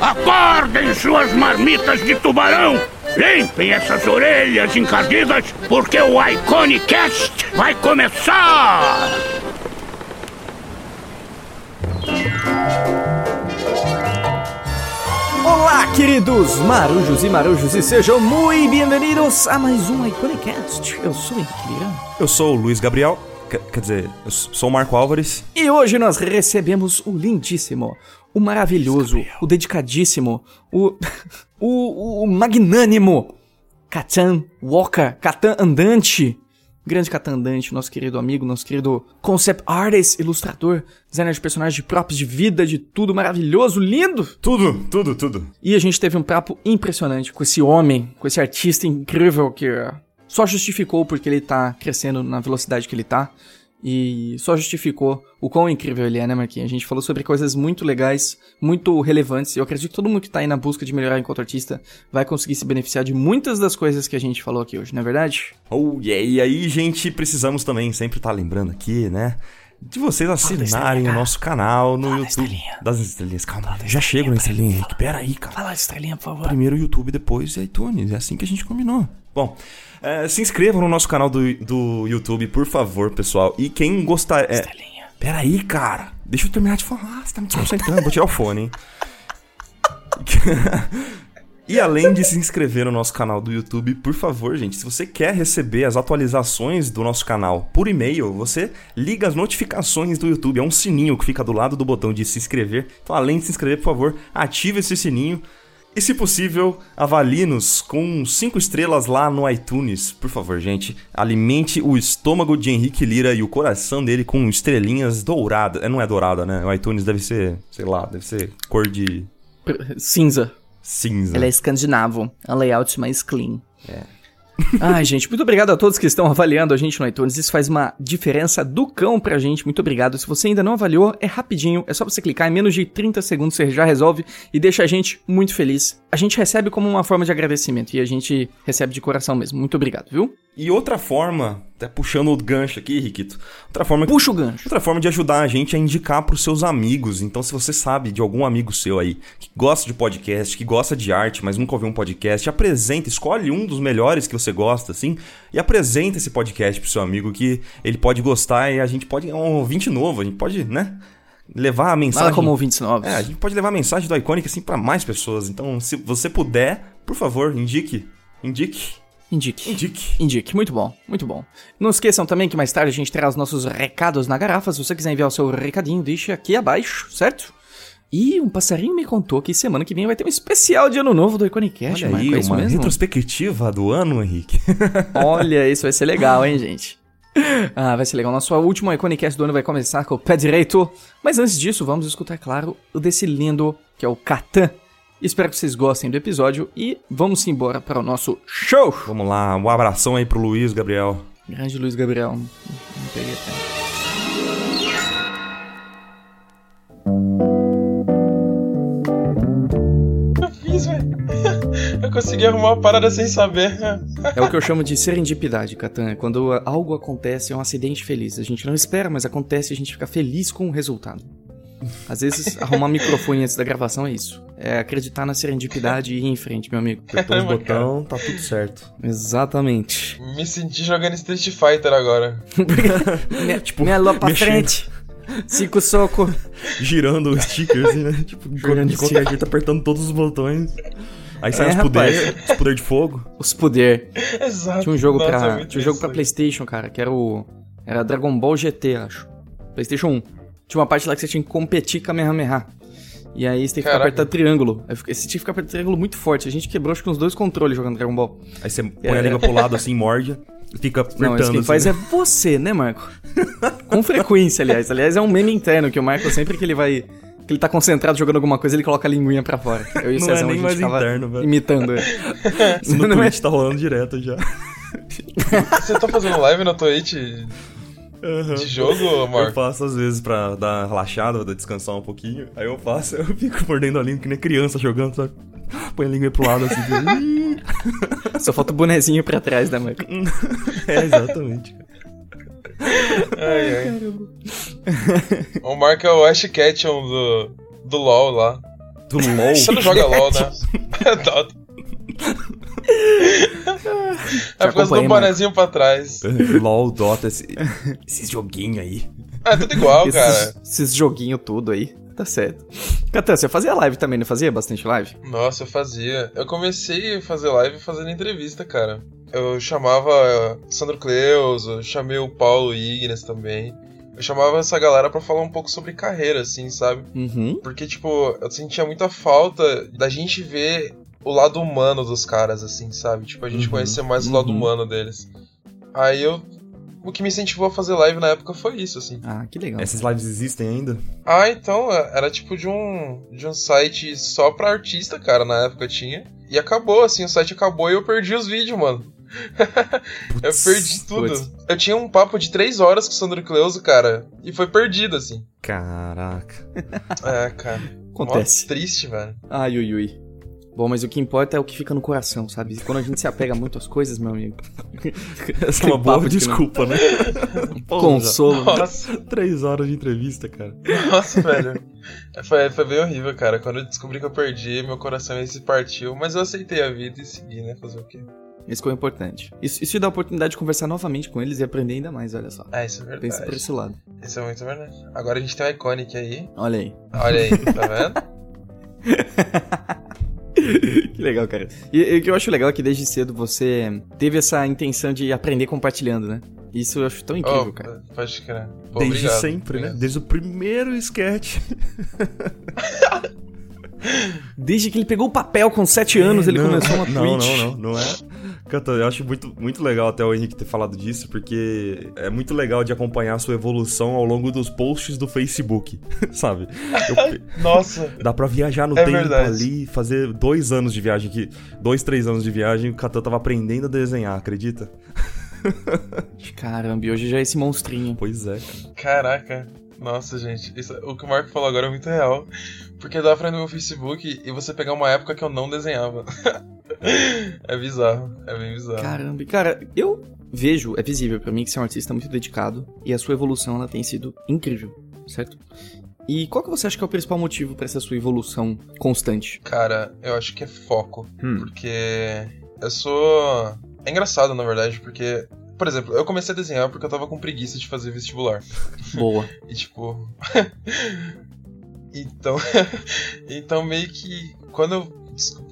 Acordem suas marmitas de tubarão! Limpem essas orelhas encardidas, porque o Iconicast vai começar! Olá, queridos marujos e marujos, e sejam muito bem-vindos a mais um Iconicast. Eu sou o Henrique Lira. Eu sou o Luiz Gabriel, quer, quer dizer, eu sou o Marco Álvares. E hoje nós recebemos o lindíssimo, o maravilhoso, o dedicadíssimo, o, o, o magnânimo Catan Walker, Catan Andante. Grande Catan Andante, nosso querido amigo, nosso querido concept artist, ilustrador, designer de personagens, de próprios, de vida, de tudo maravilhoso, lindo. Tudo, tudo, tudo. E a gente teve um papo impressionante com esse homem, com esse artista incrível que só justificou porque ele tá crescendo na velocidade que ele tá. E só justificou o quão incrível ele é, né, Marquinhos? A gente falou sobre coisas muito legais, muito relevantes. E eu acredito que todo mundo que tá aí na busca de melhorar enquanto artista vai conseguir se beneficiar de muitas das coisas que a gente falou aqui hoje, não é verdade? Oh, yeah. E aí, gente, precisamos também sempre estar tá lembrando aqui, né? De vocês assinarem o nosso canal no Fala YouTube. estrelinha. Das estrelinhas, calma. Fala já chego na estrelinha, estrelinha, Henrique. Pera aí, cara. Fala, estrelinha, por favor. Primeiro o YouTube, depois iTunes. É assim que a gente combinou. Bom, é, se inscrevam no nosso canal do, do YouTube, por favor, pessoal. E quem gostar. É... Estrelinha. Pera aí, cara. Deixa eu terminar de falar. Você tá me desconcentrando. Vou tirar o fone, hein? E além de se inscrever no nosso canal do YouTube, por favor, gente, se você quer receber as atualizações do nosso canal por e-mail, você liga as notificações do YouTube. É um sininho que fica do lado do botão de se inscrever. Então, além de se inscrever, por favor, ative esse sininho. E se possível, avalie-nos com 5 estrelas lá no iTunes. Por favor, gente, alimente o estômago de Henrique Lira e o coração dele com estrelinhas douradas. É, não é dourada, né? O iTunes deve ser, sei lá, deve ser cor de Cinza. cinza. Ele é escandinavo. É um layout mais clean. Ai, gente, muito obrigado a todos que estão avaliando a gente no iTunes. Isso faz uma diferença do cão pra gente. Muito obrigado. Se você ainda não avaliou, é rapidinho. É só você clicar em menos de 30 segundos, você já resolve e deixa a gente muito feliz. A gente recebe como uma forma de agradecimento e a gente recebe de coração mesmo. Muito obrigado, viu? E outra forma, até puxando o gancho aqui, Riquito. Outra forma Puxa o gancho. Outra forma de ajudar a gente é indicar pros seus amigos. Então, se você sabe de algum amigo seu aí que gosta de podcast, que gosta de arte, mas nunca ouviu um podcast, apresenta, escolhe um dos melhores que você gosta, assim, e apresenta esse podcast pro seu amigo que ele pode gostar e a gente pode. É um ouvinte novo, a gente pode, né? Levar a mensagem. Nada como ouvintes novos. É, a gente pode levar a mensagem do Iconic assim pra mais pessoas. Então, se você puder, por favor, indique. Indique. Indique. Indique. Indique, muito bom, muito bom. Não esqueçam também que mais tarde a gente terá os nossos recados na garrafa. Se você quiser enviar o seu recadinho, deixa aqui abaixo, certo? E um passarinho me contou que semana que vem vai ter um especial de ano novo do Iconicast, Olha aí, é isso uma mesmo? retrospectiva do ano, Henrique. Olha, isso vai ser legal, hein, gente? Ah, vai ser legal. Nosso último Iconicast do ano vai começar com o pé direito. Mas antes disso, vamos escutar, claro, o desse lindo, que é o Catan. Espero que vocês gostem do episódio e vamos embora para o nosso show! Vamos lá, um abração aí pro Luiz, Gabriel. Grande Luiz Gabriel. Não não peguei até. Eu fiz, velho. Eu consegui arrumar uma parada sem saber. É o que eu chamo de serendipidade, Catan. É quando algo acontece, é um acidente feliz. A gente não espera, mas acontece e a gente fica feliz com o resultado. Às vezes, arrumar microfone antes da gravação é isso. É acreditar na serendipidade e ir em frente, meu amigo. Apertou os Caramba, botão, tá tudo certo. Exatamente. Me senti jogando Street Fighter agora. Me, tipo, minha lua pra mexendo. frente. Cinco soco. Girando o sticker, assim, né? Tipo, Girando de qualquer jeito, apertando todos os botões. Aí sai É, os poderes, os poder de fogo. Os poder. Exato. Tinha um jogo Nossa, pra. muito Tinha um jogo pra. Playstation, cara, que era o. Era Dragon Ball GT, acho. Playstation 1. Tinha uma parte lá que você tinha que competir com a Kamehameha. E aí você tem que ficar Caraca. apertando triângulo. Aí fica- Você tinha que ficar apertando triângulo muito forte. A gente quebrou acho que uns dois controles jogando Dragon Ball. Aí você põe a língua pro lado assim, morde, e fica apertando. Não, isso quem assim, faz é você, né, Marco? Com frequência, aliás. Aliás, é um meme interno que o Marco sempre que ele vai. Que ele tá concentrado jogando alguma coisa, ele coloca a linguinha pra fora. Eu e o Não Cezão, é nem a gente mais ficava interno, velho. imitando ele. Isso no é- Twitch tá rolando direto já. Você tá fazendo live na Twitch Aham. de jogo, Eu Marco? faço às vezes pra dar relaxada, pra descansar um pouquinho. Aí eu faço, eu fico mordendo a língua que nem criança jogando, sabe? Põe a língua pro lado assim. Só falta o bonezinho pra trás, né, Marco? é, exatamente. Ai, ai. O Marco é o Ash Ketchum do, do LoL lá. Do LOL. Você não joga LOL, né? Dota. Aí fica acompanhei, do bonezinho pra trás. LOL, Dota, esse, esse joguinho aí. É tudo igual, cara. Esses, esses joguinhos tudo aí. Tá certo. Catan, você fazia live também, não fazia bastante live? Nossa, eu fazia. Eu comecei a fazer live fazendo entrevista, cara. Eu chamava Sandro Cleus, eu chamei o Paulo Ignes também. Eu chamava essa galera pra falar um pouco sobre carreira, assim, sabe? Uhum. Porque, tipo, eu sentia muita falta da gente ver o lado humano dos caras, assim, sabe? Tipo, a gente Uhum, conhecer mais o lado uhum. humano deles. Aí eu. O que me incentivou a fazer live na época foi isso, assim. Ah, que legal. Essas lives existem ainda? Ah, então, era tipo de um, de um site só pra artista, cara, na época tinha. E acabou, assim, o site acabou e eu perdi os vídeos, mano. eu Putz, perdi tudo. putz. Eu tinha um papo de três horas com o Sandro Cleuso, cara, e foi perdido, assim. Caraca. É, cara. Acontece. Mó triste, velho. Ai, ui, ui. Bom, mas o que importa é o que fica no coração, sabe? Quando a gente se apega muito às coisas, meu amigo. Essa é uma boa desculpa, né? Consolo. Nossa, Três horas de entrevista, cara. nossa, velho. Foi, foi bem horrível, cara. Quando eu descobri que eu perdi, meu coração se partiu. Mas eu aceitei a vida e segui, né? Fazer o quê? Isso foi importante. Isso, isso dá a oportunidade de conversar novamente com eles e aprender ainda mais, olha só. Ah, isso é Pensa por verdade. esse lado. Isso é muito verdade. Agora a gente tem o Iconic aí. Olha aí. Olha aí, tá vendo? que legal, cara. E, e o que eu acho legal é que desde cedo você teve essa intenção de aprender compartilhando, né? Isso eu acho tão incrível, Oh, cara. Pode crer. Pô, Desde obrigado, sempre, né? Desde o primeiro sketch. Desde que ele pegou o papel com 7 anos, ele Não, começou uma não, Twitch. Não, não, não é. Canta, eu acho muito, muito legal até o Henrique ter falado disso, porque é muito legal de acompanhar a sua evolução ao longo dos posts do Facebook, sabe? Eu- Nossa, dá pra viajar no É tempo verdade. ali, fazer dois anos de viagem aqui. Dois, três anos de viagem, o Catan tava aprendendo a desenhar, acredita? Caramba, e hoje já é esse monstrinho. Pois é, cara. caraca. Nossa, gente. Isso- o que o Marco falou agora é muito real. Porque dá pra ir no meu Facebook e você pegar uma época que eu não desenhava. é bizarro. É bem bizarro. Caramba, e cara, eu vejo, é visível pra mim que você é um artista muito dedicado e a sua evolução ela tem sido incrível, certo? E qual que você acha que é o principal motivo pra essa sua evolução constante? Cara, eu acho que é foco. Hum. Porque eu sou. É engraçado, na verdade, porque. Por exemplo, eu comecei a desenhar porque eu tava com preguiça de fazer vestibular. Boa. E tipo. então. então meio que. Quando eu.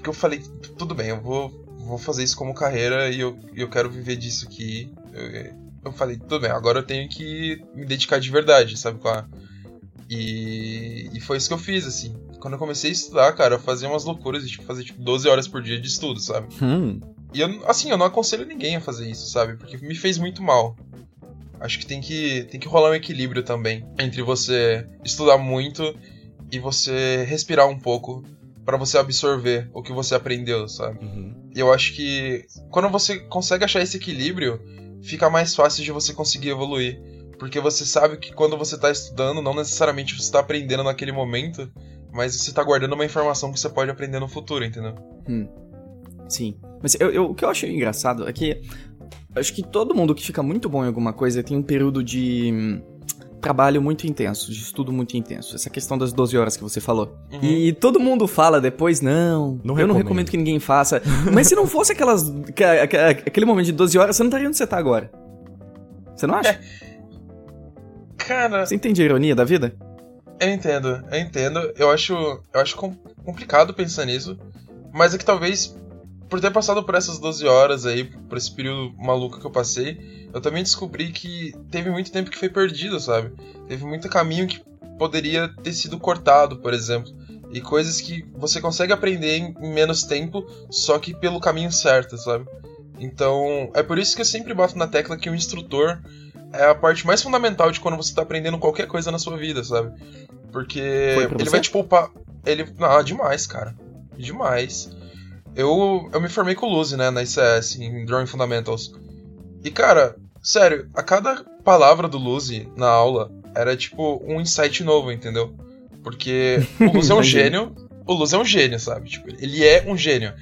Que eu falei, tudo bem, eu vou, vou fazer isso como carreira e eu, eu quero viver disso aqui. Eu, eu falei, tudo bem, agora eu tenho que me dedicar de verdade, sabe é? E, e foi isso que eu fiz, assim. Quando eu comecei a estudar, cara, eu fazia umas loucuras de tipo, fazer tipo 12 horas por dia de estudo, sabe? Hum, E eu, assim, eu não aconselho ninguém a fazer isso, sabe? Porque me fez muito mal. Acho que tem que, tem que rolar um equilíbrio também entre você estudar muito e você respirar um pouco pra você absorver o que você aprendeu, sabe? Uhum. E eu acho que quando você consegue achar esse equilíbrio, fica mais fácil de você conseguir evoluir. Porque você sabe que quando você tá estudando, não necessariamente você tá aprendendo naquele momento, mas você tá guardando uma informação que você pode aprender no futuro, entendeu? sim. Mas eu, eu- o que eu acho engraçado é que acho que todo mundo que fica muito bom em alguma coisa tem um período de hum, trabalho muito intenso, de estudo muito intenso. Essa questão das 12 horas que você falou. Uhum. E todo mundo fala depois, não, Não eu não recomendo. recomendo que ninguém faça. Mas se não fosse aquelas, aquele momento de 12 horas, você não estaria onde você tá agora. Você não acha? Cara, Você entende a ironia da vida? Eu entendo, eu entendo. Eu acho, eu acho com- complicado pensar nisso. Mas é que talvez, por ter passado por essas 12 horas aí, por esse período maluco que eu passei, eu também descobri que teve muito tempo que foi perdido, sabe? Teve muito caminho que poderia ter sido cortado, por exemplo. E coisas que você consegue aprender em menos tempo, só que pelo caminho certo, sabe? Então, é por isso que eu sempre bato na tecla que o instrutor é a parte mais fundamental de quando você tá aprendendo qualquer coisa na sua vida, sabe? Porque ele você? vai te poupar. Ele. Ah, demais, cara. Demais. Eu, eu me formei com o Luzi, né, na ICS, em Drawing Fundamentals. E, cara, sério, a cada palavra do Luzi na aula era tipo um insight novo, entendeu? Porque o Luz é um gênio. O Luz é um gênio, sabe? Tipo, ele é um gênio.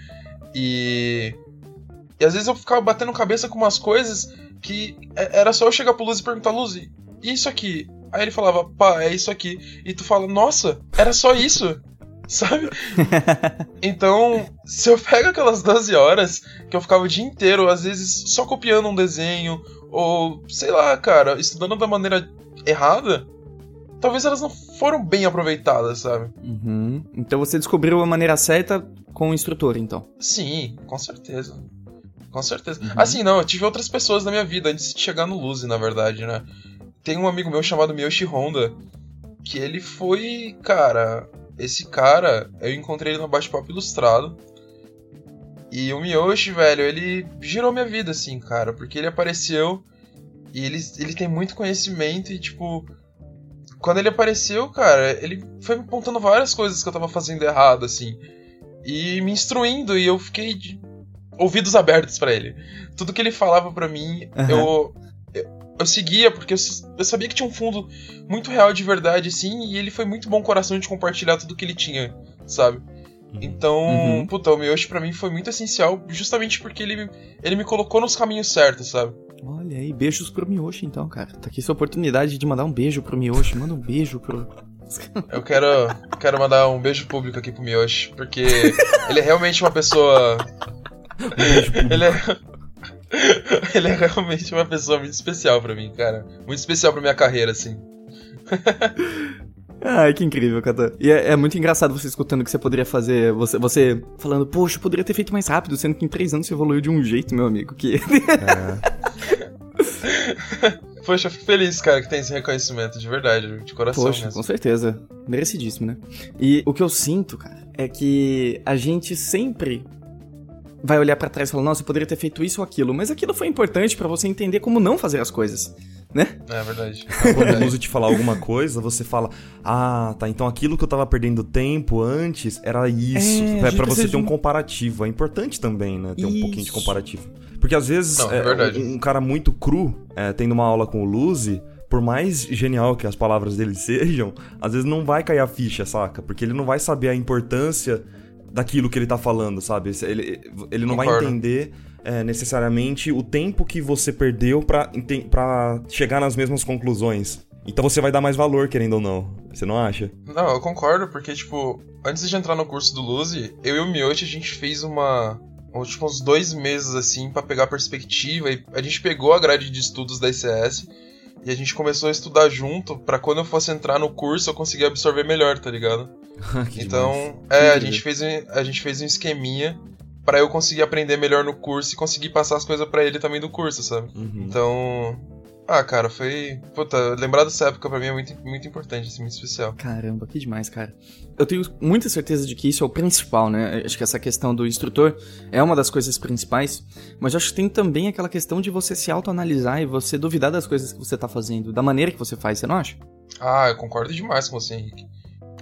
E. E às vezes eu ficava batendo cabeça com umas coisas que é- era só eu chegar pro Luz e perguntar, Luz, e isso aqui? Aí ele falava, pá, é isso aqui. E tu fala, nossa, era só isso? sabe? então, se eu pego aquelas 12 horas que eu ficava o dia inteiro, às vezes só copiando um desenho, ou sei lá, cara, estudando da maneira errada, talvez elas não foram bem aproveitadas, sabe? Uhum. Então você descobriu a maneira certa com o instrutor, então. Sim, com certeza. Com certeza. Uhum. Assim, não, eu tive outras pessoas na minha vida antes de chegar no Luzi, na verdade, né? Tem um amigo meu chamado Miyoshi Honda, que ele foi, cara, esse cara, eu encontrei ele no bate-papo ilustrado. E o Miyoshi, velho, ele girou minha vida, assim, cara, porque ele apareceu e ele, ele tem muito conhecimento e, tipo, quando ele apareceu, cara, ele foi me apontando várias coisas que eu tava fazendo errado, assim. E me instruindo, e eu fiquei de ouvidos abertos para ele. Tudo que ele falava para mim, uhum. eu, eu, seguia, porque eu, eu, sabia que tinha um fundo muito real de verdade, assim, e ele foi muito bom coração de compartilhar tudo que ele tinha, sabe? Uhum. Então, uhum. puta, o Miyoshi pra mim foi muito essencial, justamente porque ele, ele me colocou nos caminhos certos, sabe? Olha aí, beijos pro Miyoshi então, cara. Tá aqui sua oportunidade de mandar um beijo pro Miyoshi. Manda um beijo pro. Eu quero, quero mandar um beijo público aqui pro Miyoshi, porque ele é realmente uma pessoa. ele é. Ele é realmente uma pessoa muito especial para mim, cara. Muito especial pra minha carreira, assim. Ai, que incrível, Katan. E é, é, muito engraçado você escutando o que você poderia fazer. Você, você falando, poxa, eu poderia ter feito mais rápido, sendo que em três anos você evoluiu de um jeito, meu amigo. Que. É. Poxa, eu fico feliz, cara, que tem esse reconhecimento, de verdade, de coração Poxa, mesmo. com certeza. Merecidíssimo, né? E o que eu sinto, cara, é que a gente sempre vai olhar para trás e falar, nossa, eu poderia ter feito isso ou aquilo, mas aquilo foi importante para você entender como não fazer as coisas, né? É verdade. Quando uso te falar alguma coisa, você fala, ah, tá, então aquilo que eu tava perdendo tempo antes era isso. É, é para você ter um comparativo. É importante também, né, ter isso. um pouquinho de comparativo. Porque às vezes Não, é é, um, um, cara muito cru, é, tendo uma aula com o Luzi, por mais genial que as palavras dele sejam, às vezes não vai cair a ficha, saca? Porque ele não vai saber a importância daquilo que ele tá falando, sabe? Ele, ele não Concordo. vai entender é, necessariamente o tempo que você perdeu para chegar nas mesmas conclusões. Então você vai dar mais valor, querendo ou não. Você não acha? Não, eu concordo, porque, tipo, antes de entrar no curso do Luzi, eu e o Miyoshi, a gente fez uma, tipo, uns dois meses, assim, para pegar perspectiva. E a gente pegou a grade de estudos da ICS e a gente começou a estudar junto para quando eu fosse entrar no curso eu conseguir absorver melhor, tá ligado? então, é, a gente, fez, a gente fez um esqueminha para eu conseguir aprender melhor no curso e conseguir passar as coisas para ele também do curso, sabe? Uhum. Então, ah, cara, foi. Puta, lembrar dessa época pra mim é muito, muito importante, assim, muito especial. Caramba, que demais, cara. Eu tenho muita certeza de que isso é o principal, né? Acho que essa questão do instrutor é uma das coisas principais, mas acho que tem também aquela questão de você se autoanalisar e você duvidar das coisas que você tá fazendo, da maneira que você faz, você não acha? Ah, eu concordo demais com você, Henrique.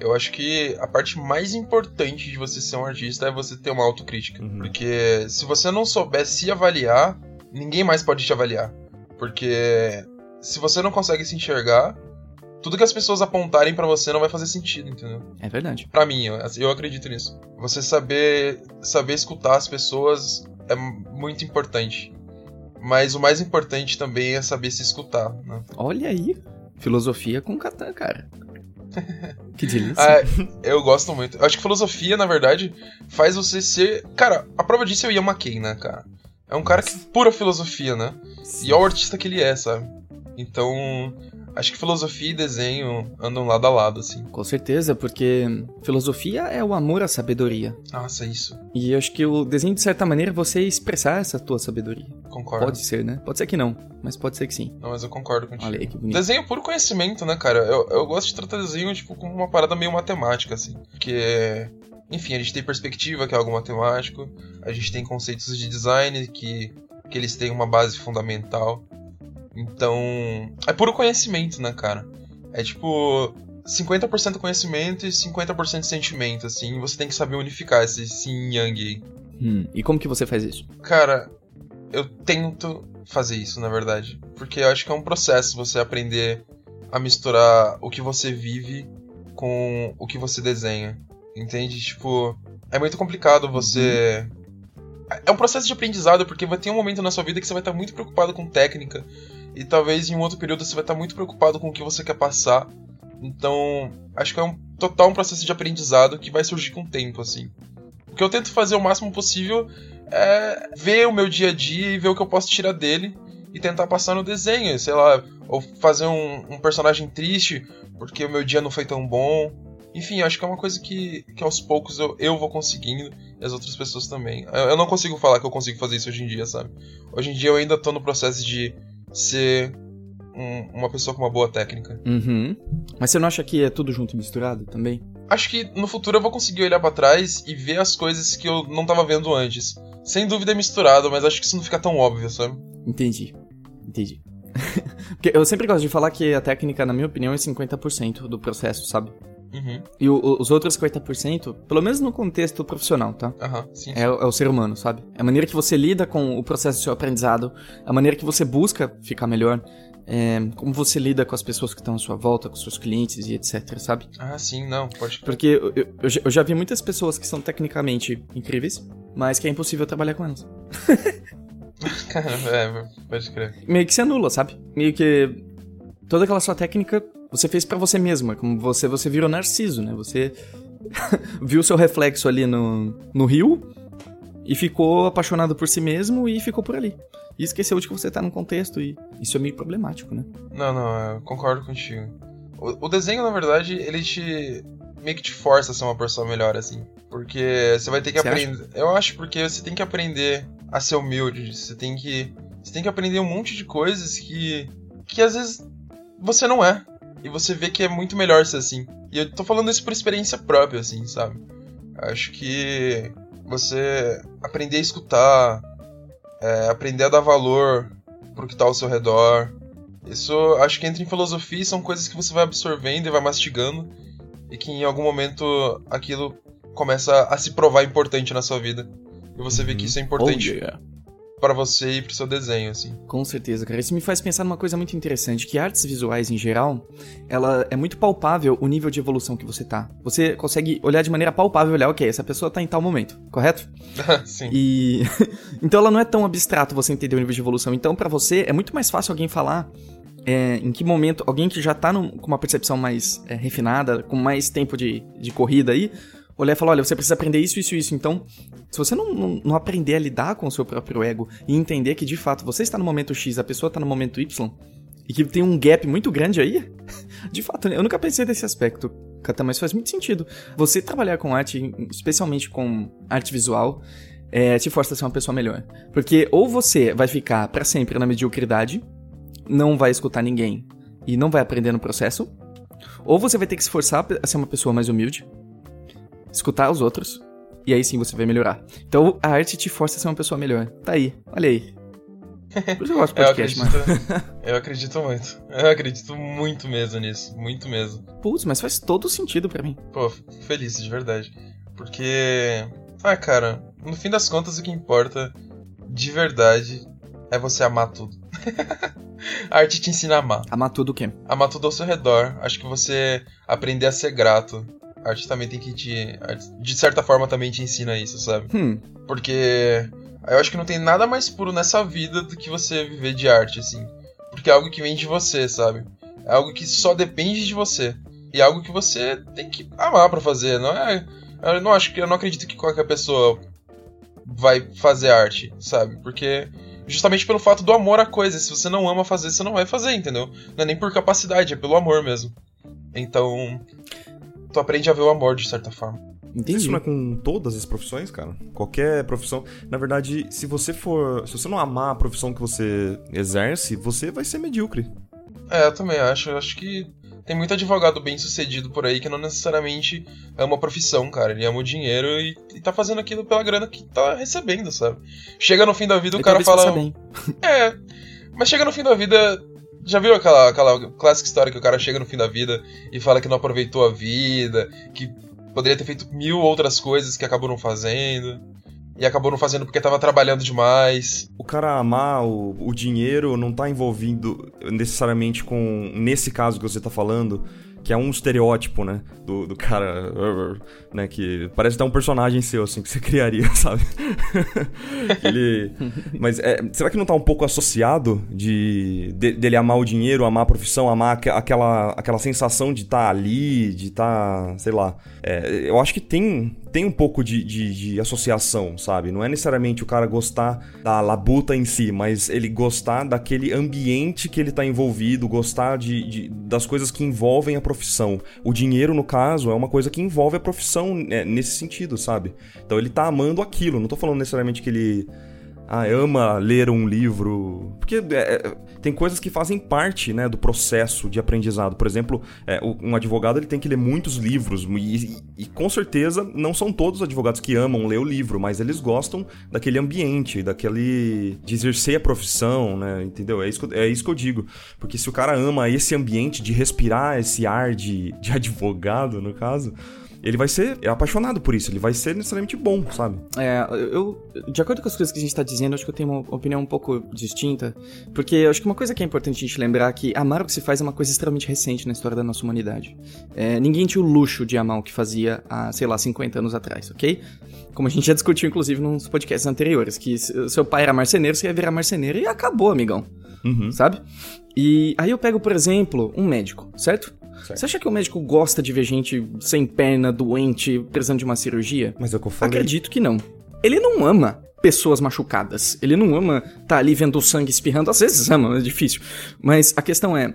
Eu acho que a parte mais importante de você ser um artista é você ter uma autocrítica. Uhum. Porque se você não souber se avaliar, ninguém mais pode te avaliar. Porque se você não consegue se enxergar, tudo que as pessoas apontarem para você não vai fazer sentido, entendeu? É verdade. Para mim, eu, eu acredito nisso. Você saber saber escutar as pessoas é muito importante. Mas o mais importante também é saber se escutar, né? Olha aí, filosofia com Catan, cara. que delícia. Ah, eu gosto muito. Eu acho que filosofia, na verdade, faz você ser. Cara, a prova disso é o Ian McKay, né, cara? É um cara que pura filosofia, né? Sim. E é o artista que ele é, sabe? Então, acho que filosofia e desenho andam lado a lado, assim. Com certeza, porque filosofia é o amor à sabedoria. Nossa, isso. E acho que o desenho, de certa maneira, é você expressar essa tua sabedoria. Concordo. Pode ser, né? Pode ser que não, mas pode ser que sim. Não, mas eu concordo contigo. Olha aí, que bonito. Desenho é puro conhecimento, né, cara? Eu, eu gosto de tratar desenho, tipo, como uma parada meio matemática, assim. Porque enfim, a gente tem perspectiva, que é algo matemático, a gente tem conceitos de design que, que eles têm uma base fundamental. Então, é puro conhecimento, né, cara? É tipo 50% conhecimento e 50% sentimento, assim, e você tem que saber unificar esse yin yang aí. Hum, e como que você faz isso? Cara, eu tento fazer isso, na verdade. Porque eu acho que é um processo você aprender a misturar o que você vive com o que você desenha. Entende? Tipo, é muito complicado você. Uhum. É um processo de aprendizado, porque vai ter um momento na sua vida que você vai estar muito preocupado com técnica, e talvez em um outro período você vai estar muito preocupado com o que você quer passar. Então, acho que é um total um processo de aprendizado que vai surgir com o tempo, assim. O que eu tento fazer o máximo possível é ver o meu dia a dia e ver o que eu posso tirar dele e tentar passar no desenho, sei lá, ou fazer um, um personagem triste porque o meu dia não foi tão bom. Enfim, acho que é uma coisa que, que aos poucos eu, eu vou conseguindo e as outras pessoas também. Eu, eu não consigo falar que eu consigo fazer isso hoje em dia, sabe? Hoje em dia eu ainda tô no processo de ser um, uma pessoa com uma boa técnica. Uhum. Mas você não acha que é tudo junto e misturado também? Acho que no futuro eu vou conseguir olhar para trás e ver as coisas que eu não tava vendo antes. Sem dúvida é misturado, mas acho que isso não fica tão óbvio, sabe? Entendi. Entendi. Porque eu sempre gosto de falar que a técnica, na minha opinião, é 50% do processo, sabe? Uhum. E o, os outros 50%, pelo menos no contexto profissional, tá? Aham, sim. É, o- é o ser humano, sabe? É a maneira que você lida com o processo do seu aprendizado, a maneira que você busca ficar melhor, é, como você lida com as pessoas que estão à sua volta, com seus clientes e etc, sabe? Ah, sim, não, pode. Porque eu, eu- eu já- vi muitas pessoas que são tecnicamente incríveis, mas que é impossível trabalhar com elas. é, pode crer. Meio que se anula, sabe? Meio que toda aquela sua técnica você fez pra você mesma, como você você virou narciso, né? Você viu seu reflexo ali no, no rio e ficou apaixonado por si mesmo e ficou por ali. E esqueceu de que você tá num contexto e isso é meio problemático, né? Não, não, eu concordo contigo. O, o desenho, na verdade, ele te. meio que te força a ser uma pessoa melhor, assim. Porque você vai ter que aprender. Eu acho porque você tem que aprender a ser humilde. Você tem que. Você tem que aprender um monte de coisas que. que às vezes você não é. E você vê que é muito melhor ser assim. E eu tô falando isso por experiência própria, assim, sabe? Acho que você aprender a escutar, é, aprender a dar valor pro que tá ao seu redor. Isso acho que entra em filosofia e são coisas que você vai absorvendo e vai mastigando. E que em algum momento aquilo começa a se provar importante na sua vida. E você vê que isso é importante Oh, yeah. Pra você e pro seu desenho, assim. Com certeza, cara. Isso me faz pensar numa coisa muito interessante, que artes visuais em geral, ela é muito palpável o nível de evolução que você tá. Você consegue olhar de maneira palpável, olhar, ok, essa pessoa tá em tal momento, correto? Sim. E então ela não é tão abstrato você entender o nível de evolução. Então pra você é muito mais fácil alguém falar é, em que momento alguém que já tá num- com uma percepção mais é, refinada, com mais tempo de, de corrida aí, olhar e falar, olha, você precisa aprender isso, isso, isso. Então, se você não, não, não aprender a lidar com o seu próprio ego e entender que de fato você está no momento X, a pessoa está no momento Y, e que tem um gap muito grande aí, de fato, eu nunca pensei desse aspecto, Catan, mas faz muito sentido. Você trabalhar com arte, especialmente com arte visual, é, te força a ser uma pessoa melhor. Porque ou você vai ficar pra sempre na mediocridade, não vai escutar ninguém e não vai aprender no processo, ou você vai ter que se forçar a ser uma pessoa mais humilde, escutar os outros, e aí sim você vai melhorar. Então a arte te força a ser uma pessoa melhor. Tá aí, olha aí. Por isso eu gosto de Eu podcast, acredito, mano. eu acredito muito. Eu acredito muito mesmo nisso. Muito mesmo. Putz, mas faz todo sentido pra mim. Pô, feliz, de verdade. Porque. Ah, cara, no fim das contas o que importa de verdade é você amar tudo. a arte te ensina a amar. Amar tudo o quê? Amar tudo ao seu redor. Acho que você aprender a ser grato. A arte também tem que te. De certa forma também te ensina isso, sabe? Hum, Porque eu acho que não tem nada mais puro nessa vida do que você viver de arte, assim. Porque é algo que vem de você, sabe? É algo que só depende de você. E é algo que você tem que amar pra fazer, não é? Eu não acho que eu não acredito que qualquer pessoa vai fazer arte, sabe? Porque justamente pelo fato do amor à coisa, se você não ama fazer, você não vai fazer, entendeu? Não é nem por capacidade, é pelo amor mesmo. Então, tu aprende a ver o amor de certa forma. entendi. Isso não é com todas as profissões, cara? Qualquer profissão. Na verdade, se você for. Se você não amar a profissão que você exerce, você vai ser medíocre. É, eu também acho. Eu acho que tem muito advogado bem sucedido por aí que não necessariamente ama a profissão, cara. Ele ama o dinheiro e, e tá fazendo aquilo pela grana que tá recebendo, sabe? Chega no fim da vida, o cara fala. bem. É, mas chega no fim da vida. Já viu aquela, aquela clássica história que o cara chega no fim da vida e fala que não aproveitou a vida, que poderia ter feito mil outras coisas que acabou não fazendo, e acabou não fazendo porque tava trabalhando demais. O cara amar o, o dinheiro não tá envolvido necessariamente com. Nesse caso que você tá falando, que é um estereótipo, né? Do, do cara, né? Que parece até um personagem seu, assim, que você criaria, sabe? ele... Mas é, será que não tá um pouco associado de, de, dele amar o dinheiro, amar a profissão, amar aquela, aquela sensação de estar tá ali, de estar, tá, sei lá. É, eu acho que tem, tem um pouco de, de, de, associação, sabe? Não é necessariamente o cara gostar da labuta em si, mas ele gostar daquele ambiente que ele tá envolvido, gostar de, de das coisas que envolvem a profissão. O dinheiro, no caso, é uma coisa que envolve a profissão é, nesse sentido, sabe? Então ele tá amando aquilo. Não tô falando necessariamente que ele ah, ama ler um livro. Porque é, é, tem coisas que fazem parte né, do processo de aprendizado. Por exemplo, é, um advogado ele tem que ler muitos livros. E, e, e, com certeza não são todos os advogados que amam ler o livro, mas eles gostam daquele ambiente, daquele. de exercer a profissão, né? Entendeu? É isso, que, é isso que eu digo. Porque se o cara ama esse ambiente de respirar esse ar de, de advogado, no caso ele vai ser apaixonado por isso, ele vai ser necessariamente bom, sabe? É, eu, de acordo com as coisas que a gente tá dizendo, acho que eu tenho uma opinião um pouco distinta, porque eu acho que uma coisa que é importante a gente lembrar é que amar o que se faz é uma coisa extremamente recente na história da nossa humanidade. É, ninguém tinha o luxo de amar o que fazia há, sei lá, 50 anos atrás, ok? Como a gente já discutiu, inclusive, nos podcasts anteriores, que seu pai era marceneiro, você ia virar marceneiro e acabou, amigão. Uhum. Sabe? E aí eu pego, por exemplo, um médico, certo? Certo. Você acha que o médico gosta de ver gente sem perna, doente, precisando de uma cirurgia? Mas é eu falei. Acredito que não. Ele não ama pessoas machucadas. Ele não ama tá ali vendo o sangue espirrando. Às vezes ama, é difícil. Mas a questão é,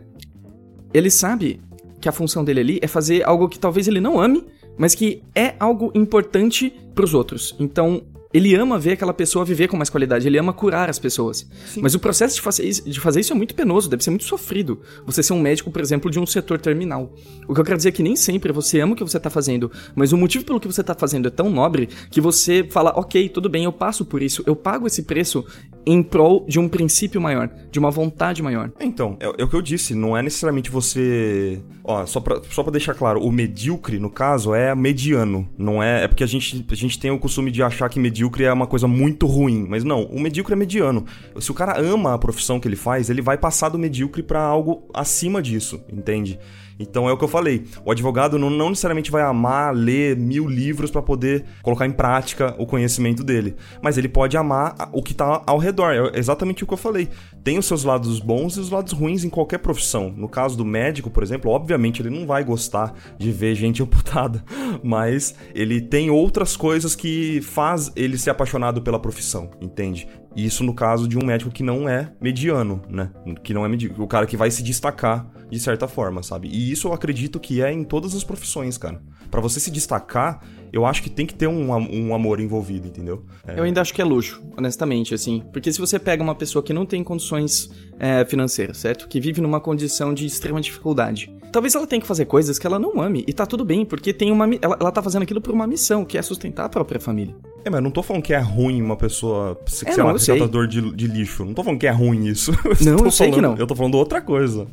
ele sabe que a função dele ali é fazer algo que talvez ele não ame, mas que é algo importante para os outros. Então, ele ama ver aquela pessoa viver com mais qualidade, ele ama curar as pessoas. Sim. Mas o processo de fazer, isso, de fazer isso é muito penoso, deve ser muito sofrido. Você ser um médico, por exemplo, de um setor terminal. O que eu quero dizer é que nem sempre você ama o que você tá fazendo, mas o motivo pelo que você tá fazendo é tão nobre que você fala, ok, tudo bem, eu passo por isso, eu pago esse preço em prol de um princípio maior, de uma vontade maior. Então, é, é o que eu disse, não é necessariamente você. Ó, só pra, só pra deixar claro, o medíocre, no caso, é mediano. Não é. É porque a gente, a gente tem o costume de achar que medíocre é uma coisa muito ruim. Mas não, o medíocre é mediano. Se o cara ama a profissão que ele faz, ele vai passar do medíocre para algo acima disso, entende? Então é o que eu falei. O advogado não, não necessariamente vai amar ler mil livros para poder colocar em prática o conhecimento dele. Mas ele pode amar o que tá ao redor. É exatamente o que eu falei. Tem os seus lados bons e os lados ruins em qualquer profissão. No caso do médico, por exemplo, obviamente ele não vai gostar de ver gente amputada. Mas ele tem outras coisas que faz ele ser apaixonado pela profissão, entende? Isso no caso de um médico que não é mediano, né? Que não é medíocre. O cara que vai se destacar de certa forma, sabe? E isso eu acredito que é em todas as profissões, cara. Para você se destacar, eu acho que tem que ter um, um amor envolvido, entendeu? É... Eu ainda acho que é luxo, honestamente, assim. Porque se você pega uma pessoa que não tem condições é, financeiras, certo? Que vive numa condição de extrema dificuldade. Talvez ela tenha que fazer coisas que ela não ame. E tá tudo bem, porque tem uma. Ela, ela tá fazendo aquilo por uma missão, que é sustentar a própria família. É, mas eu não tô falando que é ruim uma pessoa ser é, um resgatador de, de, lixo. Não tô falando que é ruim isso. Eu não, eu sei falando, que não. Eu tô falando outra coisa.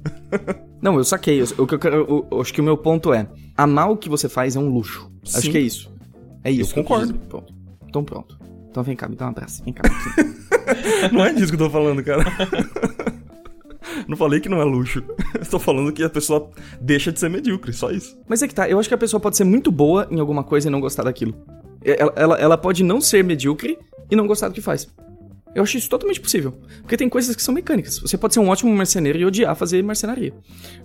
não, eu saquei. O que eu, quero, eu, acho que o meu ponto é: amar o que você faz é um luxo. Sim. Acho que é isso. É isso. Eu concordo. Pronto. Então pronto. Então vem cá, me dá um abraço. Vem cá. não é disso que eu tô falando, cara. Não falei que não é luxo. Estou falando que a pessoa deixa de ser medíocre, só isso. Mas é que tá, eu acho que a pessoa pode ser muito boa em alguma coisa e não gostar daquilo. Ela, ela, ela pode não ser medíocre e não gostar do que faz. Eu acho isso totalmente possível. Porque tem coisas que são mecânicas. Você pode ser um ótimo marceneiro e odiar fazer marcenaria.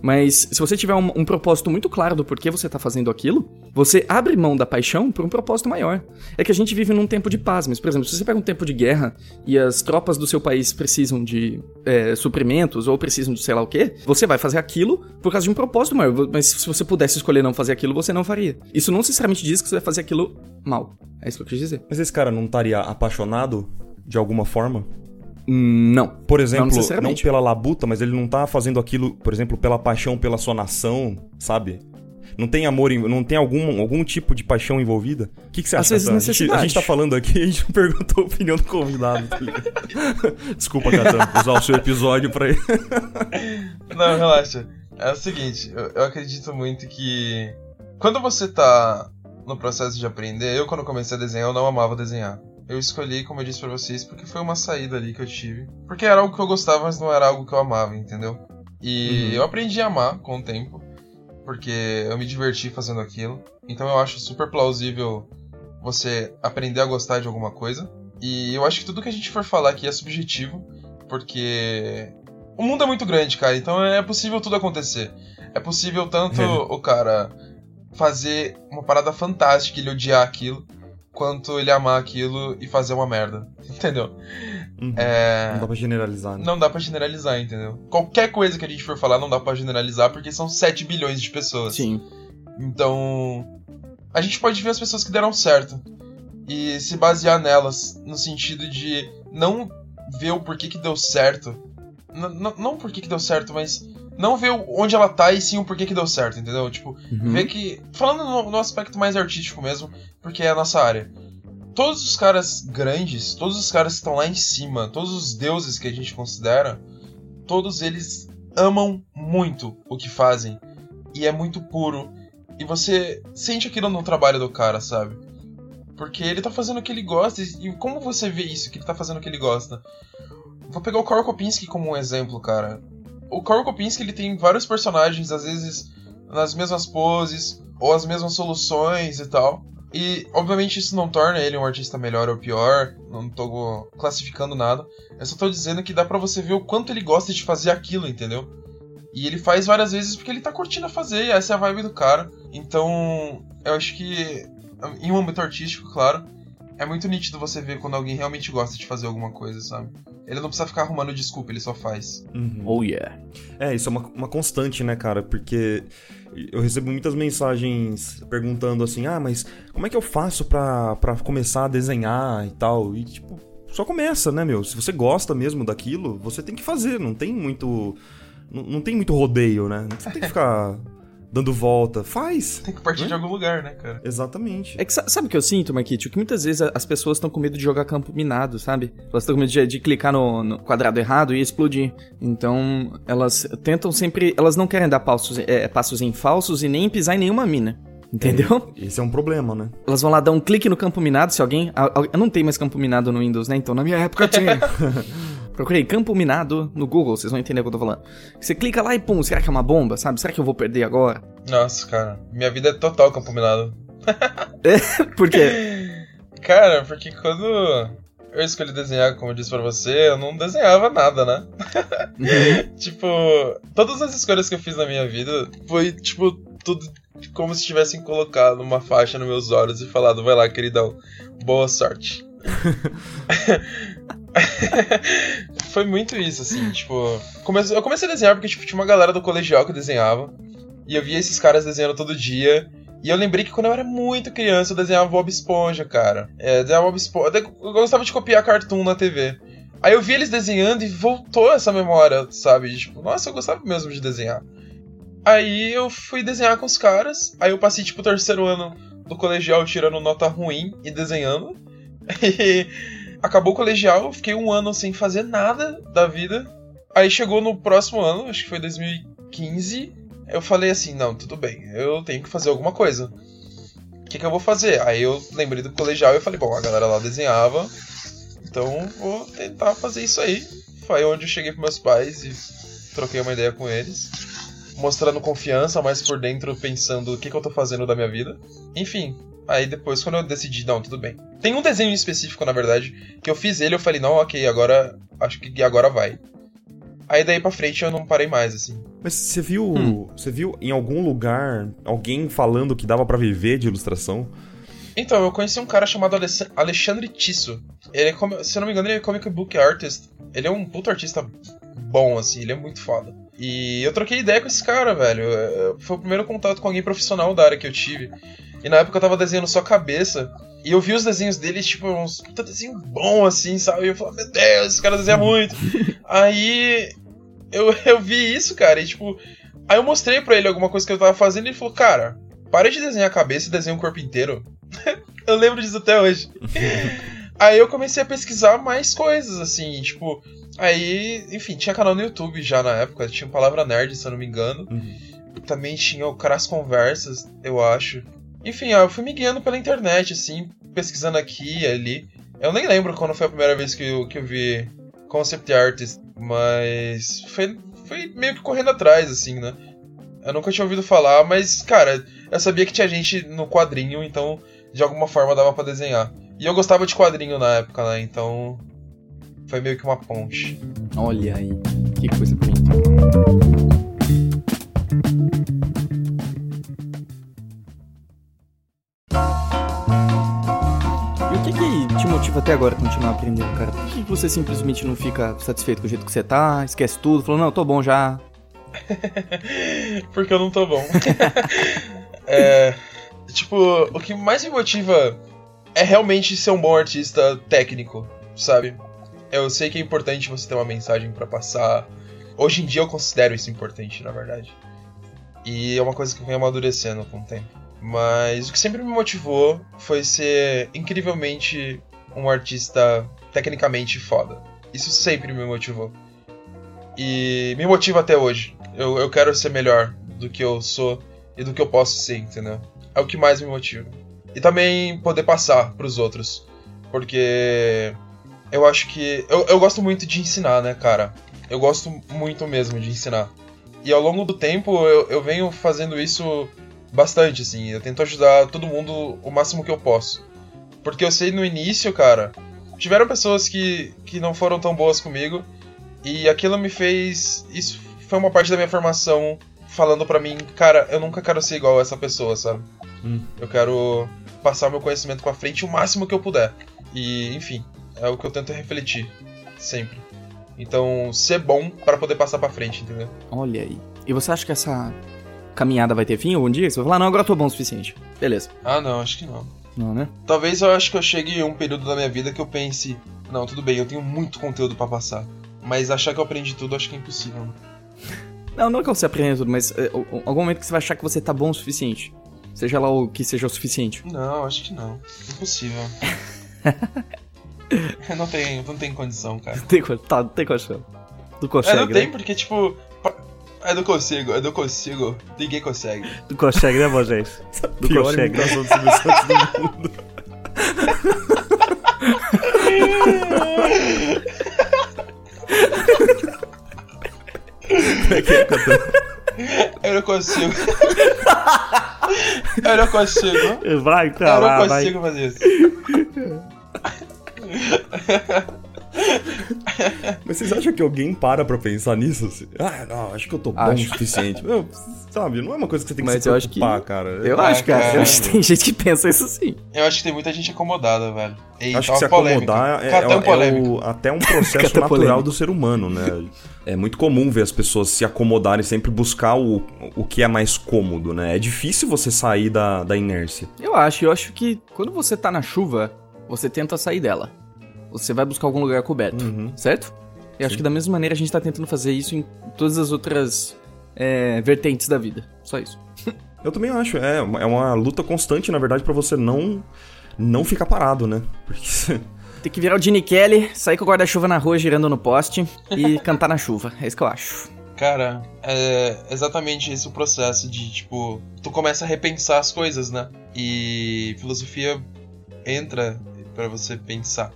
Mas se você tiver um, um, propósito muito claro do porquê você tá fazendo aquilo, você abre mão da paixão por um propósito maior. É que a gente vive num tempo de paz, mas, por exemplo, se você pega um tempo de guerra e as tropas do seu país precisam de é, suprimentos ou precisam de sei lá o quê, você vai fazer aquilo por causa de um propósito maior. Mas se você pudesse escolher não fazer aquilo, você não faria. Isso não necessariamente diz que você vai fazer aquilo mal. É isso que eu quis dizer. Mas esse cara não estaria apaixonado de alguma forma? Não. Por exemplo, não, não, pela labuta, mas ele não tá fazendo aquilo, por exemplo, pela paixão pela sua nação, sabe? Não tem amor, não tem algum, algum tipo de paixão envolvida? O que, que você acha? Às vezes a, gente, a gente tá falando aqui a gente não perguntou a opinião do convidado. Tá Desculpa, Catan, usar o seu episódio pra ele. não, relaxa. É o seguinte, eu, eu acredito muito que quando você tá no processo de aprender, eu quando comecei a desenhar, eu não amava desenhar. Eu escolhi, como eu disse pra vocês, porque foi uma saída ali que eu tive. Porque era algo que eu gostava, mas não era algo que eu amava, entendeu? E uhum. eu aprendi a amar com o tempo. porque eu me diverti fazendo aquilo. Então eu acho super plausível você aprender a gostar de alguma coisa. E eu acho que tudo que a gente for falar aqui é subjetivo, porque o mundo é muito grande, cara, então é possível tudo acontecer. É possível tanto é. o cara fazer uma parada fantástica e ele odiar aquilo, quanto ele amar aquilo e fazer uma merda. Entendeu? Uhum. É... Não dá pra generalizar, né? Não dá pra generalizar, entendeu? Qualquer coisa que a gente for falar não dá pra generalizar porque são 7 bilhões de pessoas. Sim. Então. A gente pode ver as pessoas que deram certo e se basear nelas, no sentido de não ver o porquê que deu certo. N não porquê que deu certo, mas não ver onde ela tá e sim o porquê que deu certo, entendeu? Tipo, uhum. ver que. Falando no, no, aspecto mais artístico mesmo, porque é a nossa área. Todos os caras grandes, todos os caras que estão lá em cima, todos os deuses que a gente considera, todos eles amam muito o que fazem. E é muito puro. E você sente aquilo no trabalho do cara, sabe? Porque ele tá fazendo o que ele gosta. E como você vê isso, que ele tá fazendo o que ele gosta? Vou pegar o Karl Kopinski como um exemplo, cara o Karl Kopinski ele tem vários personagens, às vezes nas mesmas poses, ou as mesmas soluções e tal. E, obviamente, isso não torna ele um artista melhor ou pior, não tô classificando nada. Eu só tô dizendo que dá pra você ver o quanto ele gosta de fazer aquilo, entendeu? E ele faz várias vezes porque ele tá curtindo a fazer, e essa é a vibe do cara. Então, eu acho que, em um âmbito artístico, claro, é muito nítido você ver quando alguém realmente gosta de fazer alguma coisa, sabe? Ele não precisa ficar arrumando desculpa, ele só faz. Uhum. Oh yeah. É, isso é uma, uma constante, né, cara? Porque eu recebo muitas mensagens perguntando assim: ah, mas como é que eu faço pra, pra começar a desenhar e tal? E tipo, só começa, né, meu? Se você gosta mesmo daquilo, você tem que fazer, não tem muito. Não, não tem muito rodeio, né? Você tem que ficar dando volta. Faz. Tem que partir né? de algum lugar, né, cara? Exatamente. É que sabe o que eu sinto, Makito? Que muitas vezes as pessoas estão com medo de jogar campo minado, sabe? Elas estão com medo de, de clicar no, no, quadrado errado e explodir. Então, elas tentam sempre. Elas não querem dar passos, é, passos em falsos e nem pisar em nenhuma mina. Entendeu? É, esse é um problema, né? Elas vão lá dar um clique no campo minado, se alguém. Eu não tem mais campo minado no Windows, né? Então na minha época tinha. Procurei campo minado no Google, vocês vão entender o que eu tô falando. Você clica lá e pum, será que é uma bomba, sabe? Será que eu vou perder agora? Nossa, cara, minha vida é total campo minado. é? Por quê? Cara, porque quando eu escolhi desenhar, como eu disse pra você, eu não desenhava nada, né? Uhum. tipo, todas as escolhas que eu fiz na minha vida foi, tipo, tudo como se tivessem colocado uma faixa nos meus olhos e falado, vai lá, queridão, boa sorte. Foi muito isso, assim, tipo. eu comecei a desenhar porque tipo, tinha uma galera do colegial que desenhava. E eu via esses caras desenhando todo dia. E eu lembrei que quando eu era muito criança eu desenhava Bob Esponja, cara. É, desenhava Bob Esponja. Eu gostava de copiar cartoon na TV. Aí eu vi eles desenhando e voltou essa memória, sabe? Tipo, nossa, eu gostava mesmo de desenhar. Aí eu fui desenhar com os caras. Aí eu passei, tipo, o terceiro ano do colegial tirando nota ruim e desenhando. E acabou o colegial, fiquei um ano sem fazer nada da vida. Aí chegou no próximo ano, acho que foi 2015, eu falei assim, não, tudo bem, eu tenho que fazer alguma coisa. O que, que eu vou fazer? Aí eu lembrei do colegial e falei, bom, a galera lá desenhava, então vou tentar fazer isso aí. Foi onde eu cheguei com meus pais e troquei uma ideia com eles. Mostrando confiança, mas por dentro pensando o que, que eu tô fazendo da minha vida. Enfim, Aí depois, quando eu decidi, não, tudo bem. Tem um desenho específico, na verdade, que eu fiz ele, eu falei, não, ok, agora. Acho que agora vai. Aí daí pra frente eu não parei mais, assim. Mas você viu. Hum. Você viu em algum lugar alguém falando que dava para viver de ilustração? Então, eu conheci um cara chamado Alexandre Tisso. Ele é, se eu não me engano, ele é comic book artist. Ele é um puto artista bom, assim, ele é muito foda. E eu troquei ideia com esse cara, velho. Foi o primeiro contato com alguém profissional da área que eu tive. E na época eu tava desenhando só cabeça. E eu vi os desenhos dele, tipo, uns puta desenho bom, assim, sabe? E eu falei, meu Deus, esse cara desenha muito. aí eu, eu vi isso, cara, e tipo. Aí eu mostrei pra ele alguma coisa que eu tava fazendo e ele falou, cara, para de desenhar a cabeça e desenha o corpo inteiro. eu lembro disso até hoje. aí eu comecei a pesquisar mais coisas, assim, tipo. Aí, enfim, tinha canal no YouTube já na época, tinha Palavra Nerd, se eu não me engano. Uhum. Também tinha o Caras Conversas, eu acho. Enfim, ó, eu fui me guiando pela internet, assim, pesquisando aqui e ali. Eu nem lembro quando foi a primeira vez que eu, que eu vi concept artist, mas foi, foi meio que correndo atrás, assim, né? Eu nunca tinha ouvido falar, mas, cara, eu sabia que tinha gente no quadrinho, então de alguma forma dava para desenhar. E eu gostava de quadrinho na época, né? Então foi meio que uma ponte. Olha aí, que coisa bonita. Motiva até agora continuar aprendendo, cara? Por que você simplesmente não fica satisfeito com o jeito que você tá, esquece tudo, falou, não, tô bom já, Porque eu não tô bom. é, tipo, o que mais me motiva é realmente ser um bom artista técnico, sabe? Eu sei que é importante você ter uma mensagem para passar. Hoje em dia eu considero isso importante, na verdade. E é uma coisa que vem amadurecendo com o tempo. Mas o que sempre me motivou foi ser incrivelmente um artista tecnicamente foda. Isso sempre me motivou. E me motiva até hoje. Eu, eu quero ser melhor do que eu sou e do que eu posso ser, entendeu? É o que mais me motiva. E também poder passar pros outros. Porque eu acho que. Eu, eu gosto muito de ensinar, né, cara? Eu gosto muito mesmo de ensinar. E ao longo do tempo eu, eu venho fazendo isso bastante, assim. Eu tento ajudar todo mundo o máximo que eu posso. Porque eu sei no início, cara, tiveram pessoas que, que não foram tão boas comigo. E aquilo me fez. Isso foi uma parte da minha formação falando para mim, cara, eu nunca quero ser igual a essa pessoa, sabe? Hum. Eu quero passar meu conhecimento para frente o máximo que eu puder. E, enfim, é o que eu tento refletir sempre. Então, ser bom para poder passar para frente, entendeu? Olha aí. E você acha que essa caminhada vai ter fim algum dia? Você vai falar, não, agora eu tô bom o suficiente. Beleza. Ah, não, acho que não. Não, né? Talvez eu acho que eu chegue um período da minha vida que eu pense, não, tudo bem, eu tenho muito conteúdo para passar. Mas achar que eu aprendi tudo, acho que é impossível. né? Não, não é que você aprenda tudo, mas é, algum momento que você vai achar que você tá bom o suficiente. Seja lá o que seja o suficiente. Não, acho que não. Impossível. não tem, não tem condição, cara. Tem, co- tá, não tem condição. Tu É, consegue, não tem, né? porque, tipo. É do consigo, é do consigo. Ninguém consegue. Tu consegue, né, Moisés? Tu Pior consegue. imitação do Silvio Santos do mundo. Como é que é? Eu não consigo. eu não consigo. Vai, Eu pra lá, não vai. consigo fazer isso. Mas vocês acham que alguém para pra pensar nisso? assim? Ah, não, acho que eu tô bom Acho. o suficiente. Meu, sabe, não é uma coisa que você tem que Mas se eu acho que- preocupar, cara. Eu Ah, acho, cara. cara. Eu acho que tem gente que pensa isso sim. Eu acho que tem muita gente acomodada, velho. Eita, Acho que se acomodar é, é- é polêmico. o- até um processo Catão natural polêmico. do ser humano, né? É muito comum ver as pessoas se acomodarem, sempre buscar o, o que é mais cômodo, né? É difícil você sair da, da inércia. Eu acho, eu acho que quando você tá na chuva, você tenta sair dela. Você vai buscar algum lugar coberto, Uhum. certo? Eu acho que da mesma maneira a gente tá tentando fazer isso em todas as outras é, vertentes da vida. Só isso. Eu também acho, é, uma- é uma luta constante, na verdade, pra você não não ficar parado, né? Porque Tem que virar o Gene Kelly, sair com o guarda-chuva na rua girando no poste e cantar na chuva. É isso que eu acho. Cara, é exatamente esse o processo de, tipo, tu começa a repensar as coisas, né? E filosofia entra pra você pensar.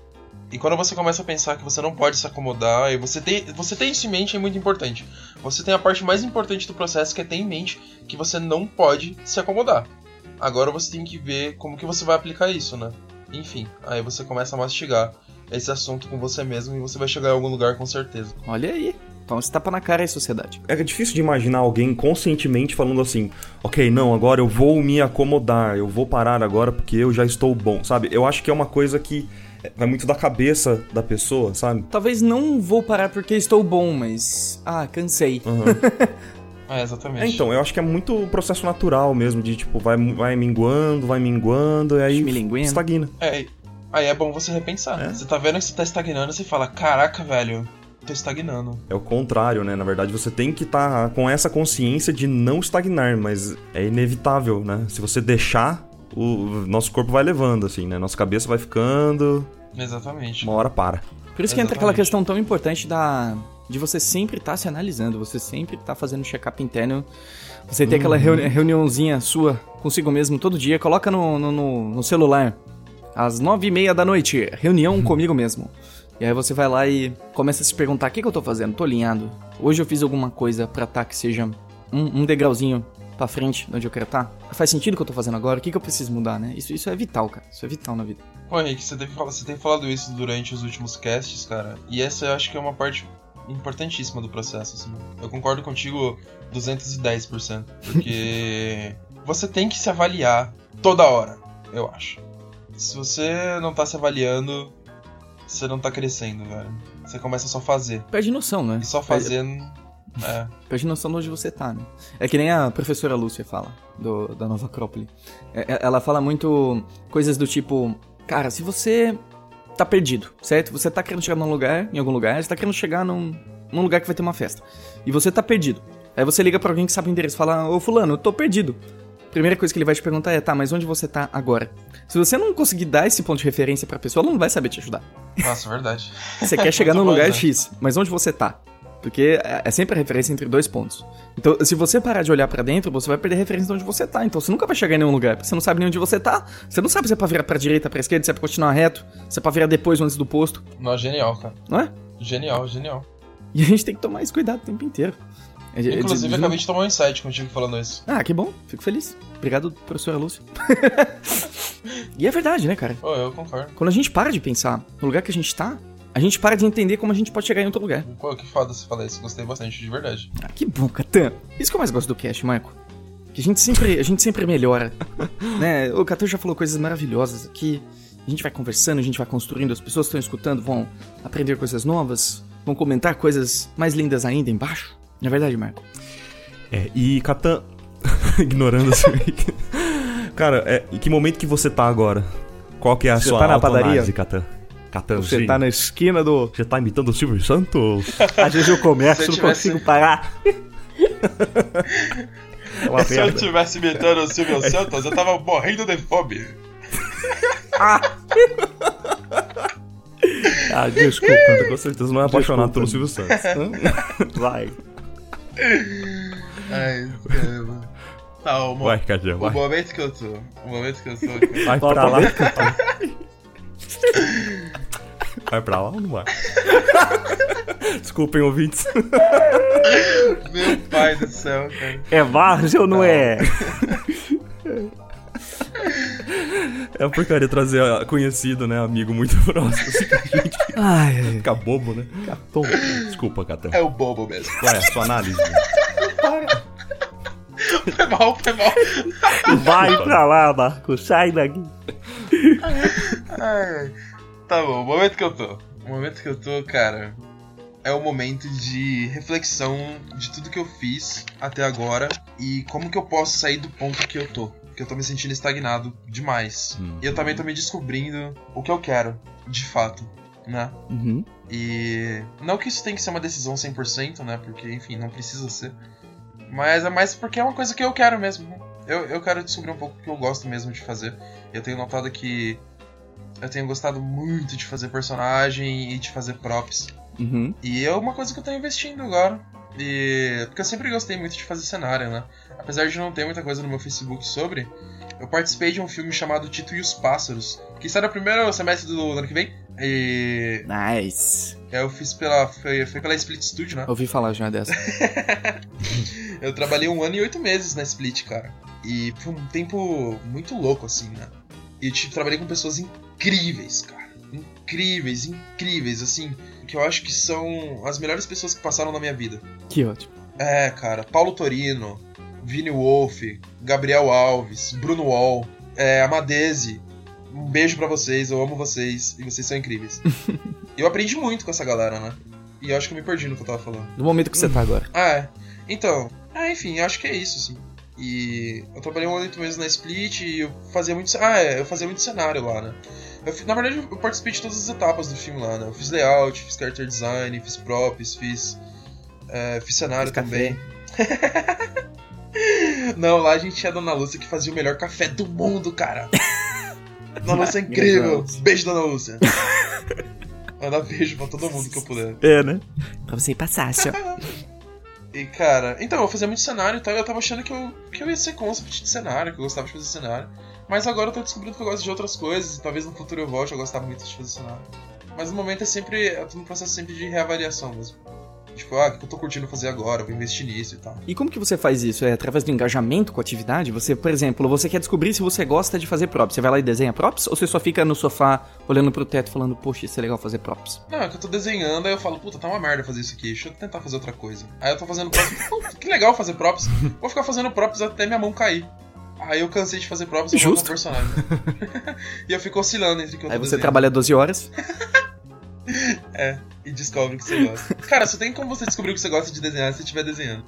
E quando você começa a pensar que você não pode se acomodar, e você tem, você tem isso em mente é muito importante. Você tem a parte mais importante do processo que é ter em mente que você não pode se acomodar. Agora você tem que ver como que você vai aplicar isso, né? Enfim, aí você começa a mastigar esse assunto com você mesmo e você vai chegar em algum lugar com certeza. Olha aí. Então você tapa na cara aí, sociedade. é difícil de imaginar alguém conscientemente falando assim: ok, não, agora eu vou me acomodar, eu vou parar agora porque eu já estou bom, sabe? Eu acho que é uma coisa que vai muito da cabeça da pessoa, sabe? Talvez não vou parar porque estou bom, mas. Ah, cansei. Uhum. É, exatamente. É, então, eu acho que é muito o processo natural mesmo, de tipo, vai, vai minguando, vai minguando, e aí Esmilinguindo. estagna. É, aí é bom você repensar. É. Você tá vendo que você tá estagnando, você fala, caraca, velho, tô estagnando. É o contrário, né? Na verdade, você tem que estar com essa consciência de não estagnar, mas é inevitável, né? Se você deixar, o nosso corpo vai levando, assim, né? Nossa cabeça vai ficando, Exatamente. uma hora para. Por isso que entra aquela Exatamente. questão tão importante da de você sempre estar se analisando, você sempre estar fazendo check-up interno, você ter aquela reuni- reuniãozinha sua consigo mesmo todo dia, coloca no, no, no- no celular, às nove e meia da noite, reunião comigo mesmo. E aí você vai lá e começa a se perguntar, o que, que eu tô fazendo? Tô alinhado? Hoje eu fiz alguma coisa pra tá que seja um, um degrauzinho pra frente de onde eu quero estar? Faz sentido o que eu tô fazendo agora? O que, que eu preciso mudar, né? Isso, isso é vital, cara. Isso é vital na vida. Pô, Henrique, você, teve, você tem falado isso durante os últimos casts, cara. E essa eu acho que é uma parte importantíssima do processo, assim. Eu concordo contigo 210%. Porque você tem que se avaliar toda hora, eu acho. Se você não tá se avaliando, você não tá crescendo, velho. Você começa só a fazer. Perde noção, né? E só fazendo. É. Perde noção de onde você tá, né? É que nem a professora Lúcia fala, do, da Nova Acrópole. É, é, ela fala muito coisas do tipo: Cara, se você tá perdido, certo? Você tá querendo chegar num lugar, em algum lugar, você tá querendo chegar num, num lugar que vai ter uma festa. E você tá perdido. Aí você liga pra alguém que sabe o endereço e fala: Ô Fulano, eu tô perdido. Primeira coisa que ele vai te perguntar é: Tá, mas onde você tá agora? Se você não conseguir dar esse ponto de referência pra pessoa, ela não vai saber te ajudar. Nossa, verdade. Você quer chegar num lugar né? X, mas onde você tá? Porque é é sempre a referência entre dois pontos. Então, se você parar de olhar pra dentro, você vai perder referência de onde você tá. Então, você nunca vai chegar em nenhum lugar, porque você não sabe nem onde você tá. Você não sabe se é pra virar pra direita, pra esquerda, se é pra continuar reto, se é pra virar depois ou antes do posto, Não, genial, cara. não é? Genial, genial. E a gente tem que tomar esse cuidado o tempo inteiro. Inclusive, de- acabei de tomar um insight contigo falando isso. Ah, que bom. Fico feliz. Obrigado, professora Lúcia. e é verdade, né, cara? Pô, eu concordo. Quando a gente para de pensar no lugar que a gente tá, a gente para de entender como a gente pode chegar em outro lugar. Pô, que foda você falar isso. Gostei bastante, de verdade. Ah, que bom, Catan. Isso que eu mais gosto do cast, Marco. Que a gente sempre, a gente sempre melhora. né? O Catan já falou coisas maravilhosas aqui. A gente vai conversando, a gente vai construindo, as pessoas que estão escutando vão aprender coisas novas, vão comentar coisas mais lindas ainda embaixo. Não é verdade, Marco? É, e Catan. Ignorando assim. Cara, é, em que momento que você tá agora? Qual que é a Você sua tá na padaria? Catan? Catanzinho. na esquina do. Você tá imitando o Silvio Santos? Às vezes eu começo, eu tivesse- parar. É uma Se eu tivesse imitando o Silvio Santos, eu tava morrendo de fome. Ah, desculpa. Com certeza não é apaixonado pelo Silvio Santos. Vai. Ai, caramba. Tá, o, mo- Vai, Cadian, o vai. momento que eu tô. O momento que eu tô. cara. Vai pra lá. Vai pra lá ou não vai? Desculpem, ouvintes. Meu pai do céu, cara. É Várzea ou não é? É uma porcaria trazer conhecido, né? Amigo muito próximo. Assim, que a gente Ai, fica bobo, né? bom. Desculpa, Catan. É o bobo mesmo. Qual é a sua análise? Foi mal, foi mal. Vai pra lá, Marco. Sai daqui. Ai, ai. Tá bom, o momento que eu tô. O momento que eu tô, cara, é o momento de reflexão de tudo que eu fiz até agora e como que eu posso sair do ponto que eu tô. Porque eu tô me sentindo estagnado demais. Hum. E eu também tô me descobrindo o que eu quero, de fato, né? Uhum. E não que isso tem que ser uma decisão 100%, né? Porque, enfim, não precisa ser. Mas é mais porque é uma coisa que eu quero mesmo. Eu, eu quero descobrir um pouco o que eu gosto mesmo de fazer. Eu tenho notado que eu tenho gostado muito de fazer personagem e de fazer props. Uhum. E é uma coisa que eu tô investindo agora. E. Porque eu sempre gostei muito de fazer cenário, né? Apesar de não ter muita coisa no meu Facebook sobre, eu participei de um filme chamado Tito e os Pássaros, que sai no primeiro semestre do ano que vem. E. Nice. Eu fiz pela. Foi, foi pela Split Studio, né? Ouvi falar já dessa. Eu trabalhei um ano e oito meses na Split, cara. E foi um tempo muito louco, assim, né? E eu tipo, trabalhei com pessoas incríveis, cara. Incríveis, incríveis, assim. Que eu acho que são as melhores pessoas que passaram na minha vida. Que ótimo. É, cara. Paulo Torino, Vini Wolf, Gabriel Alves, Bruno Wall, é, Amadeze. Um beijo pra vocês, eu amo vocês e vocês são incríveis. eu aprendi muito com essa galera, né? E eu acho que eu me perdi no que eu tava falando. No momento que você tá agora. Ah, é. Então, ah, enfim, acho que é isso, assim. E eu trabalhei um ano e oito meses na Split e eu fazia muito. Ah, é, eu fazia muito cenário lá, né? Eu na verdade, eu participei de todas as etapas do filme lá, né? Eu fiz layout, fiz character design, fiz props, fiz. é, fiz cenário Fiz também. Não, lá a gente tinha a Dona Lúcia que fazia o melhor café do mundo, cara. Dona Lúcia é incrível. Beijo, Dona Lúcia. Manda beijo pra todo mundo que eu puder. É, né? Você ir Sácia. E cara, então, eu fazia muito cenário e tal, eu tava achando que eu, que eu ia ser concept de cenário, que eu gostava de fazer cenário. Mas agora eu tô descobrindo que eu gosto de outras coisas, e talvez no futuro eu volte a gostar muito de fazer cenário. Mas no momento é sempre. Eu tô num processo sempre de reavaliação mesmo. Tipo, ah, o que eu tô curtindo fazer agora? Eu vou investir nisso e tal. E como que você faz isso? É através do engajamento com a atividade? Você, por exemplo, você quer descobrir se você gosta de fazer props. Você vai lá e desenha props? Ou você só fica no sofá olhando pro teto falando, poxa, isso é legal fazer props? Não, é que eu tô desenhando, aí eu falo, puta, tá uma merda fazer isso aqui, deixa eu tentar fazer outra coisa. Aí eu tô fazendo props, que legal fazer props. Vou ficar fazendo props até minha mão cair. Aí eu cansei de fazer props e Justo. personagem. e eu fico oscilando entre que eu tô Aí você desenhando. trabalha 12 horas. É, e descobre que você gosta. Cara, só tem como você descobrir o que você gosta de desenhar se você estiver desenhando.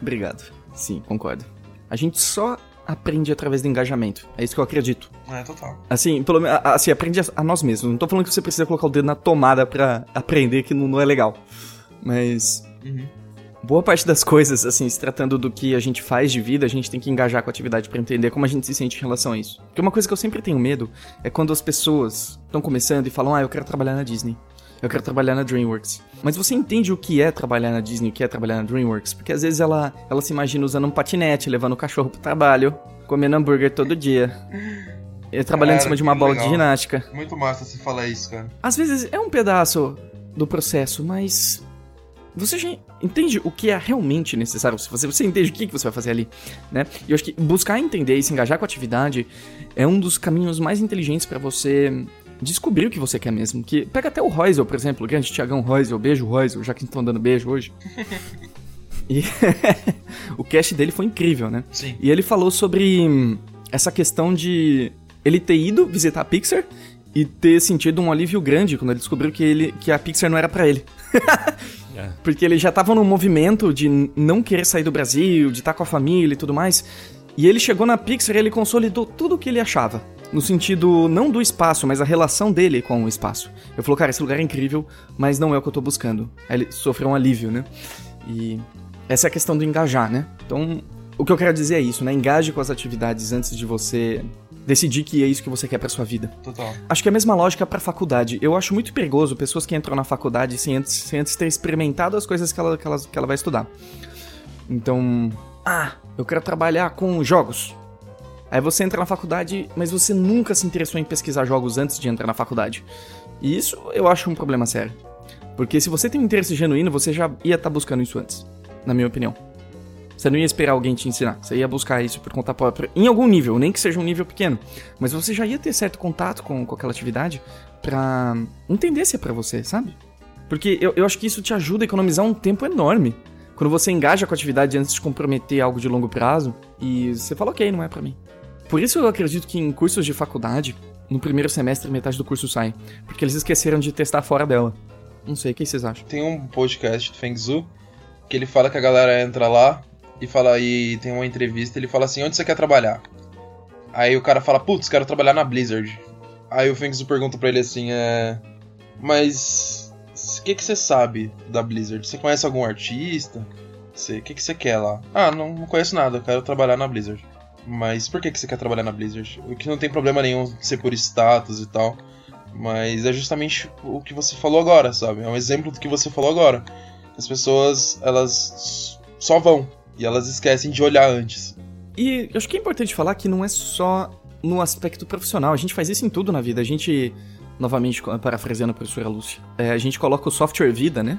Obrigado. Sim, concordo. A gente só aprende através do engajamento. É isso que eu acredito. É, total. Assim, pelo menos, assim, aprende a, a nós mesmos. Não tô falando que você precisa colocar o dedo na tomada pra aprender que não, não é legal. Mas Uhum. boa parte das coisas, assim, se tratando do que a gente faz de vida, a gente tem que engajar com a atividade pra entender como a gente se sente em relação a isso. Porque uma coisa que eu sempre tenho medo é quando as pessoas estão começando e falam, ah, eu quero trabalhar na Disney. Eu quero trabalhar na DreamWorks. Mas você entende o que é trabalhar na Disney, o que é trabalhar na DreamWorks? Porque às vezes ela, ela se imagina usando um patinete, levando o cachorro pro trabalho, comendo hambúrguer todo dia. E trabalhando em Cara, cima de uma bola legal. de ginástica. Muito massa você falar isso, cara. Às vezes é um pedaço do processo, mas você já entende o que é realmente necessário. Se você, você entende o que que você vai fazer ali, né? E eu acho que buscar entender e se engajar com a atividade é um dos caminhos mais inteligentes pra você descobrir o que você quer mesmo. Que pega até o Roisel, por exemplo, o grande Tiagão Roisel, beijo Roisel, já que estão dando beijo hoje. E o cast dele foi incrível, né? Sim. E ele falou sobre hum, essa questão de ele ter ido visitar a Pixar e ter sentido um alívio grande quando ele descobriu que, ele, que a Pixar não era pra ele. É. Porque ele já tava num movimento de não querer sair do Brasil, de estar com a família e tudo mais. E ele chegou na Pixar e ele consolidou tudo o que ele achava. No sentido, não do espaço, mas a relação dele com o espaço. Eu falou, cara, esse lugar é incrível, mas não é o que eu tô buscando. Aí ele sofreu um alívio, né? E essa é a questão do engajar, né? Então, o que eu quero dizer é isso, né? Engaje com as atividades antes de você decidir que é isso que você quer pra sua vida. Total. Acho que é a mesma lógica pra faculdade. Eu acho muito perigoso pessoas que entram na faculdade sem antes, sem antes ter experimentado as coisas que ela, que, ela, que ela vai estudar. Então, ah, eu quero trabalhar com jogos. Aí você entra na faculdade, mas você nunca se interessou em pesquisar jogos antes de entrar na faculdade. E isso eu acho um problema sério. Porque se você tem um interesse genuíno, você já ia estar buscando isso antes, na minha opinião. Você não ia esperar alguém te ensinar, você ia buscar isso por conta própria, em algum nível, nem que seja um nível pequeno. Mas você já ia ter certo contato com, com aquela atividade pra entender se é pra você, sabe? Porque eu, eu acho que isso te ajuda a economizar um tempo enorme. Quando você engaja com a atividade antes de comprometer algo de longo prazo e você fala, ok, não é pra mim. Por isso eu acredito que em cursos de faculdade, no primeiro semestre metade do curso sai. Porque eles esqueceram de testar fora dela. Não sei, o que vocês acham? Tem um podcast do Feng Zhu que ele fala que a galera entra lá e fala e tem uma entrevista, ele fala assim, onde você quer trabalhar? Aí o cara fala, putz, quero trabalhar na Blizzard. Aí o Feng Zhu pergunta pra ele assim, é... Mas... O que, que você sabe da Blizzard? Você conhece algum artista? Você- O que, que você quer lá? Ah, não, não conheço nada, quero trabalhar na Blizzard. Mas por que, que você quer trabalhar na Blizzard? O que não tem problema nenhum ser por status e tal. Mas é justamente o que você falou agora, sabe? É um exemplo do que você falou agora. As pessoas, elas só vão. E elas esquecem de olhar antes. E eu acho que é importante falar que não é só no aspecto profissional. A gente faz isso em tudo na vida. A gente, novamente, parafraseando a professora Lúcia, é, a gente coloca o software vida, né?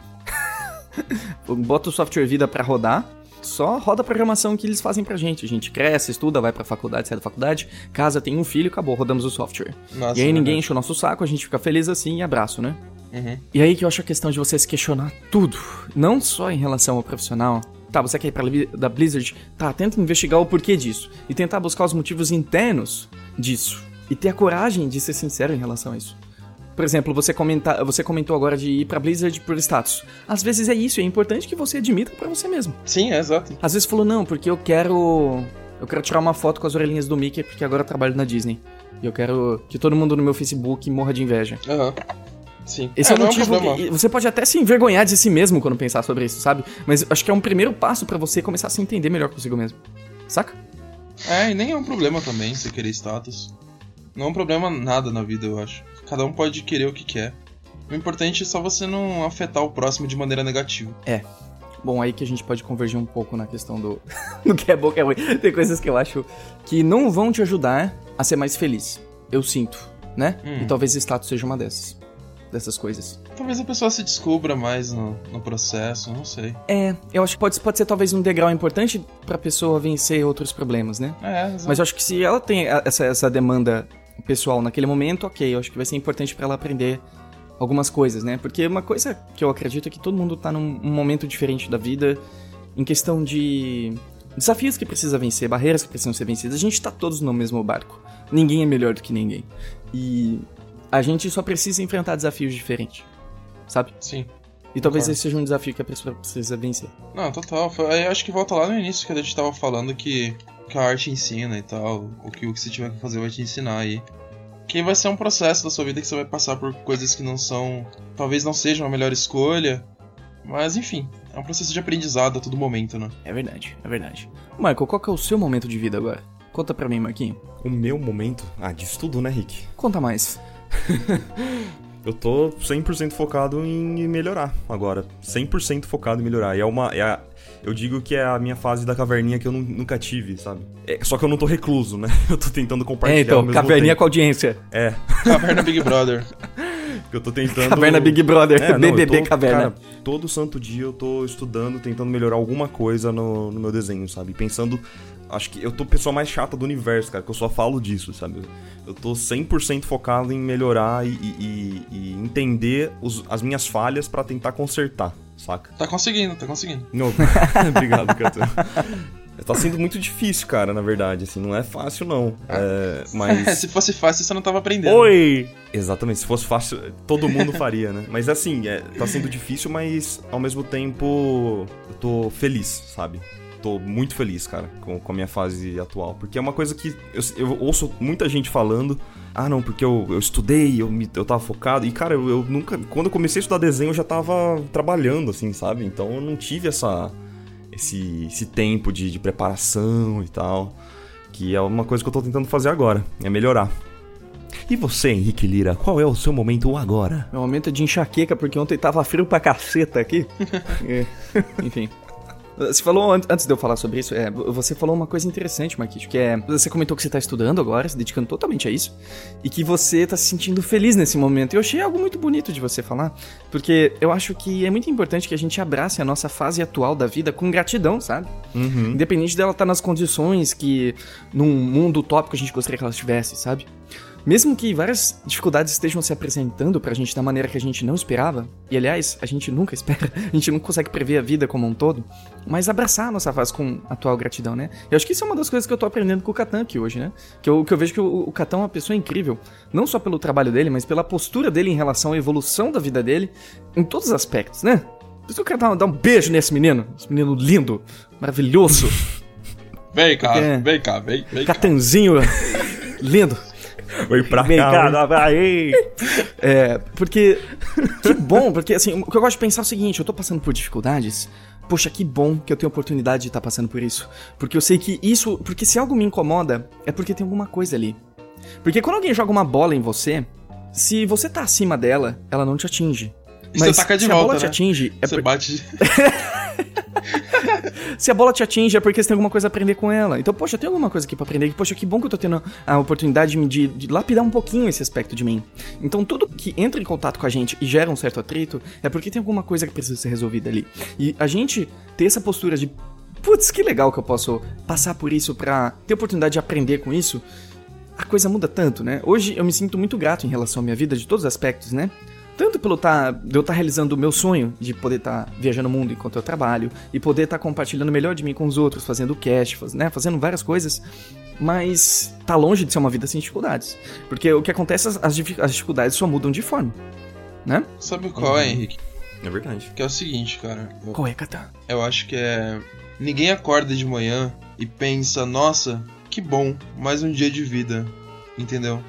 Bota o software vida pra rodar. Só roda a programação que eles fazem pra gente. A gente cresce, estuda, vai pra faculdade, sai da faculdade, casa, tem um filho, acabou, rodamos o software. Nossa, e aí ninguém verdade. enche o nosso saco, a gente fica feliz assim e abraço, né? Uhum. E aí que eu acho a questão de você se questionar tudo, não só em relação ao profissional. Tá, você quer ir pra da Blizzard? Tá, tenta investigar o porquê disso. E tentar buscar os motivos internos disso. E ter a coragem de ser sincero em relação a isso. Por exemplo, você, comenta, você comentou agora de ir pra Blizzard por status. Às vezes é isso, é importante que você admita pra você mesmo. Sim, é exato. Às vezes falou, não, porque eu quero. Eu quero tirar uma foto com as orelhinhas do Mickey, porque agora eu trabalho na Disney. E eu quero que todo mundo no meu Facebook morra de inveja. Aham. Sim. Esse é, o não motivo. um problema. que- você pode até se envergonhar de si mesmo quando pensar sobre isso, sabe? Mas acho que é um primeiro passo pra você começar a se entender melhor consigo mesmo. Saca? É, e nem é um problema também você querer status. Não é um problema nada na vida, eu acho. Cada um pode querer o que quer. O importante é só você não afetar o próximo de maneira negativa. Bom, aí que a gente pode convergir um pouco na questão do, do que é bom, que é ruim. Tem coisas que eu acho que não vão te ajudar a ser mais feliz. Eu sinto, né? Hum. E talvez status seja uma dessas. dessas coisas. Talvez a pessoa se descubra mais no, no processo, não sei. É, eu acho que pode, pode ser talvez um degrau importante pra pessoa vencer outros problemas, né? É, exato. Mas eu acho que se ela tem essa, essa demanda pessoal naquele momento, ok, eu acho que vai ser importante pra ela aprender algumas coisas, né? Porque uma coisa que eu acredito é que todo mundo tá num um momento diferente da vida, em questão de desafios que precisa vencer, barreiras que precisam ser vencidas. A gente tá todos no mesmo barco. Ninguém é melhor do que ninguém. E a gente só precisa enfrentar desafios diferentes, sabe? Sim. E talvez Concordo. esse seja um desafio que a pessoa precisa vencer. Não, total. Aí eu acho que volta lá no início que a gente tava falando que, que a arte ensina e tal. O que, o que você tiver que fazer vai te ensinar aí. Que vai ser um processo da sua vida que você vai passar por coisas que não são. Talvez não sejam a melhor escolha. Mas enfim, é um processo de aprendizado a todo momento, né? É verdade, é verdade. Michael, qual que é o seu momento de vida agora? Conta pra mim, Marquinho. O meu momento. Ah, disso tudo, né, Rick? Conta mais. Eu tô 100% focado em melhorar agora. 100% focado em melhorar. E é uma. É a- eu digo que é a minha fase da caverninha que eu nu- nunca tive, sabe? É, só que eu não tô recluso, né? Eu tô tentando compartilhar. É, então, ao mesmo caverninha tempo. com audiência. É, Caverna Big Brother. que eu tô tentando. Caverna Big Brother, É, não, BBB tô, Caverna. Cara, todo santo dia eu tô estudando, tentando melhorar alguma coisa no, no meu desenho, sabe? Pensando. Acho que eu tô a pessoa mais chata do universo, cara, que eu só falo disso, sabe? Eu tô 100% focado em melhorar e, e- e- entender os- as minhas falhas pra tentar consertar, saca? Tá conseguindo, tá conseguindo. Não, obrigado, Catu. Tá sendo muito difícil, cara, na verdade, assim, não é fácil não. É, mas Se fosse fácil, você não tava aprendendo. Oi! Exatamente, se fosse fácil, todo mundo faria, né? Mas assim, é, tá sendo difícil, mas ao mesmo tempo eu tô feliz, sabe? Tô muito feliz, cara, com, com a minha fase atual. Porque é uma coisa que eu, eu ouço muita gente falando. Ah, não, porque eu, eu estudei, eu, me, eu tava focado. E, cara, eu, eu nunca. Quando eu comecei a estudar desenho, eu já tava trabalhando, assim, sabe? Então eu não tive essa. Esse, esse tempo de, de preparação e tal. Que é uma coisa que eu tô tentando fazer agora. É melhorar. E você, Henrique Lira, qual é o seu momento agora? Meu momento é de enxaqueca, porque ontem tava frio pra caceta aqui. É, Enfim. Você falou, an- antes de eu falar sobre isso, é, você falou uma coisa interessante, Marquinhos, que é, você comentou que você tá estudando agora, se dedicando totalmente a isso, e que você tá se sentindo feliz nesse momento. Eu achei algo muito bonito de você falar, porque eu acho que é muito importante que a gente abrace a nossa fase atual da vida com gratidão, sabe? Uhum. Independente dela estar nas condições que num mundo utópico a gente gostaria que ela estivesse, sabe? Mesmo que várias dificuldades estejam se apresentando pra gente da maneira que a gente não esperava, e aliás, a gente nunca espera, a gente não consegue prever a vida como um todo, mas abraçar a nossa fase com atual gratidão, né? Eu acho que isso é uma das coisas que eu tô aprendendo com o Catan aqui hoje, né? Que eu, que eu vejo que o, o Catan é uma pessoa incrível, não só pelo trabalho dele, mas pela postura dele em relação à evolução da vida dele, em todos os aspectos, né? Por isso que eu quero dar, dar um beijo nesse menino, esse menino lindo, maravilhoso. Vem cá, É. vem cá, vem, vem cá. Catanzinho lindo. Oi pra Vem cá. cá, aí. É, porque. Que bom, porque assim, o que eu gosto de pensar é o seguinte: eu tô passando por dificuldades. Poxa, que bom que eu tenho a oportunidade de estar passando por isso. Porque eu sei que isso. Porque se algo me incomoda, é porque tem alguma coisa ali. Porque quando alguém joga uma bola em você, se você tá acima dela, ela não te atinge. E você Mas taca de se a volta, bola te né? atinge, é Você por- bate se a bola te atinge é porque você tem alguma coisa a aprender com ela. Então, poxa, tem alguma coisa aqui pra aprender. Poxa, que bom que eu tô tendo a oportunidade de, de, lapidar um pouquinho esse aspecto de mim. Então, tudo que entra em contato com a gente e gera um certo atrito é porque tem alguma coisa que precisa ser resolvida ali. E a gente ter essa postura de, putz, que legal que eu posso passar por isso pra ter a oportunidade de aprender com isso. A coisa muda tanto, né? Hoje eu me sinto muito grato em relação à minha vida de todos os aspectos, né? Tanto pelo tá, de eu estar realizando o meu sonho de poder estar viajando o mundo enquanto eu trabalho e poder estar compartilhando o melhor de mim com os outros, fazendo cast, faz, né, fazendo várias coisas, mas tá longe de ser uma vida sem dificuldades. Porque o que acontece, as, as difi- as dificuldades só mudam de forma, né? Sabe qual Uhum. é, Henrique? É verdade. Que é o seguinte, cara. Eu, Qual é, Katan? eu acho que é. Ninguém acorda de manhã e pensa, nossa, que bom, mais um dia de vida. Entendeu?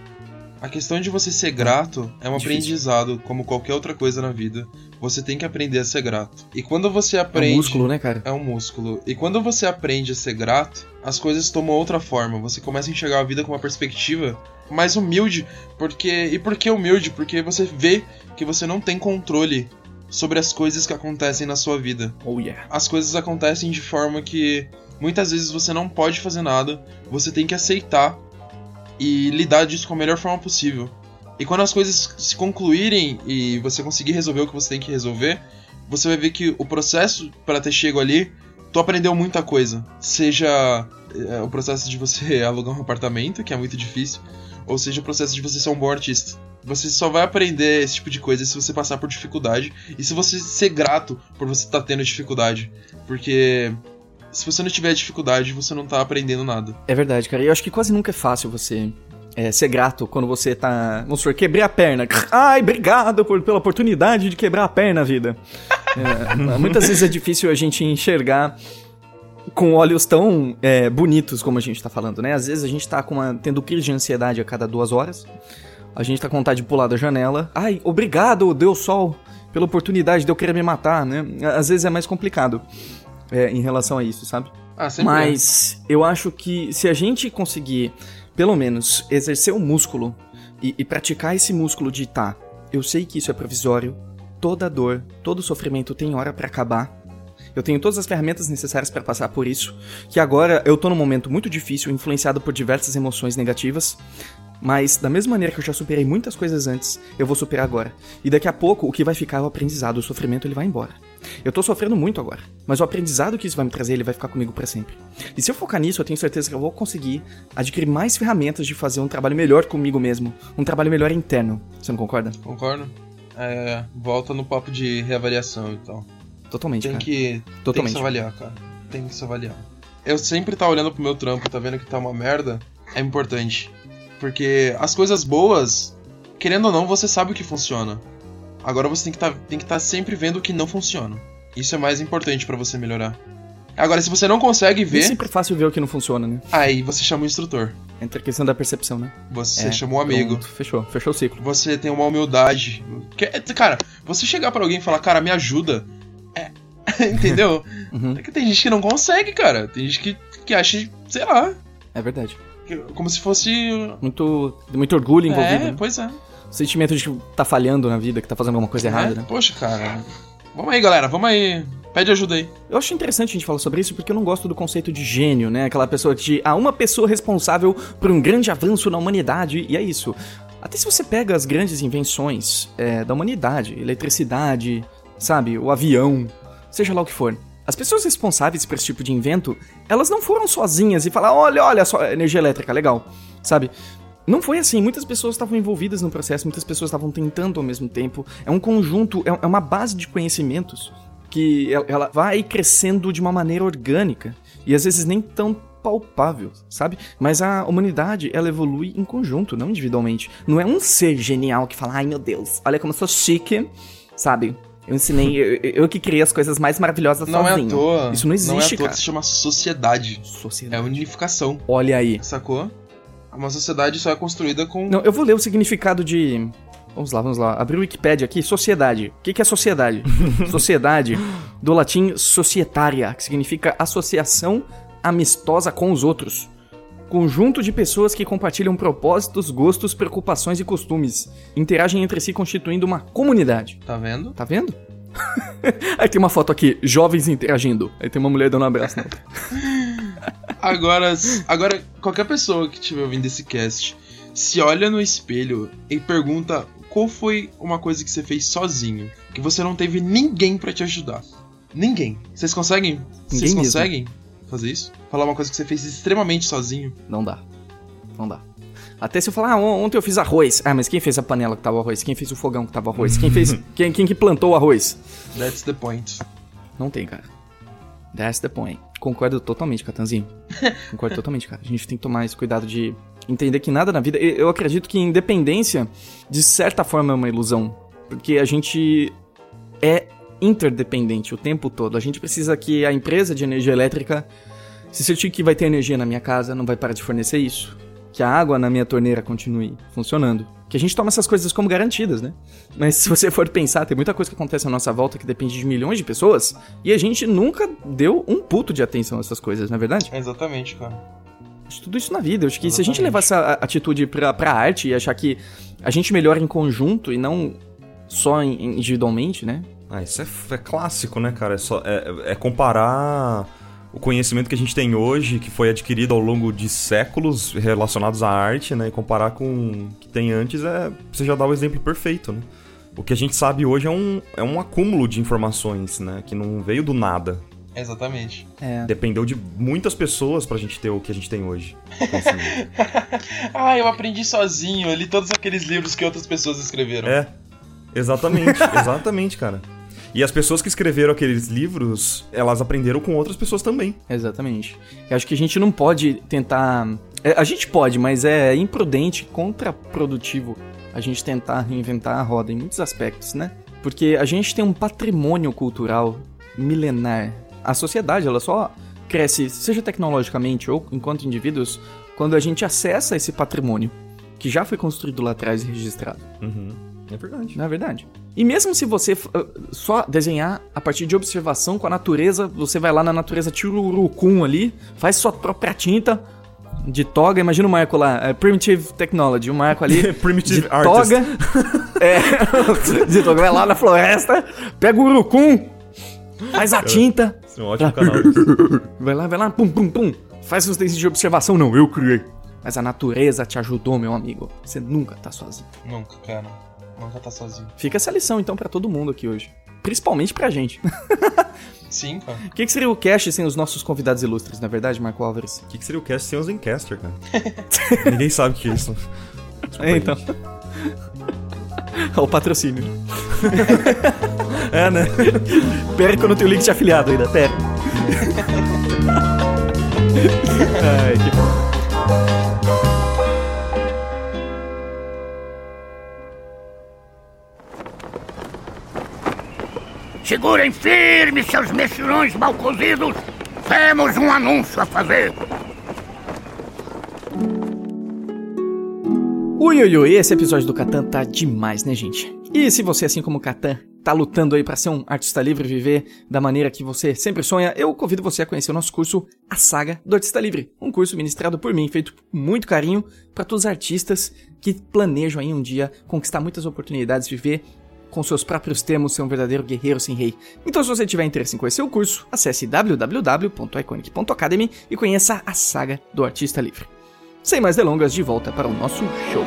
A questão de você ser grato é um Difícil. aprendizado, como qualquer outra coisa na vida. Você tem que aprender a ser grato. E quando você É aprende. um músculo, né, cara? É um músculo. E quando você aprende a ser grato, as coisas tomam outra forma. Você começa a enxergar a vida com uma perspectiva mais humilde. Porque. E por que humilde? Porque você vê que você não tem controle sobre as coisas que acontecem na sua vida. Oh yeah. As coisas acontecem de forma que muitas vezes você não pode fazer nada, você tem que aceitar e lidar disso com a melhor forma possível. E quando as coisas se concluírem e você conseguir resolver o que você tem que resolver, você vai ver que o processo para ter chego ali, tu aprendeu muita coisa. Seja é, o processo de você alugar um apartamento, que é muito difícil, ou seja o processo de você ser um bom artista. Você só vai aprender esse tipo de coisa se você passar por dificuldade e se você ser grato por você estar tá tendo dificuldade. Porque se você não tiver dificuldade, você não tá aprendendo nada. É verdade, cara. E eu acho que quase nunca é fácil você é, ser grato quando você tá. Vamos supor, quebrei a perna. Ai, obrigado por, pela oportunidade de quebrar a perna, vida. É, muitas vezes é difícil a gente enxergar com olhos tão é, bonitos como a gente tá falando, né? Às vezes a gente tá com uma, tendo crise de ansiedade a cada duas horas. A gente tá com vontade de pular da janela. Ai, obrigado, Deus Sol, pela oportunidade de eu querer me matar, né? Às vezes é mais complicado é, em relação a isso, sabe? Ah, Mas é. eu acho que se a gente conseguir pelo menos, exercer o músculo e, e praticar esse músculo de tá, eu sei que isso é provisório, toda dor, todo sofrimento tem hora para acabar. Eu tenho todas as ferramentas necessárias para passar por isso, que agora eu tô num momento muito difícil, influenciado por diversas emoções negativas, mas da mesma maneira que eu já superei muitas coisas antes, eu vou superar agora. E daqui a pouco o que vai ficar é o aprendizado, o sofrimento ele vai embora. Eu tô sofrendo muito agora, mas o aprendizado que isso vai me trazer, ele vai ficar comigo para sempre. E se eu focar nisso, eu tenho certeza que eu vou conseguir adquirir mais ferramentas de fazer um trabalho melhor comigo mesmo, um trabalho melhor interno. Você não concorda? Concordo. É, volta no papo de reavaliação, então. Totalmente, tem cara. Que, Totalmente. Tem que se avaliar, cara. Tem que se avaliar. Eu sempre tá olhando pro meu trampo, tá vendo que tá uma merda, é importante. Porque as coisas boas, querendo ou não, você sabe o que funciona. Agora você tem que tá, estar tá sempre vendo o que não funciona. Isso é mais importante para você melhorar. Agora, se você não consegue ver. É sempre fácil ver o que não funciona, né? Aí você chama o instrutor. Entra a questão da percepção, né? Você é, chama um amigo. Pronto, fechou, fechou o ciclo. Você tem uma humildade. Cara, você chegar para alguém e falar, cara, me ajuda. É. Entendeu? uhum. É que tem gente que não consegue, cara. Tem gente que, que acha, sei lá. É verdade. Como se fosse. Muito, muito orgulho envolvido. É, né? pois é sentimento de que tá falhando na vida, que tá fazendo alguma coisa é, errada, né? Poxa, cara. Vamos aí, galera, vamos aí. Pede ajuda aí. Eu acho interessante a gente falar sobre isso porque eu não gosto do conceito de gênio, né? Aquela pessoa que há uma pessoa responsável por um grande avanço na humanidade, e é isso. Até se você pega as grandes invenções é, da humanidade, eletricidade, sabe, o avião, seja lá o que for. As pessoas responsáveis por esse tipo de invento, elas não foram sozinhas e falaram, olha, olha só, energia elétrica, legal, sabe? Não foi assim, muitas pessoas estavam envolvidas no processo, muitas pessoas estavam tentando ao mesmo tempo. É um conjunto, é, é uma base de conhecimentos que ela vai crescendo de uma maneira orgânica e às vezes nem tão palpável, sabe? Mas a humanidade, ela evolui em conjunto, não individualmente. Não é um ser genial que fala, ai meu Deus, olha como eu sou chique, sabe? Eu ensinei, eu, eu, que criei as coisas mais maravilhosas não sozinho. Não é à toa. Isso não existe, não é à toa cara. se chama sociedade. Sociedade. É unificação. Olha aí. Sacou? Uma sociedade só é construída com. Não, eu vou ler o significado de. Vamos lá, vamos lá. Abrir o Wikipedia aqui. Sociedade. O que, que é sociedade? sociedade, do latim societaria, que significa associação amistosa com os outros. Conjunto de pessoas que compartilham propósitos, gostos, preocupações e costumes. Interagem entre si constituindo uma comunidade. Tá vendo? Tá vendo? Aí tem uma foto aqui, jovens interagindo. Aí tem uma mulher dando um abraço. Agora, agora, qualquer pessoa que estiver ouvindo esse cast, se olha no espelho e pergunta qual foi uma coisa que você fez sozinho, que você não teve ninguém para te ajudar. Ninguém. Vocês conseguem? Vocês conseguem fazer isso? Falar uma coisa que você fez extremamente sozinho? Não dá. Não dá. Até se eu falar, ah, ontem eu fiz arroz. Ah, mas quem fez a panela que tava arroz? Quem fez o fogão que tava arroz? Quem fez. quem, quem que plantou o arroz? That's the point. Não tem, cara. That's the point. Concordo totalmente, Catanzinho. Concordo totalmente, cara. A gente tem que tomar esse cuidado de entender que nada na vida. Eu acredito que independência, de certa forma, é uma ilusão. Porque a gente é interdependente o tempo todo. A gente precisa que a empresa de energia elétrica se certifique que vai ter energia na minha casa, não vai parar de fornecer isso. Que a água na minha torneira continue funcionando que a gente toma essas coisas como garantidas, né? Mas se você for pensar, tem muita coisa que acontece à nossa volta que depende de milhões de pessoas e a gente nunca deu um puto de atenção a essas coisas, não é verdade? exatamente, cara. Tudo isso na vida. Eu acho que Exatamente. se a gente levar essa atitude pra, pra arte e achar que a gente melhora em conjunto e não só individualmente, né? Ah, isso é, é clássico, né, cara? É, só, é, é comparar o conhecimento que a gente tem hoje, que foi adquirido ao longo de séculos relacionados à arte, né? E comparar com o que tem antes, é, você já dá o exemplo perfeito, né? O que a gente sabe hoje é um, é um acúmulo de informações, né? Que não veio do nada. Exatamente. É. Dependeu de muitas pessoas pra gente ter o que a gente tem hoje. ah, eu aprendi sozinho, eu li todos aqueles livros que outras pessoas escreveram. É, exatamente, exatamente, cara. E as pessoas que escreveram aqueles livros, elas aprenderam com outras pessoas também. Exatamente. Eu acho que a gente não pode tentar. é, A gente pode, mas é imprudente, contraprodutivo a gente tentar reinventar a roda em muitos aspectos, né? Porque a gente tem um patrimônio cultural milenar. A sociedade, ela só cresce, seja tecnologicamente ou enquanto indivíduos, quando a gente acessa esse patrimônio que já foi construído lá atrás e registrado. Uhum. É verdade. Não é verdade? E mesmo se você uh, só desenhar a partir de observação com a natureza, você vai lá na natureza, tira o urucum ali, faz sua própria tinta de toga. Imagina o Marco lá, é, Primitive Technology, o Marco ali Primitive de Artist. toga. é, de toga, vai lá na floresta, pega o urucum, faz a tinta, Esse é um ótimo canal. vai lá, vai lá, pum, pum, pum, faz seus testes de observação. Não, eu criei. Mas a natureza te ajudou, meu amigo. Você nunca tá sozinho. Nunca, cara. Nunca tá sozinho. Fica essa lição então pra todo mundo aqui hoje. Principalmente pra gente. Sim, cara. O que, que seria o cast sem os nossos convidados ilustres, na é verdade, Marco Álvares? O que, que seria o cast sem os Encaster, cara? Ninguém sabe o que é isso. É, então. o patrocínio. É, né? Pera que eu não tenho link de afiliado ainda, pera. Ai, que bom. Segurem firme, seus mexilhões mal cozidos. Temos um anúncio a fazer. Ui, ui, ui, esse episódio do Catan tá demais, né, gente? E se você, assim como o Catan, tá lutando aí pra ser um artista livre e viver da maneira que você sempre sonha, eu convido você a conhecer o nosso curso A Saga do Artista Livre. Um curso ministrado por mim, feito com muito carinho para todos os artistas que planejam aí um dia conquistar muitas oportunidades, viver com seus próprios termos, ser um verdadeiro guerreiro sem rei. Então, se você tiver interesse em conhecer o curso, acesse www.iconic.academy e conheça a Saga do Artista Livre. Sem mais delongas, de volta para o nosso show.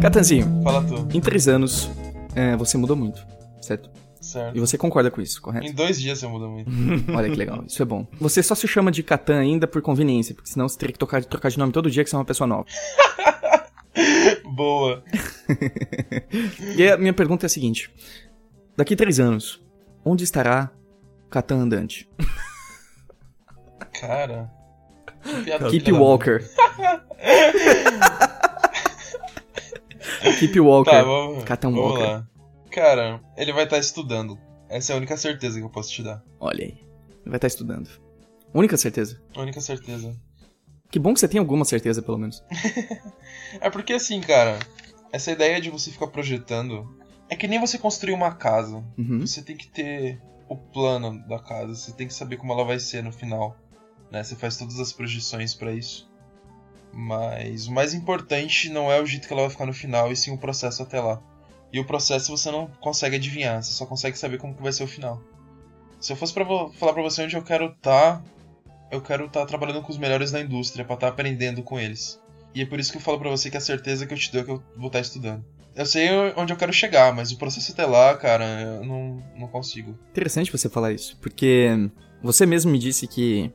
Catanzinho, Fala tu. em três anos, é, você mudou muito, certo? Certo. E você concorda com isso, correto? Em dois dias você muda muito. Olha que legal, isso é bom. Você só se chama de Catan ainda por conveniência, porque senão você teria que tocar, trocar de nome todo dia que você é uma pessoa nova. Boa. E a minha pergunta é a seguinte: daqui três anos, onde estará Catan andante? Cara. Keep Walker. Keep Walker. Tá, vamos, Catan vamos Walker. lá. Cara, ele vai estar estudando. Essa é a única certeza que eu posso te dar. Olha aí. Ele vai estar estudando. Única certeza. Única certeza. Que bom que você tem alguma certeza, pelo menos. É porque assim, cara, essa ideia de você ficar projetando é que nem você construir uma casa. Uhum. Você tem que ter o plano da casa, você tem que saber como ela vai ser no final. Né? Você faz todas as projeções pra isso. Mas o mais importante não é o jeito que ela vai ficar no final, e sim o processo até lá. E o processo você não consegue adivinhar, você só consegue saber como que vai ser o final. Se eu fosse pra falar pra você onde eu quero estar, eu quero estar trabalhando com os melhores da indústria, pra estar aprendendo com eles. E é por isso que eu falo pra você que a certeza que eu te dou é que eu vou estar estudando. Eu sei onde eu quero chegar, mas o processo até lá, cara, eu não, não consigo. Interessante você falar isso, porque você mesmo me disse que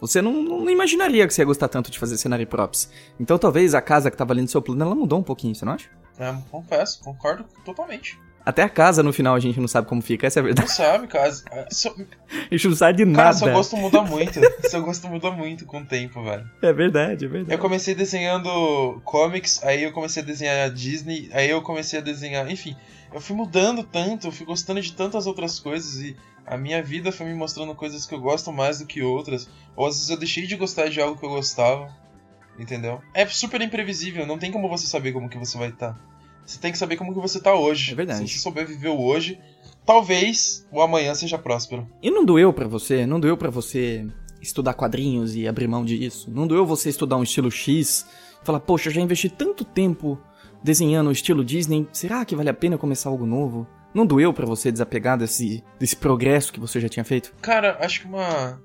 você não, não imaginaria que você ia gostar tanto de fazer cenário props. Então talvez a casa que tava ali no seu plano, ela mudou um pouquinho, você não acha? É, confesso, concordo totalmente. Até a casa no final a gente não sabe como fica, essa é a Não verdade. sabe, cara. Só- A gente não sabe de Cara, nada. seu gosto muda muito. seu gosto muda muito com o tempo, velho. É verdade, é verdade. Eu comecei desenhando comics, aí eu comecei a desenhar Disney, aí eu comecei a desenhar. Enfim, eu fui mudando tanto, eu fui gostando de tantas outras coisas e a minha vida foi me mostrando coisas que eu gosto mais do que outras. Ou às vezes eu deixei de gostar de algo que eu gostava. Entendeu? É super imprevisível, não tem como você saber como que você vai estar. Você tem que saber como que você tá hoje. É verdade. Se você souber viver o hoje, talvez o amanhã seja próspero. E não doeu pra você? Não doeu pra você estudar quadrinhos e abrir mão disso? Não doeu você estudar um estilo X? Falar, poxa, eu já investi tanto tempo desenhando no estilo Disney, será que vale a pena começar algo novo? Não doeu para você desapegar desse, desse progresso que você já tinha feito? Cara, acho que uma,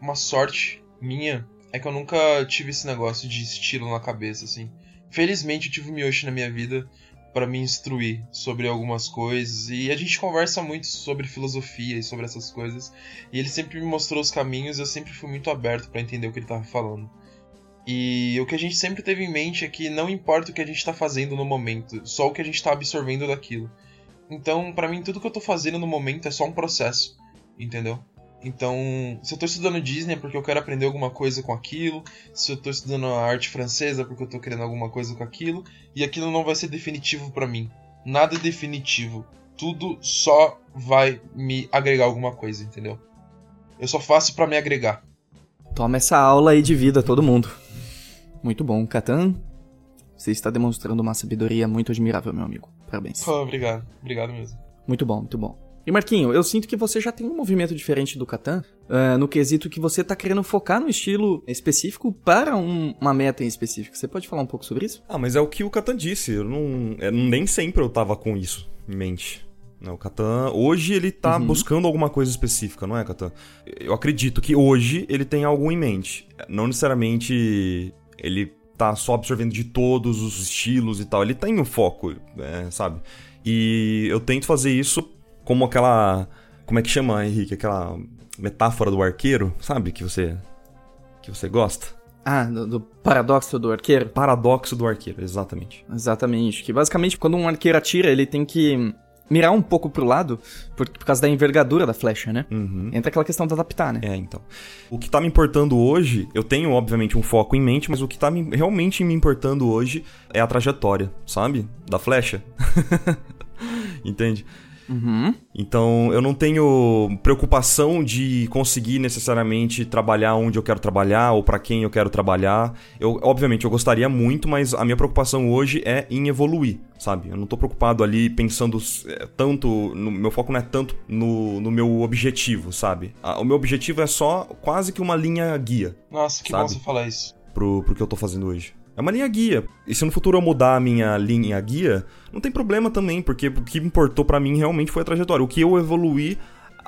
uma sorte minha é que eu nunca tive esse negócio de estilo na cabeça, assim. Felizmente eu tive o Miyoshi na minha vida para me instruir sobre algumas coisas e a gente conversa muito sobre filosofia e sobre essas coisas e ele sempre me mostrou os caminhos e eu sempre fui muito aberto para entender o que ele tava falando. E o que a gente sempre teve em mente é que não importa o que a gente tá fazendo no momento, só o que a gente tá absorvendo daquilo. Então, para mim, tudo que eu tô fazendo no momento é só um processo, entendeu? Então, se eu tô estudando Disney é porque eu quero aprender alguma coisa com aquilo, se eu tô estudando a arte francesa é porque eu tô querendo alguma coisa com aquilo, e aquilo não vai ser definitivo para mim. Nada é definitivo. Tudo só vai me agregar alguma coisa, entendeu? Eu só faço para me agregar. Toma essa aula aí de vida, todo mundo. Muito bom, Catan. Você está demonstrando uma sabedoria muito admirável, meu amigo. Parabéns. Oh, obrigado, obrigado mesmo. Muito bom, muito bom. E Marquinho, eu sinto que você já tem um movimento diferente do Catan, uh, no quesito que você tá querendo focar no estilo específico para um, uma meta em específico. Você pode falar um pouco sobre isso? Ah, mas é o que o Catan disse. Eu não, é, nem sempre eu tava com isso em mente. Não, o Catan, hoje ele tá uhum. buscando alguma coisa específica, não é, Catan? Eu acredito que hoje ele tem algo em mente. Não necessariamente ele tá só absorvendo de todos os estilos e tal. Ele tem um foco, é, sabe? E eu tento fazer isso como aquela. Como é que chama, Henrique? Aquela metáfora do arqueiro, sabe? Que você. que você gosta. Ah, do, do, paradoxo do arqueiro? Paradoxo do arqueiro, exatamente. Exatamente. Que basicamente, quando um arqueiro atira, ele tem que mirar um pouco pro lado, por, por causa da envergadura da flecha, né? Uhum. Entra aquela questão de adaptar, né? É, então. O que tá me importando hoje, eu tenho, obviamente, um foco em mente, mas o que tá me, realmente me importando hoje é a trajetória, sabe? Da flecha. Entende? Uhum. Então eu não tenho preocupação de conseguir necessariamente trabalhar onde eu quero trabalhar ou para quem eu quero trabalhar. Eu, obviamente, eu gostaria muito, mas a minha preocupação hoje é em evoluir, sabe? Eu não tô preocupado ali pensando é, tanto. No, meu foco não é tanto no, no meu objetivo, sabe? o meu objetivo é só quase que uma linha guia. Nossa, que sabe? bom você falar isso. Pro, pro que eu tô fazendo hoje. É uma linha guia. E se no futuro eu mudar a minha linha guia, não tem problema também, porque o que importou para mim realmente foi a trajetória. O que eu evoluí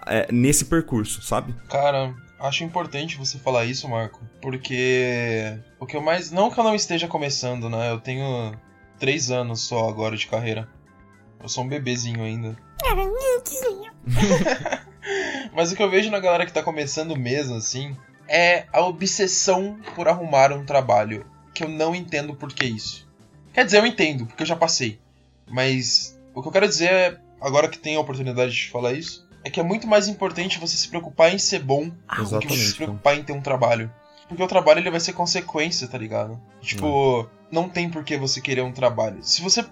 é, nesse percurso, sabe? Cara, acho importante você falar isso, Marco, porque o que eu mais. Não que eu não esteja começando, né? Eu tenho três anos só agora de carreira. Eu sou um bebezinho ainda. Mas o que eu vejo na galera que tá começando mesmo, assim, é a obsessão por arrumar um trabalho que eu não entendo por que isso. Quer dizer, eu entendo, porque eu já passei. Mas o que eu quero dizer é, agora que tenho a oportunidade de falar isso, é que é muito mais importante você se preocupar em ser bom do que você se preocupar em ter um trabalho. Porque o trabalho ele vai ser consequência, tá ligado? Tipo, não, não tem por que você querer um trabalho. Se você.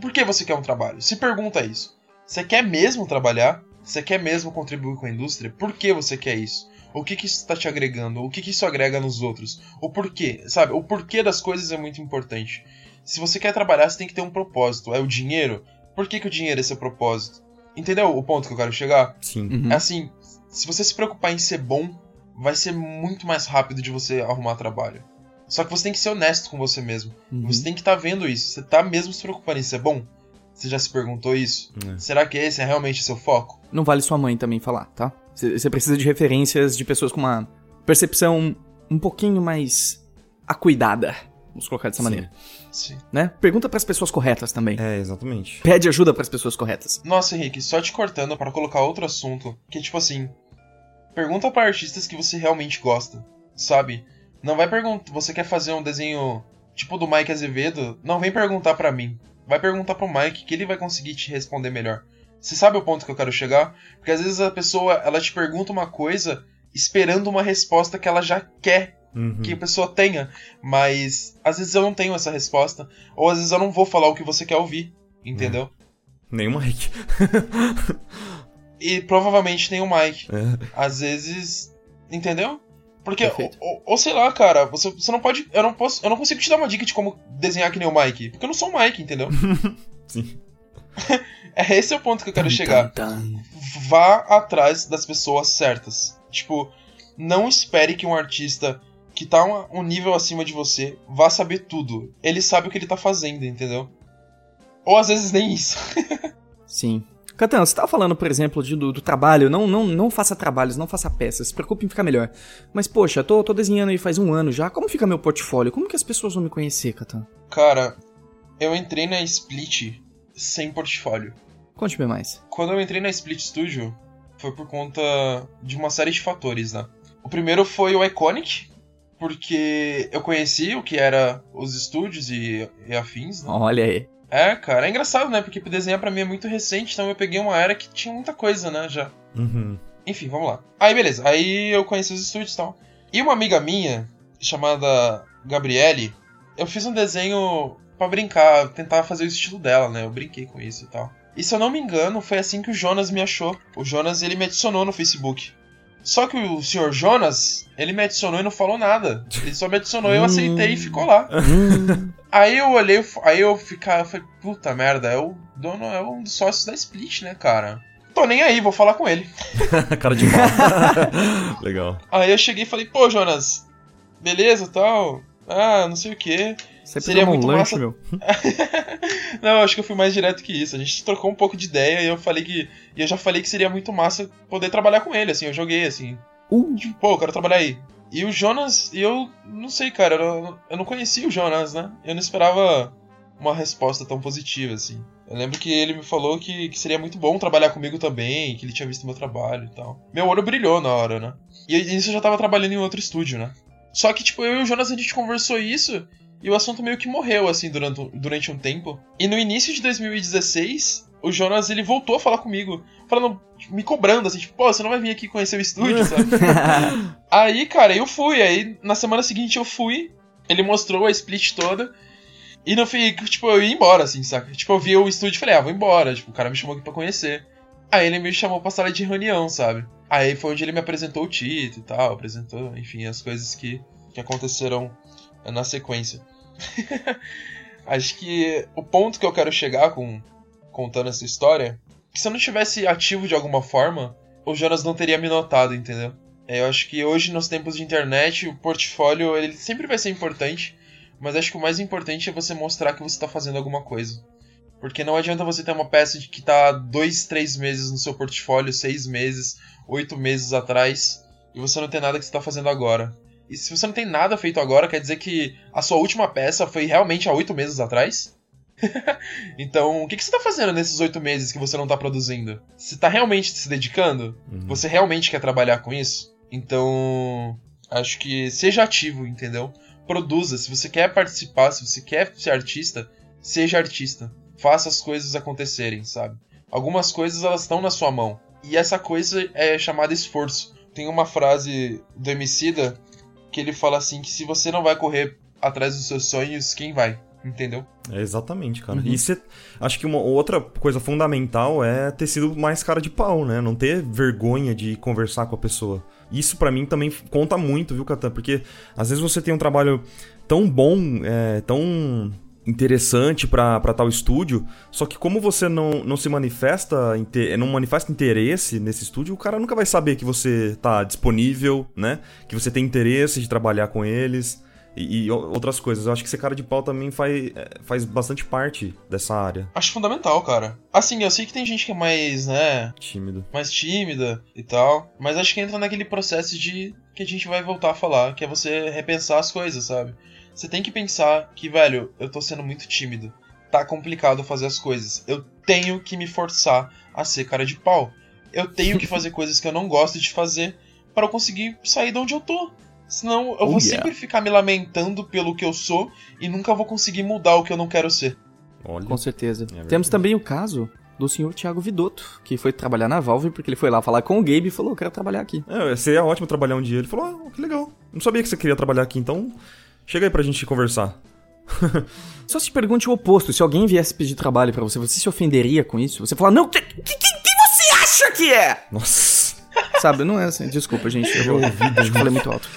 Por que você quer um trabalho? Se pergunta isso. Você quer mesmo trabalhar? Você quer mesmo contribuir com a indústria? Por que você quer isso? O que que isso está te agregando? O que que isso agrega nos outros? O porquê, sabe? O porquê das coisas é muito importante. Se você quer trabalhar, você tem que ter um propósito. É o dinheiro? Por que, que o dinheiro é seu propósito? Entendeu o ponto que eu quero chegar? Sim. Uhum. É assim, se você se preocupar em ser bom, vai ser muito mais rápido de você arrumar trabalho. Só que você tem que ser honesto com você mesmo. Uhum. Você tem que estar tá vendo isso. Você tá mesmo se preocupando em ser bom? Você já se perguntou isso? É. Será que esse é realmente seu foco? Não vale sua mãe também falar, tá? Você precisa de referências de pessoas com uma percepção um pouquinho mais acuidada. Vamos colocar dessa Sim. maneira. Sim. Né? Pergunta pras pessoas corretas também. É, exatamente. Pede ajuda pras pessoas corretas. Nossa, Henrique, só te cortando para colocar outro assunto, que tipo assim, pergunta para artistas que você realmente gosta, sabe? Não vai perguntar, você quer fazer um desenho tipo do Mike Azevedo? Não vem perguntar para mim. Vai perguntar pro Mike que ele vai conseguir te responder melhor. Você sabe o ponto que eu quero chegar? Porque às vezes a pessoa, ela te pergunta uma coisa esperando uma resposta que ela já quer Uhum. que a pessoa tenha, mas às vezes eu não tenho essa resposta, ou às vezes eu não vou falar o que você quer ouvir, entendeu? Nem o Mike. E provavelmente tem o Mike. É. Às vezes. Entendeu? Porque, ou, ou sei lá, cara, você, você não pode. Eu não posso. Eu não consigo te dar uma dica de como desenhar que nem o Mike. Porque eu não sou o Mike, entendeu? Sim. É esse é o ponto que eu quero Tan, chegar. tan, tan. Vá atrás das pessoas certas. Tipo, não espere que um artista que tá um, um nível acima de você vá saber tudo. Ele sabe o que ele tá fazendo, entendeu? Ou às vezes nem isso. Sim. Catan, você tava falando, por exemplo, de, do, do, trabalho. Não, não, não faça trabalhos, não faça peças. Se preocupe em ficar melhor. Mas, poxa, tô, tô desenhando aí faz um ano já. Como fica meu portfólio? Como que as pessoas vão me conhecer, Catan? Cara, eu entrei na Split sem portfólio. Conte-me mais. Quando eu entrei na Split Studio, foi por conta de uma série de fatores, né? O primeiro foi o Iconic, porque eu conheci o que era os estúdios e, e afins, né? Olha aí. É, cara, é engraçado, né? Porque desenhar para mim é muito recente, então eu peguei uma era que tinha muita coisa, né, já. Uhum. Enfim, vamos lá. Aí, beleza. Aí eu conheci os estúdios e tal. E uma amiga minha, chamada Gabriele, eu fiz um desenho para brincar, tentar fazer o estilo dela, né? Eu brinquei com isso e tal. E se eu não me engano, foi assim que o Jonas me achou. O Jonas, ele me adicionou no Facebook. Só que o senhor Jonas, ele me adicionou e não falou nada. Ele só me adicionou, eu aceitei e ficou lá. aí eu olhei, aí eu ficava, eu falei, puta merda, é o dono, é um dos sócios da Split, né, cara? Tô nem aí, vou falar com ele. Cara de mal. Legal. Aí eu cheguei e falei, pô, Jonas, beleza tal? Ah, não sei o que. Você seria muito um lanche, massa... meu. não, acho que eu fui mais direto que isso. A gente trocou um pouco de ideia e eu falei que. E eu já falei que seria muito massa poder trabalhar com ele, assim, eu joguei assim. Uh. Tipo, pô, eu quero trabalhar aí. E o Jonas, eu não sei, cara, eu, eu não conhecia o Jonas, né? Eu não esperava uma resposta tão positiva, assim. Eu lembro que ele me falou que, que seria muito bom trabalhar comigo também, que ele tinha visto meu trabalho e tal. Meu olho brilhou na hora, né? E isso eu já tava trabalhando em outro estúdio, né? Só que, tipo, eu e o Jonas a gente conversou isso e o assunto meio que morreu, assim, durante, durante um tempo. E no início de 2016, o Jonas, ele voltou a falar comigo, falando, me cobrando, assim, tipo, pô, você não vai vir aqui conhecer o estúdio, sabe? aí, cara, eu fui, aí na semana seguinte eu fui, ele mostrou a split toda, e no fim, tipo, eu ia embora, assim, saca? Tipo, eu vi o estúdio e falei, ah, vou embora, tipo, o cara me chamou aqui pra conhecer. Aí ele me chamou pra sala de reunião, sabe? Aí foi onde ele me apresentou o Tito e tal, apresentou, enfim, as coisas que, que aconteceram na sequência. Acho que o ponto que eu quero chegar com contando essa história, que se eu não tivesse ativo de alguma forma, o Jonas não teria me notado, entendeu? É, eu acho que hoje, nos tempos de internet, o portfólio ele sempre vai ser importante, mas acho que o mais importante é você mostrar que você está fazendo alguma coisa. Porque não adianta você ter uma peça que está dois, três meses no seu portfólio, seis meses, oito meses atrás, e você não tem nada que você está fazendo agora. E se você não tem nada feito agora, quer dizer que a sua última peça foi realmente há oito meses atrás? então, o que, que você tá fazendo nesses oito meses que você não tá produzindo? Você tá realmente se dedicando? Uhum. Você realmente quer trabalhar com isso? Então, acho que seja ativo, entendeu? Produza. Se você quer participar, se você quer ser artista, seja artista. Faça as coisas acontecerem, sabe? Algumas coisas elas estão na sua mão. E essa coisa é chamada esforço. Tem uma frase do Emicida que ele fala assim que se você não vai correr atrás dos seus sonhos, quem vai? Entendeu? É exatamente, cara. Uhum. E cê, acho que uma outra coisa fundamental é ter sido mais cara de pau, né? Não ter vergonha de conversar com a pessoa. Isso para mim também conta muito, viu, Catan? Porque às vezes você tem um trabalho tão bom, é, tão interessante para tal estúdio, só que como você não, não se manifesta, não manifesta interesse nesse estúdio, o cara nunca vai saber que você tá disponível, né? Que você tem interesse de trabalhar com eles e, e outras coisas. Eu acho que ser cara de pau também faz, é, faz bastante parte dessa área. Acho fundamental, cara. Assim, eu sei que tem gente que é mais, né... Tímido. Mais tímida e tal, mas acho que entra naquele processo de... que a gente vai voltar a falar, que é você repensar as coisas, sabe? Você tem que pensar que, velho, eu tô sendo muito tímido. Tá complicado fazer as coisas. Eu tenho que me forçar a ser cara de pau. Eu tenho que fazer coisas que eu não gosto de fazer para eu conseguir sair de onde eu tô. Senão eu oh, vou yeah. sempre ficar me lamentando pelo que eu sou e nunca vou conseguir mudar o que eu não quero ser. Olha. Com certeza. É Temos também o caso do senhor Thiago Vidotto, que foi trabalhar na Valve porque ele foi lá falar com o Gabe e falou: Eu quero trabalhar aqui. É, seria ótimo trabalhar um dia. Ele falou: Ah, que legal. Não sabia que você queria trabalhar aqui, então Chega aí pra gente conversar. Só se pergunte o oposto. Se alguém viesse pedir trabalho para você, você se ofenderia com isso? Você fala, não, quem que, que, você acha que é? Nossa. Sabe, não é assim. Desculpa, gente. Eu, eu ouvi, acho que falei muito alto.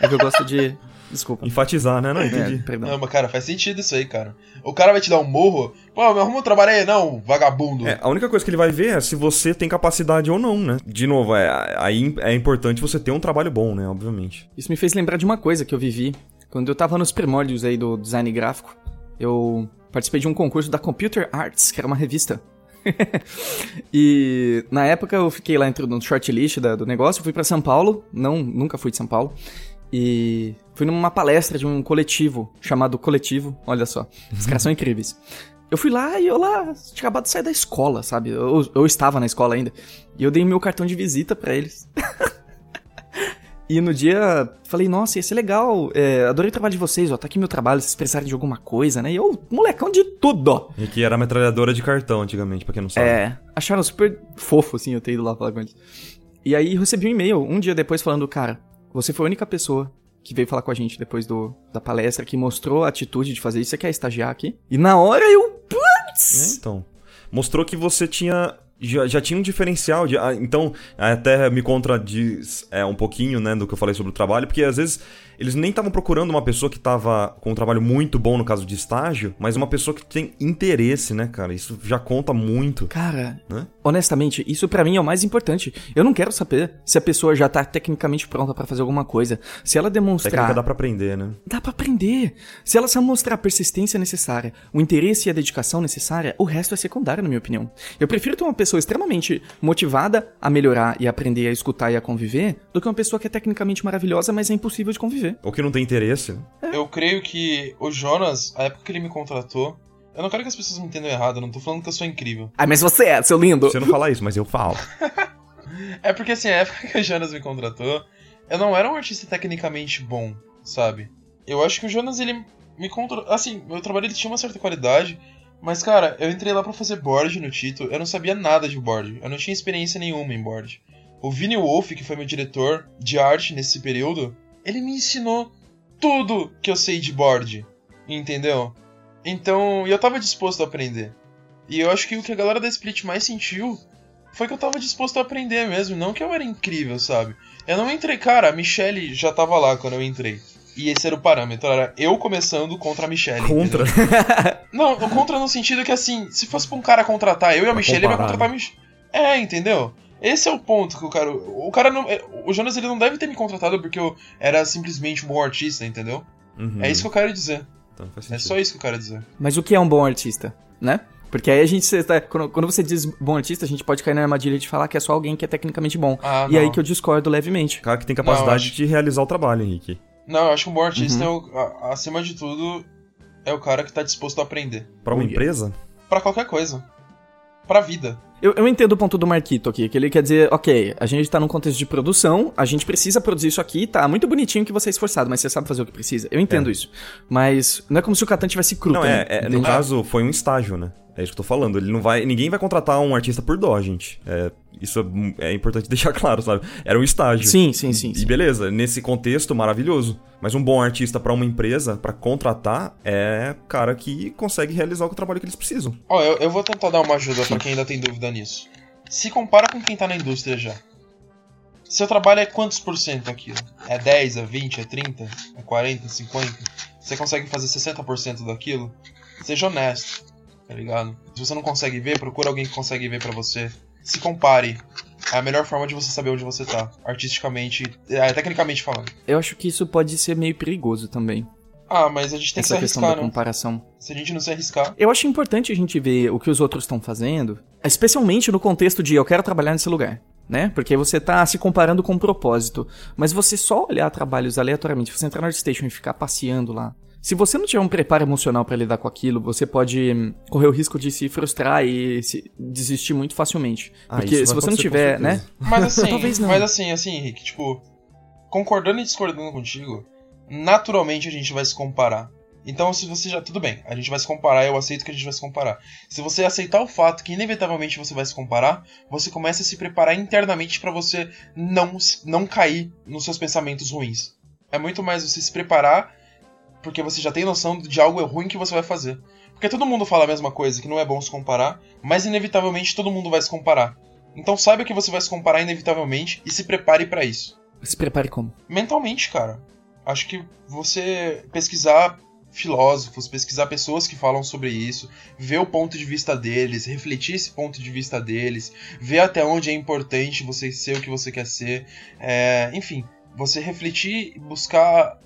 É que eu gosto de Desculpa. Enfatizar, né? Não, é, entendi. É, não, mas cara, faz sentido isso aí, cara. O cara vai te dar um morro. Pô, me arruma um trabalho aí, não, vagabundo. É, a única coisa que ele vai ver é se você tem capacidade ou não, né? De novo, é, aí é importante você ter um trabalho bom, né? Obviamente. Isso me fez lembrar de uma coisa que eu vivi quando eu tava nos primórdios aí do design gráfico. eu participei de um concurso da Computer Arts, que era uma revista. e na época eu fiquei lá no shortlist da, do negócio, fui para São Paulo, não, nunca fui de São Paulo. E fui numa palestra de um coletivo chamado Coletivo, olha só. Os caras são incríveis. Eu fui lá e eu lá tinha acabado de sair da escola, sabe? Eu, eu estava na escola ainda. E eu dei meu cartão de visita para eles. e no dia falei, nossa, ia ser legal. É, adorei o trabalho de vocês, ó. Tá aqui meu trabalho, se vocês precisarem de alguma coisa, né? E eu, molecão de tudo, ó. E que era metralhadora de cartão antigamente, pra quem não sabe. É, acharam super fofo, assim, eu ter ido lá falar com eles. E aí recebi um e-mail um dia depois falando, cara, você foi a única pessoa que veio falar com a gente depois do, da palestra, que mostrou a atitude de fazer isso. Você quer estagiar aqui? E na hora eu. Putz! É, então. Mostrou que você tinha já, já tinha um diferencial. De, ah, então, até me contradiz é, um pouquinho né, do que eu falei sobre o trabalho, porque às vezes eles nem estavam procurando uma pessoa que estava com um trabalho muito bom no caso de estágio, mas uma pessoa que tem interesse, né, cara? Isso já conta muito. Cara, né? Honestamente, isso para mim é o mais importante. Eu não quero saber se a pessoa já tá tecnicamente pronta para fazer alguma coisa. Se ela demonstrar. Técnica dá pra aprender, né? Dá pra aprender. Se ela só mostrar a persistência necessária, o interesse e a dedicação necessária, o resto é secundário, na minha opinião. Eu prefiro ter uma pessoa extremamente motivada a melhorar e aprender a escutar e a conviver do que uma pessoa que é tecnicamente maravilhosa, mas é impossível de conviver. Ou que não tem interesse. Né? Eu creio que o Jonas, a época que ele me contratou, eu não quero que as pessoas me entendam errado, eu não tô falando que eu sou incrível. Ah, mas você é, seu lindo. Você não fala isso, mas eu falo. é porque assim, a época que o Jonas me contratou, eu não era um artista tecnicamente bom, sabe? Eu acho que o Jonas, ele me contratou. Assim, meu trabalho ele tinha uma certa qualidade, mas cara, eu entrei lá para fazer board no título, eu não sabia nada de board, eu não tinha experiência nenhuma em board. O Vini Wolf, que foi meu diretor de arte nesse período, ele me ensinou tudo que eu sei de board, entendeu? Então, eu tava disposto a aprender. E eu acho que o que a galera da Split mais sentiu foi que eu tava disposto a aprender mesmo, não que eu era incrível, sabe? Eu não entrei, cara, a Michelle já tava lá quando eu entrei. E esse era o parâmetro, era eu começando contra a Michelle. Contra? não, contra no sentido que assim, se fosse pra um cara contratar eu e a pra Michelle, comparar, ele vai contratar né? a Michelle. É, entendeu? Esse é o ponto que o cara. O cara não. É, o Jonas ele não deve ter me contratado porque eu era simplesmente um bom artista, entendeu? Uhum. É isso que eu quero dizer. Então, é só isso que eu quero dizer. Mas o que é um bom artista, né? Porque aí a gente. Quando, quando você diz bom artista, a gente pode cair na armadilha de falar que é só alguém que é tecnicamente bom. Ah, e aí que eu discordo levemente. Cara que tem capacidade não, acho... de realizar o trabalho, Henrique. Não, eu acho que um bom artista uhum. é o, acima de tudo, é o cara que tá disposto a aprender. Para uma empresa? Para qualquer coisa. Pra vida. Eu, eu entendo o ponto do Marquito aqui, que ele quer dizer, ok, a gente tá num contexto de produção, a gente precisa produzir isso aqui, tá muito bonitinho que você é esforçado, mas você sabe fazer o que precisa. Eu entendo é. isso. Mas não é como se o Catan tivesse cru. Não, é, é no caso, foi um estágio, né? É isso que eu tô falando. Ele não vai. Ninguém vai contratar um artista por dó, gente. É, isso é, é, importante deixar claro, sabe? Era um estágio. Sim, sim, sim. E beleza, nesse contexto, maravilhoso. Mas um bom artista para uma empresa, para contratar, é cara que consegue realizar o trabalho que eles precisam. Ó, oh, eu, eu, vou tentar dar uma ajuda para quem ainda tem dúvida nisso. Se compara com quem tá na indústria já. Seu trabalho é quantos por cento aquilo? É 10, é 20, é 30, é 40, 50? Você consegue fazer 60% daquilo? Seja honesto, tá ligado? Se você não consegue ver, procura alguém que consegue ver para você se compare. É a melhor forma de você saber onde você tá, artisticamente, é, tecnicamente falando. Eu acho que isso pode ser meio perigoso também. Ah, mas a gente tem Essa que se arriscar, da né? comparação. Se a gente não se arriscar. Eu acho importante a gente ver o que os outros estão fazendo, especialmente no contexto de eu quero trabalhar nesse lugar, né? Porque você tá se comparando com um propósito. Mas você só olhar trabalhos aleatoriamente, você entrar no ArtStation e ficar passeando lá, se você não tiver um preparo emocional para lidar com aquilo, você pode hum, correr o risco de se frustrar e se desistir muito facilmente. Ah, Porque se você não tiver, né? Mas assim, Talvez não. mas assim, assim, Henrique, tipo, concordando e discordando contigo, naturalmente a gente vai se comparar. Então, se você já. Tudo bem, a gente vai se comparar, eu aceito que a gente vai se comparar. Se você aceitar o fato que inevitavelmente você vai se comparar, você começa a se preparar internamente para você não, não cair nos seus pensamentos ruins. É muito mais você se preparar porque você já tem noção de algo ruim que você vai fazer. Porque todo mundo fala a mesma coisa, que não é bom se comparar, mas inevitavelmente todo mundo vai se comparar. Então saiba que você vai se comparar inevitavelmente e se prepare para isso. Se prepare como? Mentalmente, cara. Acho que você pesquisar filósofos, pesquisar pessoas que falam sobre isso, ver o ponto de vista deles, refletir esse ponto de vista deles, ver até onde é importante você ser o que você quer ser, é... enfim, você refletir e buscar.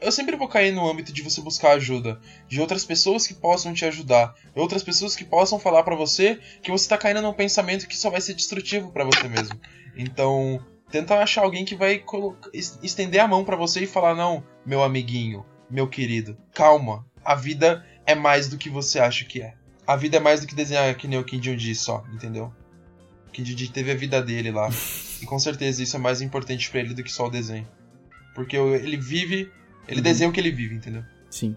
Eu sempre vou cair no âmbito de você buscar ajuda. De outras pessoas que possam te ajudar. Outras pessoas que possam falar para você que você tá caindo num pensamento que só vai ser destrutivo para você mesmo. Então, tenta achar alguém que vai estender a mão para você e falar: Não, meu amiguinho, meu querido, calma. A vida é mais do que você acha que é. A vida é mais do que desenhar que nem o Kim Jong-un só, entendeu? Kim Jong-un teve a vida dele lá. E com certeza isso é mais importante para ele do que só o desenho. Porque ele vive. Ele uhum. desenha o que ele vive, entendeu? Sim.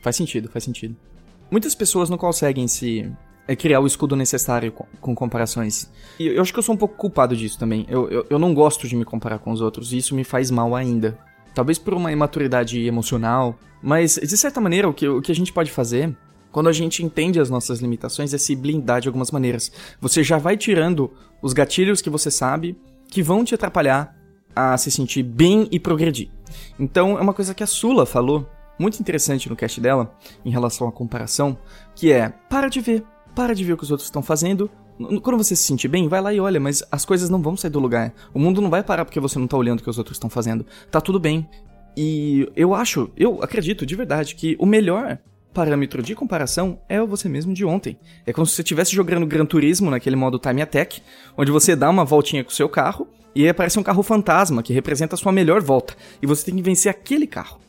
Faz sentido, faz sentido. Muitas pessoas não conseguem se é criar o escudo necessário com, com, comparações. E eu acho que eu sou um pouco culpado disso também. Eu, eu, eu, não gosto de me comparar com os outros e isso me faz mal ainda. Talvez por uma imaturidade emocional, mas de certa maneira o que, o que a gente pode fazer quando a gente entende as nossas limitações é se blindar de algumas maneiras. Você já vai tirando os gatilhos que você sabe que vão te atrapalhar a se sentir bem e progredir. Então, é uma coisa que a Sula falou, muito interessante no cast dela, em relação à comparação, que é: para de ver, para de ver o que os outros estão fazendo. Quando você se sentir bem, vai lá e olha, mas as coisas não vão sair do lugar. O mundo não vai parar porque você não tá olhando o que os outros estão fazendo. Tá tudo bem. E eu acho, eu acredito de verdade que o melhor parâmetro de comparação é o você mesmo de ontem. É como se você estivesse jogando Gran Turismo naquele modo Time Attack, onde você dá uma voltinha com o seu carro e aí aparece um carro fantasma que representa a sua melhor volta. E você tem que vencer aquele carro.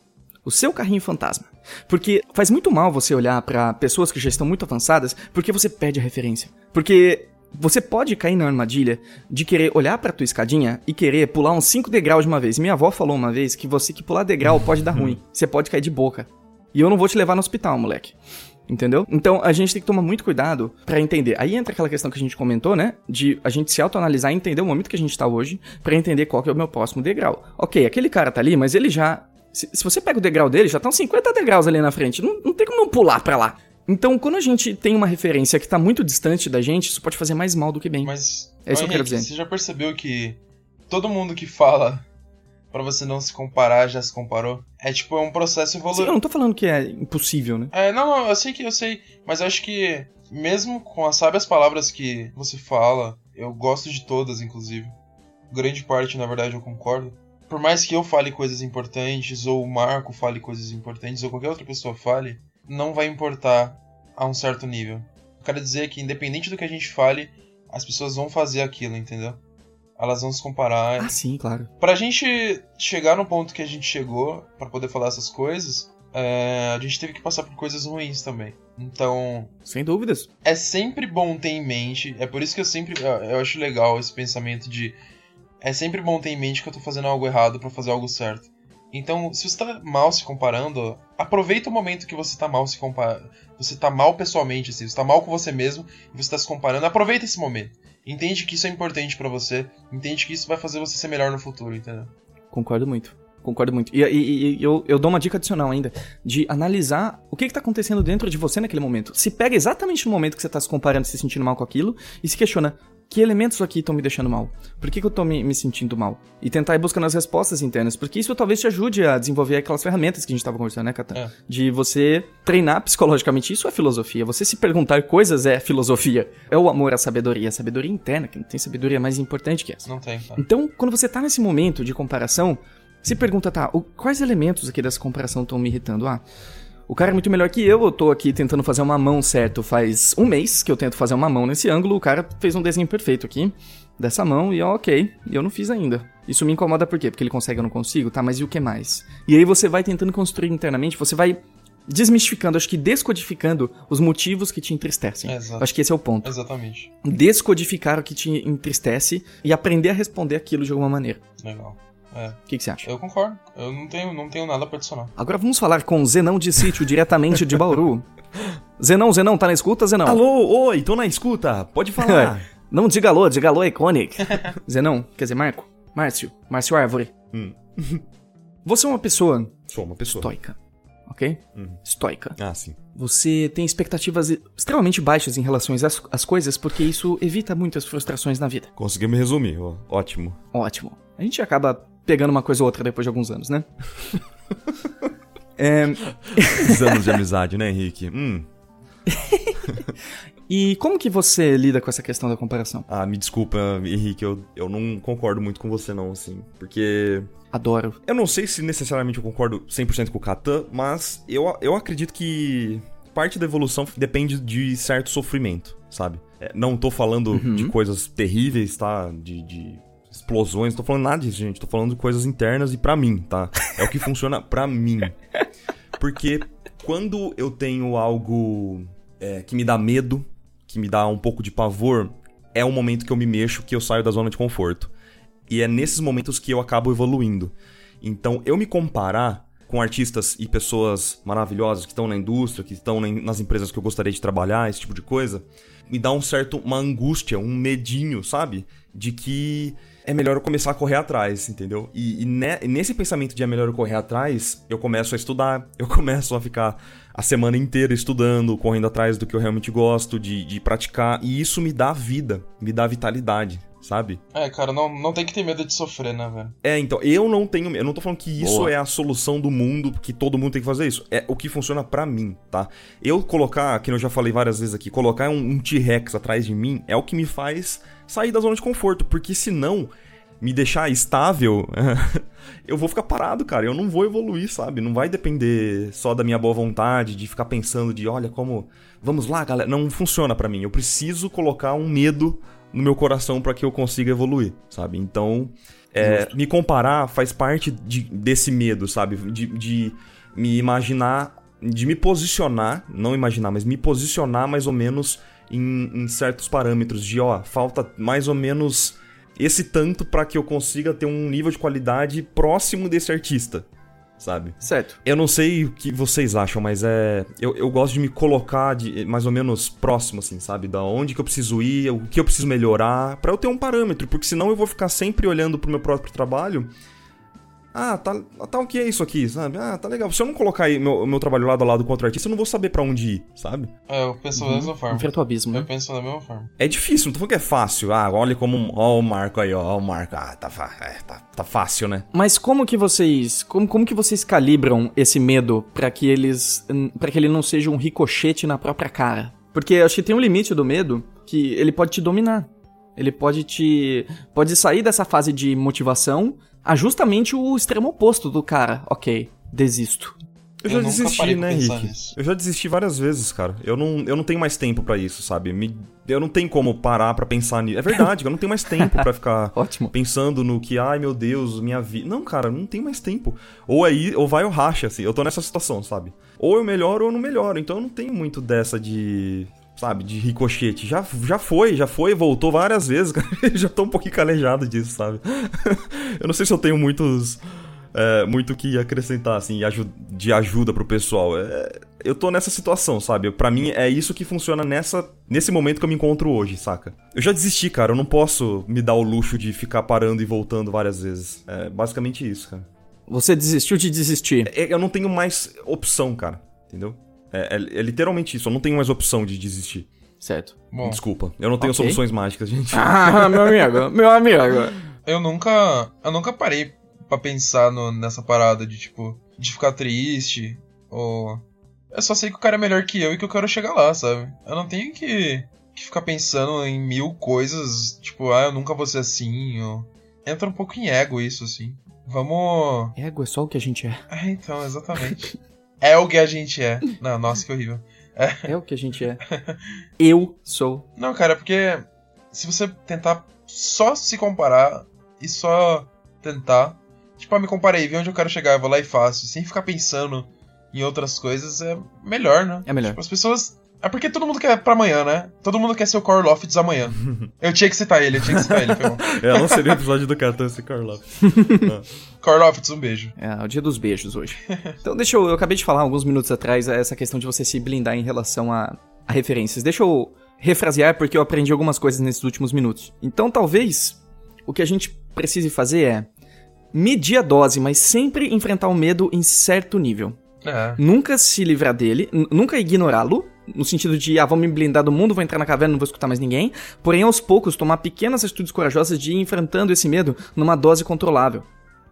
O seu carrinho fantasma. Porque faz muito mal você olhar para pessoas que já estão muito avançadas porque você perde a referência. Porque você pode cair na armadilha de querer olhar para tua escadinha e querer pular uns 5 degraus de uma vez. Minha avó falou uma vez que você que pular degrau pode dar ruim. Você pode cair de boca. E eu não vou te levar no hospital, moleque. Entendeu? Então a gente tem que tomar muito cuidado para entender. Aí entra aquela questão que a gente comentou, né? De a gente se autoanalisar e entender o momento que a gente tá hoje para entender qual que é o meu próximo degrau. Ok, aquele cara tá ali, mas ele já. Se, se você pega o degrau dele, já estão 50 degraus ali na frente. Não, não tem como não pular pra lá. Então, quando a gente tem uma referência que tá muito distante da gente, isso pode fazer mais mal do que bem. Mas. É isso que eu quero dizer. Você já percebeu que todo mundo que fala para você não se comparar, já se comparou. É tipo, é um processo evolutivo. Sim, eu não tô falando que é impossível, né? É, não, não, eu sei que eu sei, mas eu acho que mesmo com as sábias palavras que você fala, eu gosto de todas, inclusive. Grande parte, na verdade, eu concordo. Por mais que eu fale coisas importantes, ou o Marco fale coisas importantes, ou qualquer outra pessoa fale, não vai importar a um certo nível. Eu quero dizer que, independente do que a gente fale, as pessoas vão fazer aquilo, entendeu? Elas vão se comparar. Ah, sim, claro. Pra gente chegar no ponto que a gente chegou, para poder falar essas coisas, é, a gente teve que passar por coisas ruins também. Então. Sem dúvidas. É sempre bom ter em mente. É por isso que eu sempre. Eu acho legal esse pensamento de. É sempre bom ter em mente que eu tô fazendo algo errado para fazer algo certo. Então, se você tá mal se comparando, aproveita o momento que você tá mal se comparando. Você tá mal pessoalmente, assim, você tá mal com você mesmo e você tá se comparando. Aproveita esse momento. Entende que isso é importante para você. Entende que isso vai fazer você ser melhor no futuro, entendeu? Concordo muito. Concordo muito. E, e, e eu, eu, dou uma dica adicional ainda, de analisar o que está acontecendo dentro de você naquele momento. Se pega exatamente no momento que você está se comparando, se sentindo mal com aquilo, e se questiona, que elementos aqui estão me deixando mal? Por que, que eu estou me, me, sentindo mal? E tentar ir buscando as respostas internas, porque isso talvez te ajude a desenvolver aquelas ferramentas que a gente estava conversando, né, Catan? É. De você treinar psicologicamente. Isso é filosofia. Você se perguntar coisas é filosofia. É o amor à sabedoria, a sabedoria interna, que não tem sabedoria mais importante que essa. Não tem. Tá. Então, quando você está nesse momento de comparação, se pergunta, tá, o, quais elementos aqui dessa comparação estão me irritando? Ah, o cara é muito melhor que eu, eu tô aqui tentando fazer uma mão certo faz um mês que eu tento fazer uma mão nesse ângulo, o cara fez um desenho perfeito aqui dessa mão e ó, ok, e eu não fiz ainda. Isso me incomoda por quê? Porque ele consegue eu não consigo? Tá, mas e o que mais? E aí você vai tentando construir internamente, você vai desmistificando, acho que descodificando os motivos que te entristecem. Exato. Acho que esse é o ponto. Exatamente. Descodificar o que te entristece e aprender a responder aquilo de alguma maneira. Legal. É. O que, que, você acha? Eu concordo. Eu não tenho, não tenho nada pra adicionar. Agora vamos falar com Zenão de Sítio, diretamente de Bauru. Zenão, Zenão, tá na escuta, Zenão? Alô, oi, tô na escuta. Pode falar. não diga alô, diga alô, Iconic. Zenão, quer dizer, Marco? Márcio, Márcio Árvore. Hum. Você é uma pessoa... Sou uma pessoa. Estoica. Ok? Uhum. Estoica. Ah, sim. Você tem expectativas extremamente baixas em relação às, às coisas, porque isso evita muitas frustrações na vida. Conseguimos resumir, ótimo. Ótimo. A gente acaba pegando uma coisa ou outra depois de alguns anos, né? é... Os anos de amizade, né, Henrique? Hum. E como que você lida com essa questão da comparação? Ah, me desculpa, Henrique, eu, eu não concordo muito com você não, assim, porque... Adoro. Eu não sei se necessariamente eu concordo 100% com o Katan, mas eu, eu acredito que parte da evolução depende de certo sofrimento, sabe? É, não tô falando Uhum. de coisas terríveis, tá? De, de explosões, não tô falando nada disso, gente. Tô falando de coisas internas e pra mim, tá? É o que funciona pra mim. Porque quando eu tenho algo é, que me dá medo, que me dá um pouco de pavor, é o momento que eu me mexo, que eu saio da zona de conforto. E é nesses momentos que eu acabo evoluindo. Então, eu me comparar com artistas e pessoas maravilhosas que estão na indústria, que estão na- nas empresas que eu gostaria de trabalhar, esse tipo de coisa, me dá um certo uma angústia, um medinho, sabe? De que é melhor eu começar a correr atrás, entendeu? E, e ne- nesse pensamento de é melhor eu correr atrás, eu começo a estudar, eu começo a ficar a semana inteira estudando, correndo atrás do que eu realmente gosto, de, de praticar, e isso me dá vida, me dá vitalidade, sabe? É, cara, não, não tem que ter medo de sofrer, né, velho? É, então, eu não tenho. Eu não tô falando que isso Boa. é a solução do mundo, que todo mundo tem que fazer isso. É o que funciona pra mim, tá? Eu colocar, que eu já falei várias vezes aqui, colocar um, um T-Rex atrás de mim é o que me faz sair da zona de conforto, porque senão me deixar estável, eu vou ficar parado, cara. Eu não vou evoluir, sabe? Não vai depender só da minha boa vontade, de ficar pensando de, olha, como. Vamos lá, galera. Não funciona pra mim. Eu preciso colocar um medo no meu coração pra que eu consiga evoluir, sabe? Então, é, me comparar faz parte de- desse medo, sabe? De, de me imaginar, de me posicionar, não imaginar, mas me posicionar mais ou menos em, em certos parâmetros de, ó, falta mais ou menos esse tanto pra que eu consiga ter um nível de qualidade próximo desse artista, sabe? Certo. Eu não sei o que vocês acham, mas é. Eu, eu gosto de me colocar de, mais ou menos próximo, assim, sabe? Da onde que eu preciso ir, o que eu preciso melhorar, pra eu ter um parâmetro, porque senão eu vou ficar sempre olhando pro meu próprio trabalho. Ah, tá, tá o que é isso aqui, sabe? Ah, tá legal. Se eu não colocar aí meu, meu trabalho lado a lado com outro artista, eu não vou saber pra onde ir, sabe? É, eu penso da mesma forma. Enfrenta o abismo, Eu né? penso da mesma forma. É difícil, não tô falando que é fácil. Ah, olha como. Ó, o Marco aí, ó, ó, o Marco. Ah, tá, é, tá, tá fácil, né? Mas como que vocês, como, como que vocês calibram esse medo pra que eles, para que ele não seja um ricochete na própria cara? Porque eu acho que tem um limite do medo que ele pode te dominar. Ele pode te, pode sair dessa fase de motivação a justamente o extremo oposto do cara. Ok, desisto. Eu, Eu já desisti, né, nisso. Eu já desisti várias vezes, cara. Eu não, eu não tenho mais tempo pra isso, sabe? Me- eu não tenho como parar pra pensar nisso. É verdade, eu não tenho mais tempo pra ficar Ótimo. pensando no que, ai meu Deus, minha vida. Não, cara, não tem mais tempo. Ou aí, ou vai ou racha, assim. Eu tô nessa situação, sabe? Ou eu melhoro ou eu não melhoro. Então eu não tenho muito dessa de. Sabe, de ricochete. Já, já foi, já foi, voltou várias vezes, cara. Já tô um pouquinho calejado disso, sabe? eu não sei se eu tenho muitos. é, muito que acrescentar, assim, de ajuda pro pessoal. É, eu tô nessa situação, sabe? Pra mim é isso que funciona nessa, nesse momento que eu me encontro hoje, saca? Eu já desisti, cara. Eu não posso me dar o luxo de ficar parando e voltando várias vezes. É basicamente isso, cara. Você desistiu de desistir. É- Eu não tenho mais opção, cara. Entendeu? É, é- é literalmente isso. Eu não tenho mais opção de desistir. Certo. Bom, Desculpa. Eu não tenho Ok. soluções mágicas, gente. Ah, meu amigo, meu amigo. eu nunca. Eu nunca parei pra pensar no- nessa parada de, tipo, de ficar triste. Ou. Eu só sei que o cara é melhor que eu e que eu quero chegar lá, sabe? Eu não tenho que, que ficar pensando em mil coisas, tipo, ah, eu nunca vou ser assim. Ou... Entra um pouco em ego isso, assim. Vamos. Ego é só o que a gente é. É, então, exatamente. é o que a gente é. Não, nossa, que horrível. É o que a gente é. Eu sou. Não, cara, porque se você tentar só se comparar e só tentar. Tipo, ah, me comparei, vi onde eu quero chegar, eu vou lá e faço, sem ficar pensando em outras coisas, é melhor, né? É melhor. Tipo, as pessoas. É porque todo mundo quer pra amanhã, né? Todo mundo quer ser o Core Lofts amanhã. eu tinha que citar ele, eu tinha que citar ele, foi bom. É, não seria o episódio do Catan esse Carlos. Core Lofts, um beijo. É o dia dos beijos hoje. Então, deixa eu. Eu acabei de falar alguns minutos atrás essa questão de você se blindar em relação a, a referências. Deixa eu refrasear porque eu aprendi algumas coisas nesses últimos minutos. Então, talvez o que a gente precise fazer é medir a dose, mas sempre enfrentar o medo em certo nível. É. Nunca se livrar dele, nunca ignorá-lo, no sentido de, ah, vou me blindar do mundo, vou entrar na caverna, não vou escutar mais ninguém. Porém, aos poucos, tomar pequenas atitudes corajosas de ir enfrentando esse medo numa dose controlável.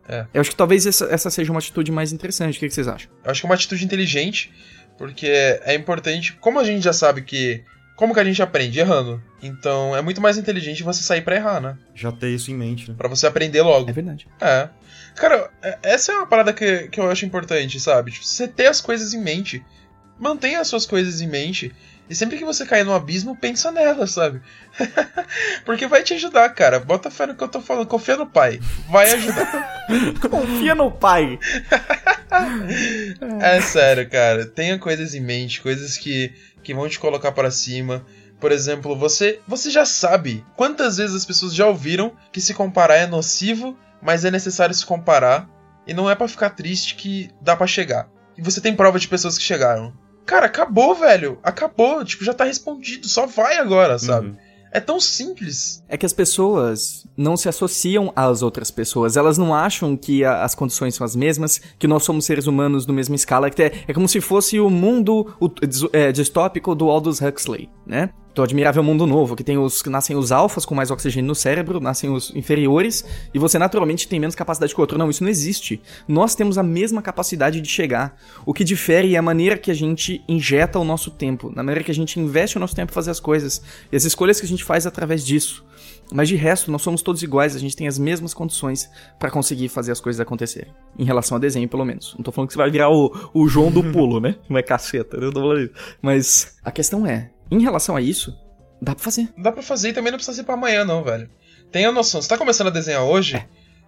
É. Eu acho que talvez essa, essa seja uma atitude mais interessante. O que, que vocês acham? Eu acho que é uma atitude inteligente, porque é importante. Como a gente já sabe que como que a gente aprende? Errando. Então é muito mais inteligente você sair pra errar, né? Já ter isso em mente, né? Pra você aprender logo. É verdade. É. Cara, é- essa é uma parada que, que eu acho importante, sabe? Tipo, você ter as coisas em mente. Mantenha as suas coisas em mente. E sempre que você cair no abismo, pensa nelas, sabe? Porque vai te ajudar, cara. Bota fé no que eu tô falando. Confia no pai. Vai ajudar. Confia no pai. É sério, cara. Tenha coisas em mente, coisas que, que vão te colocar pra cima. Por exemplo, você, você já sabe quantas vezes as pessoas já ouviram que se comparar é nocivo, mas é necessário se comparar. E não é pra ficar triste que dá pra chegar. E você tem prova de pessoas que chegaram. Cara, acabou, velho. Acabou. Tipo, já tá respondido. Só vai agora, sabe? Uhum. É tão simples. É que as pessoas não se associam às outras pessoas. Elas não acham que a- as condições são as mesmas, que nós somos seres humanos do mesma escala. Que é, é como se fosse o mundo o- é, distópico do Aldous Huxley, né? Do Admirável Mundo Novo, que tem os que nascem os alfas com mais oxigênio no cérebro, nascem os inferiores, e você naturalmente tem menos capacidade que o outro. Não, isso não existe. Nós temos a mesma capacidade de chegar. O que difere é a maneira que a gente injeta o nosso tempo, na maneira que a gente investe o nosso tempo em fazer as coisas, e as escolhas que a gente faz através disso. Mas de resto, nós somos todos iguais, a gente tem as mesmas condições pra conseguir fazer as coisas acontecerem. Em relação a desenho, pelo menos. Não tô falando que você vai virar o, o João do pulo, né? Não é caceta, eu tô falando isso. Mas a questão é, em relação a isso, dá pra fazer. Dá pra fazer e também não precisa ser pra amanhã, não, velho. Tenha noção. Você tá começando a desenhar hoje?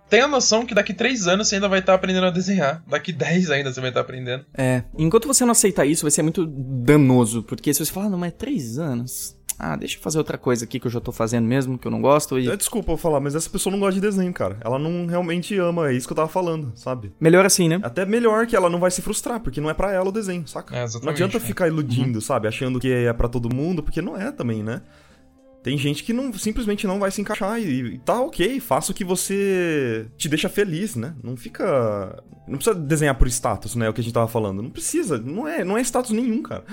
Tenha noção que daqui 3 anos você ainda vai estar aprendendo a desenhar. Daqui 10 ainda você vai estar aprendendo. É, enquanto você não aceitar isso, vai ser muito danoso. Porque se você falar, ah, não, mas é três anos. Ah, deixa eu fazer outra coisa aqui que eu já tô fazendo mesmo, que eu não gosto. E É, Desculpa eu falar, mas essa pessoa não gosta de desenho, cara. Ela não realmente ama, é isso que eu tava falando, sabe? melhor assim, né? Até melhor que ela não vai se frustrar, porque não é pra ela o desenho, saca? É, não adianta né? ficar iludindo, sabe? Achando que é pra todo mundo, porque não é também, né? Tem gente que não, simplesmente não vai se encaixar e, e tá ok, faça o que você te deixa feliz, né? Não fica. Não precisa desenhar por status, né? O que a gente tava falando. Não precisa, não é, não é status nenhum, cara.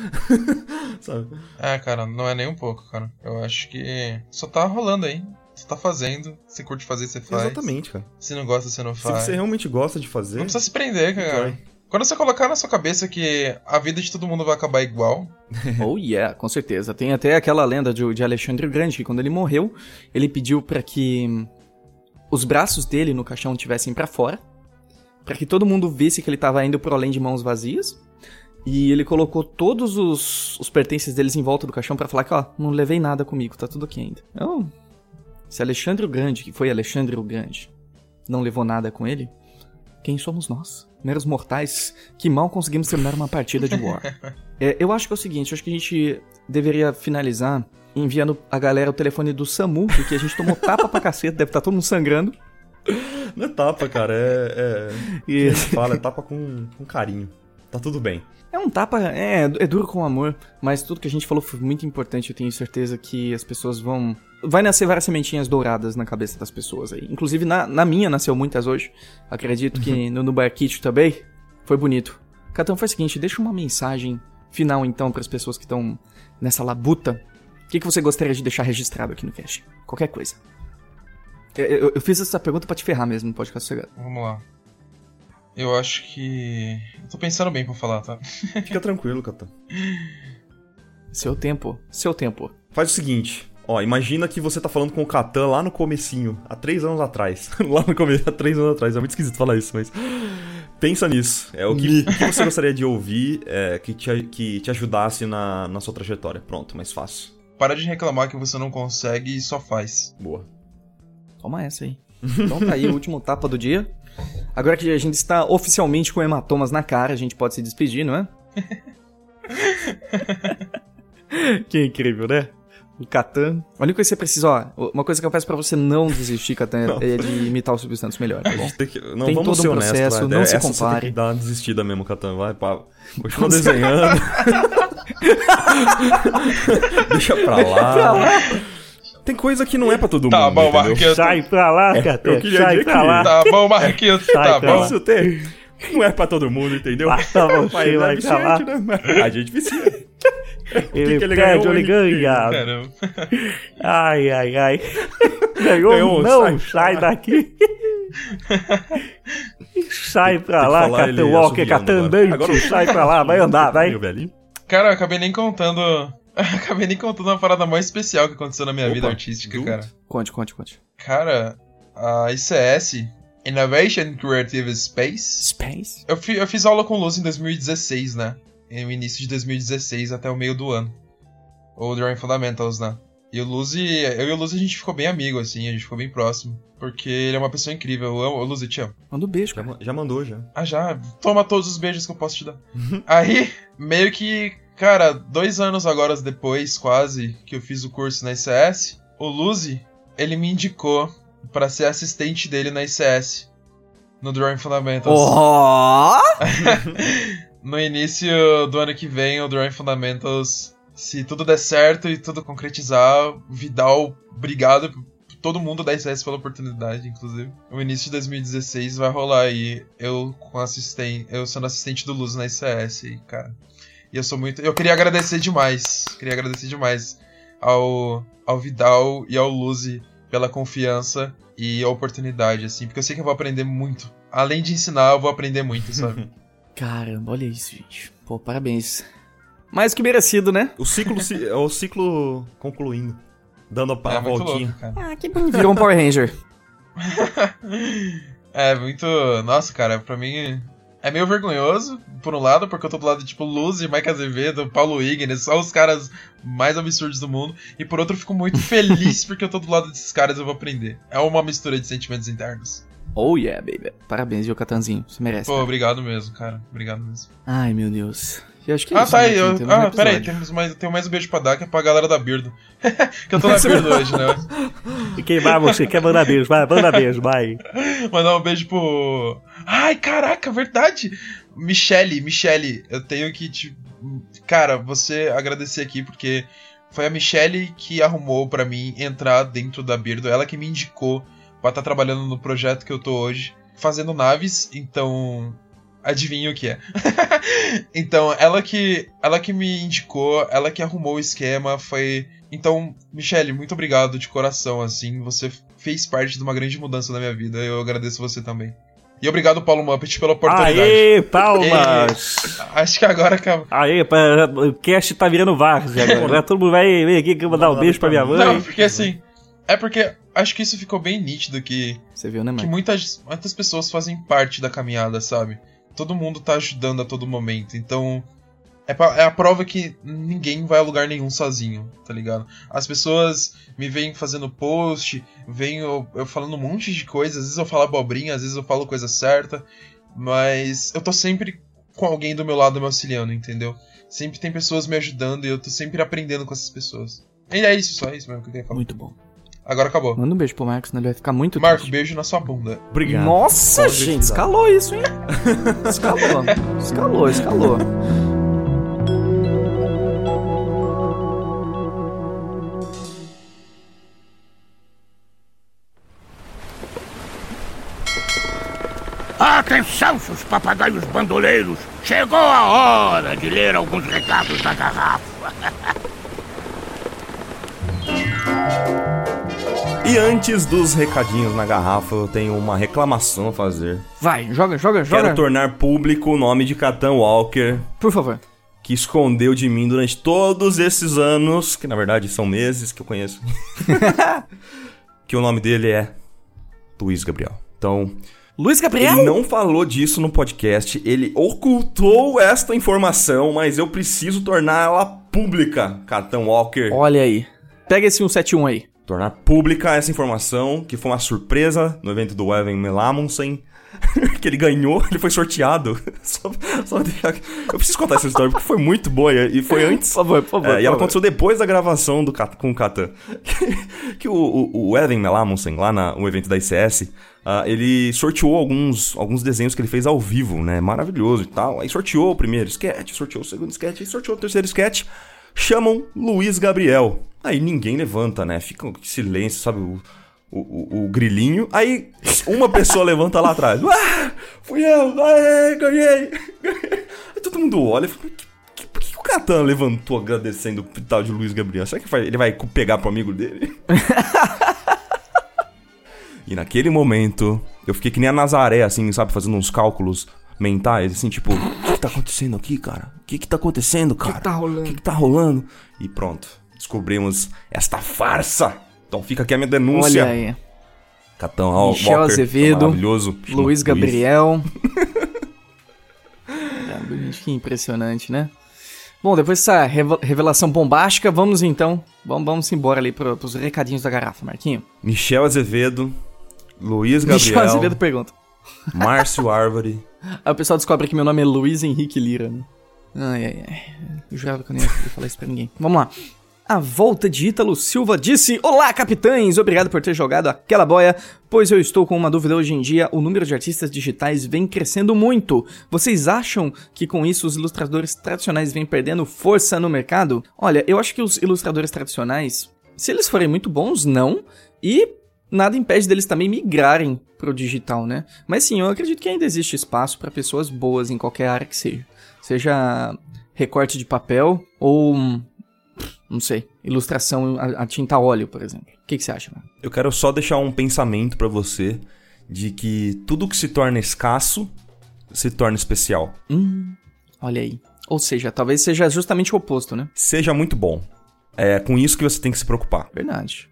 sabe? É, cara, não é nem um pouco, cara. Eu acho que só tá rolando aí. Você tá fazendo. Se curte fazer, você faz. Exatamente, cara. Se não gosta, você não Se faz. você realmente gosta de fazer. Não precisa se prender, cara. Vai. Quando você colocar na sua cabeça que a vida de todo mundo vai acabar igual, Oh yeah, com certeza. Tem até aquela lenda de, de Alexandre Grande, que quando ele morreu, ele pediu pra que os braços dele no caixão tivessem pra fora, pra que todo mundo visse que ele tava indo pro além de mãos vazias. E ele colocou todos os, os pertences deles em volta do caixão pra falar que, ó, não levei nada comigo, tá tudo aqui ainda. Então, se Alexandre o Grande, que foi Alexandre o Grande, não levou nada com ele, quem somos nós? Meros mortais que mal conseguimos terminar uma partida de War. É, eu acho que é o seguinte, eu acho que a gente deveria finalizar enviando a galera o telefone do SAMU, porque a gente tomou tapa pra caceta, deve estar todo mundo sangrando. Não é tapa, cara, é. é... E fala, é tapa com, com carinho. Tá tudo bem. É um tapa, é, é duro com amor, mas tudo que a gente falou foi muito importante, eu tenho certeza que as pessoas vão... Vai nascer várias sementinhas douradas na cabeça das pessoas aí. Inclusive na, na minha nasceu muitas hoje. Acredito que no, no Barquite também. Foi bonito. Catão, faz o seguinte, deixa uma mensagem final então para as pessoas que estão nessa labuta. O que, que você gostaria de deixar registrado aqui no cast? Qualquer coisa. Eu, eu- eu fiz essa pergunta pra te ferrar mesmo, não pode ficar sossegado. vamos lá. Eu acho que. Eu tô pensando bem pra falar, tá? Fica tranquilo, Catan. Seu tempo, seu tempo. Faz o seguinte, ó, imagina que você tá falando com o Catan lá no comecinho, há três anos atrás. lá no começo, há três anos atrás. É muito esquisito falar isso, mas. Pensa nisso. É o que, o que você gostaria de ouvir é, que, te, que te ajudasse na, na sua trajetória. Pronto, mais fácil. Para de reclamar que você não consegue e só faz. Boa. Toma essa aí. Então tá aí o último tapa do dia. Agora que a gente está oficialmente com hematomas na cara, a gente pode se despedir, não é? que incrível, né? O Catan. A única coisa que você precisa, ó, uma coisa que eu peço pra você não desistir, Catan, é de imitar o Silvio Santos melhor, tá bom? tem que, não, Tem todo um processo, vai. não se Essa Você compare. tem que dar uma desistida mesmo, Catan. Vai, pá. Continua desenhando. Deixa pra lá. Tem coisa que não é pra todo mundo. Tá bom, entendeu? Marquinhos. Sai pra lá, eu Catan. queria Sai pra que- lá. Tá bom, Marquinhos. Sai tá pra bom. Isso tem. Não é pra todo mundo, entendeu? Basta você, Mas é vai pra lá. viciante, né? Mas A gente vicia. Ele que ele perde, ganhou, ele ganha. Caramba. Ai, ai, ai. Ganhou, Ganhou, não, sai. sai, daqui. sai pra Tem que lá, Catan Walker, Catan agora. andante. Agora- Sai pra lá, vai andar, vai. Cara, eu acabei nem contando Acabei nem contando uma parada mais especial que aconteceu na minha Opa, vida artística, do- cara. Conte, conte, conte. Cara, a ICS, Innovation Creative Space, Space? eu, fi- eu fiz aula com luz em 2016, né? No início de 2016 até o meio do ano. O Drawing Fundamentals, né? E o Luzi, eu e o Luzi a gente ficou bem amigo, assim, a gente ficou bem próximo. Porque ele é uma pessoa incrível. Eu amo, ô, Luzi, te amo. Manda um beijo, Já, cara. ma- já mandou, já. Ah, já? Toma todos os beijos que eu posso te dar. Aí, meio que, cara, dois anos agora depois, quase, que eu fiz o curso na ICS, o Luzi, ele me indicou pra ser assistente dele na ICS. No Drawing Fundamentals. Oh! No início do ano que vem, o Drawing Fundamentals, se tudo der certo e tudo concretizar, Vidal, obrigado todo mundo da ICS pela oportunidade, inclusive. O início de 2016 vai rolar aí, eu com assistente, eu sendo assistente do Luz na ICS, cara. E eu sou muito, eu queria agradecer demais, queria agradecer demais ao ao Vidal e ao Luzi pela confiança e a oportunidade assim, porque eu sei que eu vou aprender muito. Além de ensinar, eu vou aprender muito, sabe? Caramba, olha isso, gente. Pô, parabéns. Mais que merecido, né? O ciclo se- é o ciclo concluindo. Dando a, é voltinha. louco. Ah, que bom. Virou um Power Ranger. É muito. Nossa, cara, pra mim é meio vergonhoso, por um lado, porque eu tô do lado de tipo Luz, Mike Azevedo, Paulo Ignes, só os caras mais absurdos do mundo. E por outro, eu fico muito feliz porque eu tô do lado desses caras e eu vou aprender. É uma mistura de sentimentos internos. Oh yeah, baby. Parabéns, viu, Catanzinho? Você merece. Pô, cara. obrigado mesmo, cara. Obrigado mesmo. Ai, meu Deus. Eu acho que é ah, isso, tá né, aí. que Eu... temos no Ah, peraí, temos mais, tenho mais um beijo pra dar que é pra galera da Birdo. que eu tô na Birdo hoje, né? E quem vai você? Quer mandar beijo? Vai, manda beijo, vai. Mandar um beijo pro. Ai, caraca, verdade! Michele, Michele, eu tenho que te. Cara, você agradecer aqui porque foi a Michele que arrumou pra mim entrar dentro da Birdo, ela que me indicou pra estar trabalhando no projeto que eu tô hoje, fazendo naves, então. Adivinha o que é. então, ela que ela que me indicou, ela que arrumou o esquema, foi. Então, Michele, muito obrigado de coração, assim. Você fez parte de uma grande mudança na minha vida. Eu agradeço você também. E obrigado, Paulo Muppet, pela oportunidade. Aê, palmas! Acho que agora acaba. Aê, pa- o cast tá virando várzea agora. Agora todo mundo vai vir aqui mandar um beijo pra minha mãe. Não, porque assim. É porque acho que isso ficou bem nítido que, Você viu, né, que mano? muitas, muitas pessoas fazem parte da caminhada, sabe? Todo mundo tá ajudando a todo momento. Então. É, pa- é a prova que ninguém vai a lugar nenhum sozinho, tá ligado? As pessoas me veem fazendo post, veem eu, eu falando um monte de coisa, às vezes eu falo abobrinha, às vezes eu falo coisa certa, mas eu tô sempre com alguém do meu lado me auxiliando, entendeu? Sempre tem pessoas me ajudando e eu tô sempre aprendendo com essas pessoas. E é isso, só isso mesmo que eu queria falar. Muito bom. Agora acabou. Manda um beijo pro Marcos, senão ele vai ficar muito Marco, triste. beijo na sua bunda. Obrigado. Nossa, Pode gente, escalou isso, hein? Escalou. Escalou, escalou. Atenção, seus papagaios bandoleiros! Chegou a hora de ler alguns recados da garrafa. E antes dos recadinhos na garrafa, eu tenho uma reclamação a fazer. Vai, joga, joga, joga. Quero tornar público o nome de Catan Walker, Por favor. que escondeu de mim durante todos esses anos, que na verdade são meses que eu conheço. que o nome dele é Luiz Gabriel. Então, Luiz Gabriel? ele não falou disso no podcast, ele ocultou esta informação, mas eu preciso torná-la pública, Catan Walker. Olha aí. Pega esse 171 aí. Tornar pública essa informação, que foi uma surpresa no evento do Evan Melamundsen, que ele ganhou, ele foi sorteado. Só, só deixar- Eu preciso contar essa história porque foi muito boa e foi antes. Por favor, por favor. É, e ela por favor. aconteceu depois da gravação do, com o Katan. que o, o, o Evan Melamundsen, lá no evento da ICS, ah, ele sorteou alguns, alguns desenhos que ele fez ao vivo, né? Maravilhoso e tal. Aí sorteou o primeiro sketch, sorteou o segundo sketch, aí sorteou o terceiro sketch. Chamam Luiz Gabriel. Aí ninguém levanta, né? Fica um silêncio, sabe? O, o, o- o grilinho. Aí uma pessoa levanta lá atrás. Ah, fui eu! Aê, ganhei! ganhei. Aí todo mundo olha e fala, "Que- que- por que, que o Catan levantou agradecendo o tal de Luiz Gabriel? Será que ele vai pegar pro amigo dele? e naquele momento, eu fiquei que nem a Nazaré, assim, sabe? Fazendo uns cálculos mentais, assim, tipo... tá acontecendo aqui, cara? O que que tá acontecendo, cara? que tá rolando? O que que tá rolando? E pronto, descobrimos esta farsa. Então fica aqui a minha denúncia. Olha aí. Capitão Al Michel Walker, Azevedo, maravilhoso. Luiz Gabriel. É, que impressionante, né? Bom, depois dessa revelação bombástica, vamos então. Vamos, vamos embora ali pro, pros recadinhos da garrafa, Marquinho. Michel Azevedo, Luiz Michel Gabriel, Azevedo pergunta. Márcio Árvore. Aí o pessoal descobre que meu nome é Luiz Henrique Lira, né? Ai, ai, ai. Eu jurava que eu não ia falar isso pra ninguém. Vamos lá. A volta de Ítalo Silva disse: Olá, capitães! Obrigado por ter jogado aquela boia, pois eu estou com uma dúvida hoje em dia. O número de artistas digitais vem crescendo muito. Vocês acham que com isso os ilustradores tradicionais vêm perdendo força no mercado? Olha, eu acho que os ilustradores tradicionais, se eles forem muito bons, não. E nada impede deles também migrarem pro digital, né? Mas sim, eu acredito que ainda existe espaço para pessoas boas em qualquer área que seja. Seja recorte de papel ou, não sei, ilustração a, a tinta a óleo, por exemplo. O que, que você acha, mano? Eu quero só deixar um pensamento pra você de que tudo que se torna escasso se torna especial. Hum, olha aí. Ou seja, talvez seja justamente o oposto, né? Seja muito bom. É com isso que você tem que se preocupar. Verdade.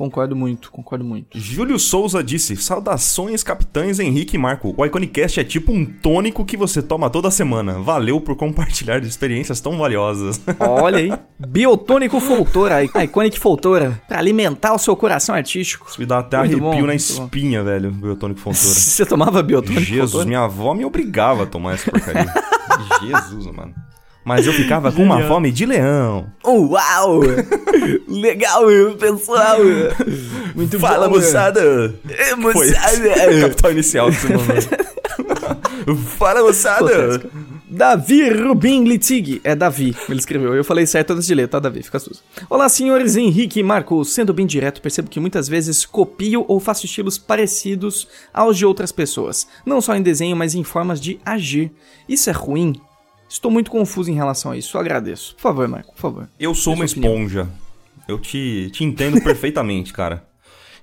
Concordo muito, concordo muito. Júlio Souza disse: Saudações, capitães Henrique e Marco. O Iconicast é tipo um tônico que você toma toda semana. Valeu por compartilhar de experiências tão valiosas. Olha aí. Biotônico Foltora, Iconic Foltora, pra alimentar o seu coração artístico. Isso me dá até Muito arrepio bom, na espinha, velho, biotônico fontura. Você tomava biotônico Jesus, Foltora? minha avó me obrigava a tomar essa porcaria. Jesus, mano. Mas eu ficava com uma fome de leão. Uau! Legal, pessoal! Muito Fala, bom, moçada! É, Foi esse. Capital inicial desse momento. Fala, moçada! Davi Rubin Litzig. É Davi, ele escreveu. Eu falei certo antes de ler, tá, Davi? Fica susto. Olá, senhores Henrique e Marco. Sendo bem direto, percebo que muitas vezes copio ou faço estilos parecidos aos de outras pessoas. Não só em desenho, mas em formas de agir. Isso é ruim? Estou muito confuso em relação a isso. Agradeço. Por favor, Marco, por favor. Eu sou uma esponja. Eu te, te entendo perfeitamente, cara.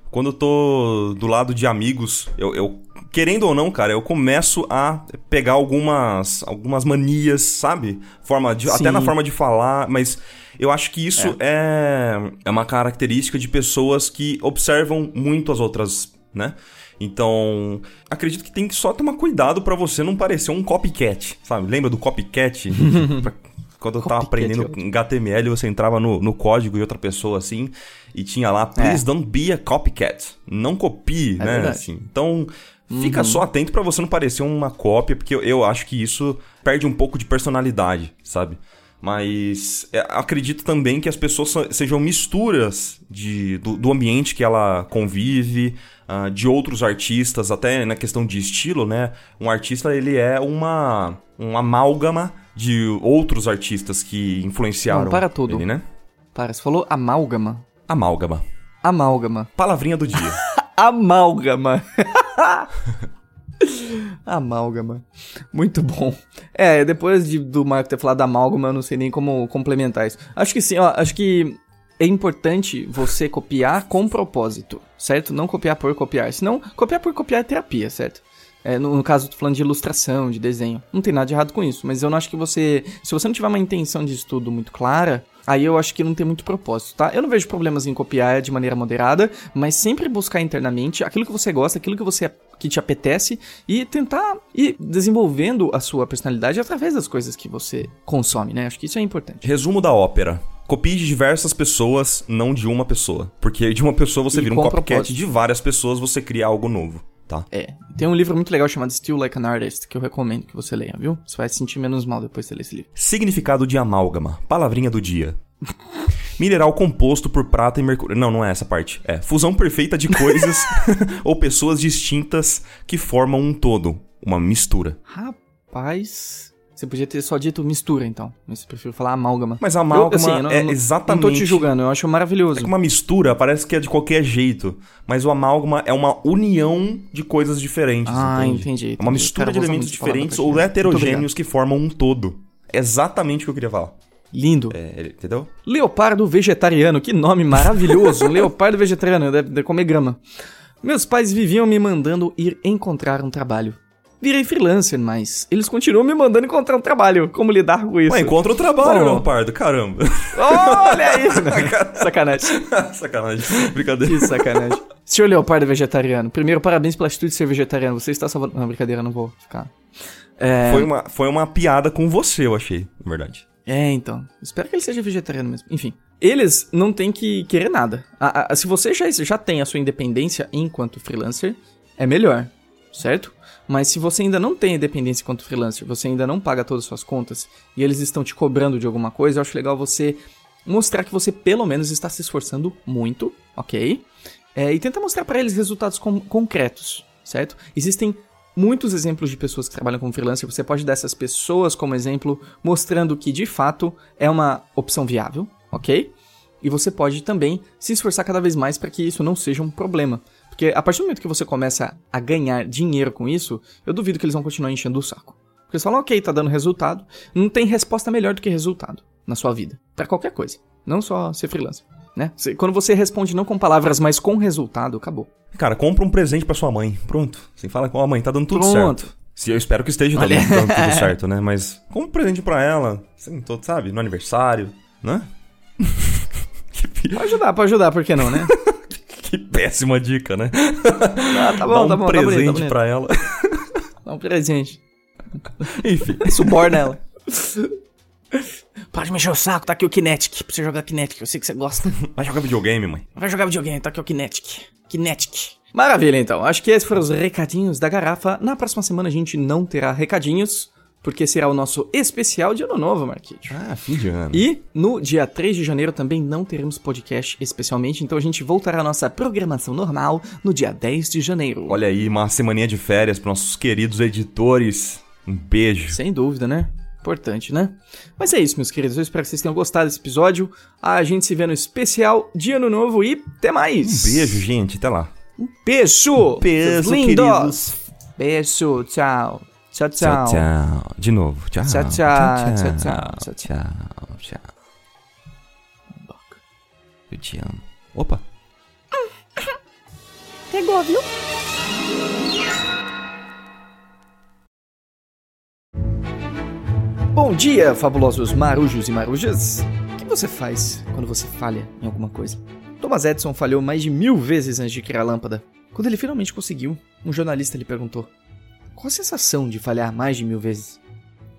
Quando eu tô do lado de amigos, eu, eu- querendo ou não, cara, eu começo a pegar algumas algumas manias, sabe? Forma de, até na forma de falar, mas eu acho que isso é. é uma característica de pessoas que observam muito as outras, né? Então, acredito que tem que só tomar cuidado pra você não parecer um copycat, sabe? Lembra do copycat? Pra- Quando eu tava aprendendo. HTML, você entrava no, no código de outra pessoa assim e tinha lá, please É. don't be a copycat. Não copie, né? verdade. Assim. Então, fica só atento pra você não parecer uma cópia, porque eu, eu acho que isso perde um pouco de personalidade, sabe? Mas é, acredito também que as pessoas se- sejam misturas de, do, do ambiente que ela convive, ah, de outros artistas, até na questão de estilo, né? Um artista, ele é uma, um amálgama de outros artistas que influenciaram Não, para tudo. ele, né? Para, você falou amálgama. Amálgama. Amálgama. Palavrinha do dia. Amálgama. amálgama. Muito bom. É, depois de- do Marco ter falado amálgama, eu não sei nem como complementar isso. Acho que sim, ó, acho que é importante você copiar com propósito, certo? Não copiar por copiar. Senão, copiar por copiar é terapia, certo? É, no, no caso, tô falando de ilustração, de desenho. Não tem nada de errado com isso, mas eu não acho que você. Se você não tiver uma intenção de estudo muito clara, aí eu acho que não tem muito propósito, tá? Eu não vejo problemas em copiar de maneira moderada, mas sempre buscar internamente aquilo que você gosta, aquilo que você que te apetece e tentar ir desenvolvendo a sua personalidade através das coisas que você consome, né? Acho que isso é importante. Resumo da ópera. Copie de diversas pessoas, não de uma pessoa. Porque de uma pessoa você E vira um copycat, propósito. de várias pessoas você cria algo novo, tá? É. Tem um livro muito legal chamado Still Like an Artist que eu recomendo que você leia, viu? Você vai se sentir menos mal depois de ler esse livro. Significado de amálgama. Palavrinha do dia. Mineral composto por prata e mercúrio. Não, não é essa parte. É fusão perfeita de coisas ou pessoas distintas que formam um todo. Uma mistura. Rapaz. Você podia ter só dito mistura, então. Mas eu prefiro falar amálgama. Mas amálgama Eu- assim, eu não- é não- exatamente. Não tô te julgando, eu acho maravilhoso. É que uma mistura parece que é de qualquer jeito. Mas o amálgama é uma união de coisas diferentes. Ah, entende? entendi, É uma entendi. mistura de elementos diferentes ou chegar. heterogêneos que formam um todo. É exatamente o que eu queria falar. Lindo. É, entendeu? Leopardo vegetariano, que nome maravilhoso. Leopardo vegetariano, deve, deve comer grama. Meus pais viviam me mandando ir encontrar um trabalho. Virei freelancer, mas eles continuam me mandando encontrar um trabalho. Como lidar com isso? Ué, encontra o trabalho, Bom. Leopardo, caramba. Olha aí! sacanagem. Sacanagem. Brincadeira. Que sacanagem. Senhor Leopardo é vegetariano. Primeiro, parabéns pela atitude de ser vegetariano. Você está salvando. Não, brincadeira, não vou ficar. É, Foi uma, foi uma piada com você, eu achei, na verdade. é, então. Espero que ele seja vegetariano mesmo. Enfim. Eles não têm que querer nada. A- a- se você já, já tem a sua independência enquanto freelancer, é melhor, certo? Mas se você ainda não tem independência enquanto freelancer, você ainda não paga todas as suas contas e eles estão te cobrando de alguma coisa, eu acho legal você mostrar que você pelo menos está se esforçando muito, ok? É, e tenta mostrar para eles resultados con- concretos, certo? Existem muitos exemplos de pessoas que trabalham como freelancer. Você pode dar essas pessoas como exemplo, mostrando que de fato é uma opção viável, ok? E você pode também se esforçar cada vez mais para que isso não seja um problema. Porque a partir do momento que você começa a ganhar dinheiro com isso, eu duvido que eles vão continuar enchendo o saco. Porque eles falam, ok, tá dando resultado. Não tem resposta melhor do que resultado na sua vida. Pra qualquer coisa. Não só ser freelancer. Né? Quando você responde não com palavras, mas com resultado, acabou. Cara, compra um presente pra sua mãe. Pronto. Você fala com a mãe, tá dando tudo Pronto. certo. Se eu espero que esteja dando, Olha. dando tudo certo, né? Mas compra um presente pra ela, assim, todo, sabe? No aniversário, né? Pode ajudar, pode ajudar, por que não, né? que péssima dica, né? Ah, tá Dá bom, um tá bom, tá presente bonito, tá bonito. pra ela. Dá um presente. Enfim. Suborna ela. Pode mexer o saco, tá aqui o Kinetic. Pra você jogar Kinetic, eu sei que você gosta. Vai jogar videogame, mãe. Vai jogar videogame, tá aqui o Kinetic. Kinetic. Maravilha, então. Acho que esses foram os recadinhos da garrafa. Na próxima semana a gente não terá recadinhos, porque será o nosso especial de ano novo, Marquinhos. Ah, fim de ano. E no dia 3 de janeiro também não teremos podcast especialmente, então a gente voltará à nossa programação normal no dia 10 de janeiro. Olha aí, uma semaninha de férias pros nossos queridos editores. Um beijo. Sem dúvida, né? Importante, né? Mas é isso, meus queridos. Eu espero que vocês tenham gostado desse episódio. A gente se vê no especial de Ano Novo e até mais. Um beijo, gente. Até lá. Beijo. beijo, seus lindos. queridos. Beijo. Tchau. Tchau, tchau. Tchau, tchau. De novo. Tchau. Tchau, tchau. Tchau, tchau. Tchau, Tchau, tchau. Eu te amo. Opa. Pegou, viu? Bom dia, fabulosos marujos e marujas. O que você faz quando você falha em alguma coisa? Thomas Edison falhou mais de mil vezes antes de criar a lâmpada. Quando ele finalmente conseguiu, um jornalista lhe perguntou: Qual a sensação de falhar mais de mil vezes?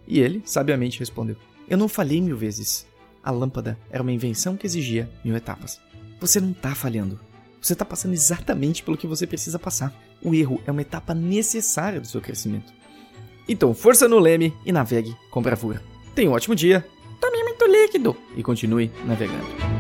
E ele, sabiamente, respondeu: Eu não falhei mil vezes. A lâmpada era uma invenção que exigia mil etapas. Você não tá falhando. Você está passando exatamente pelo que você precisa passar. O erro é uma etapa necessária do seu crescimento. Então, força no leme e navegue com bravura. Tenha um ótimo dia. Tome muito líquido e continue navegando.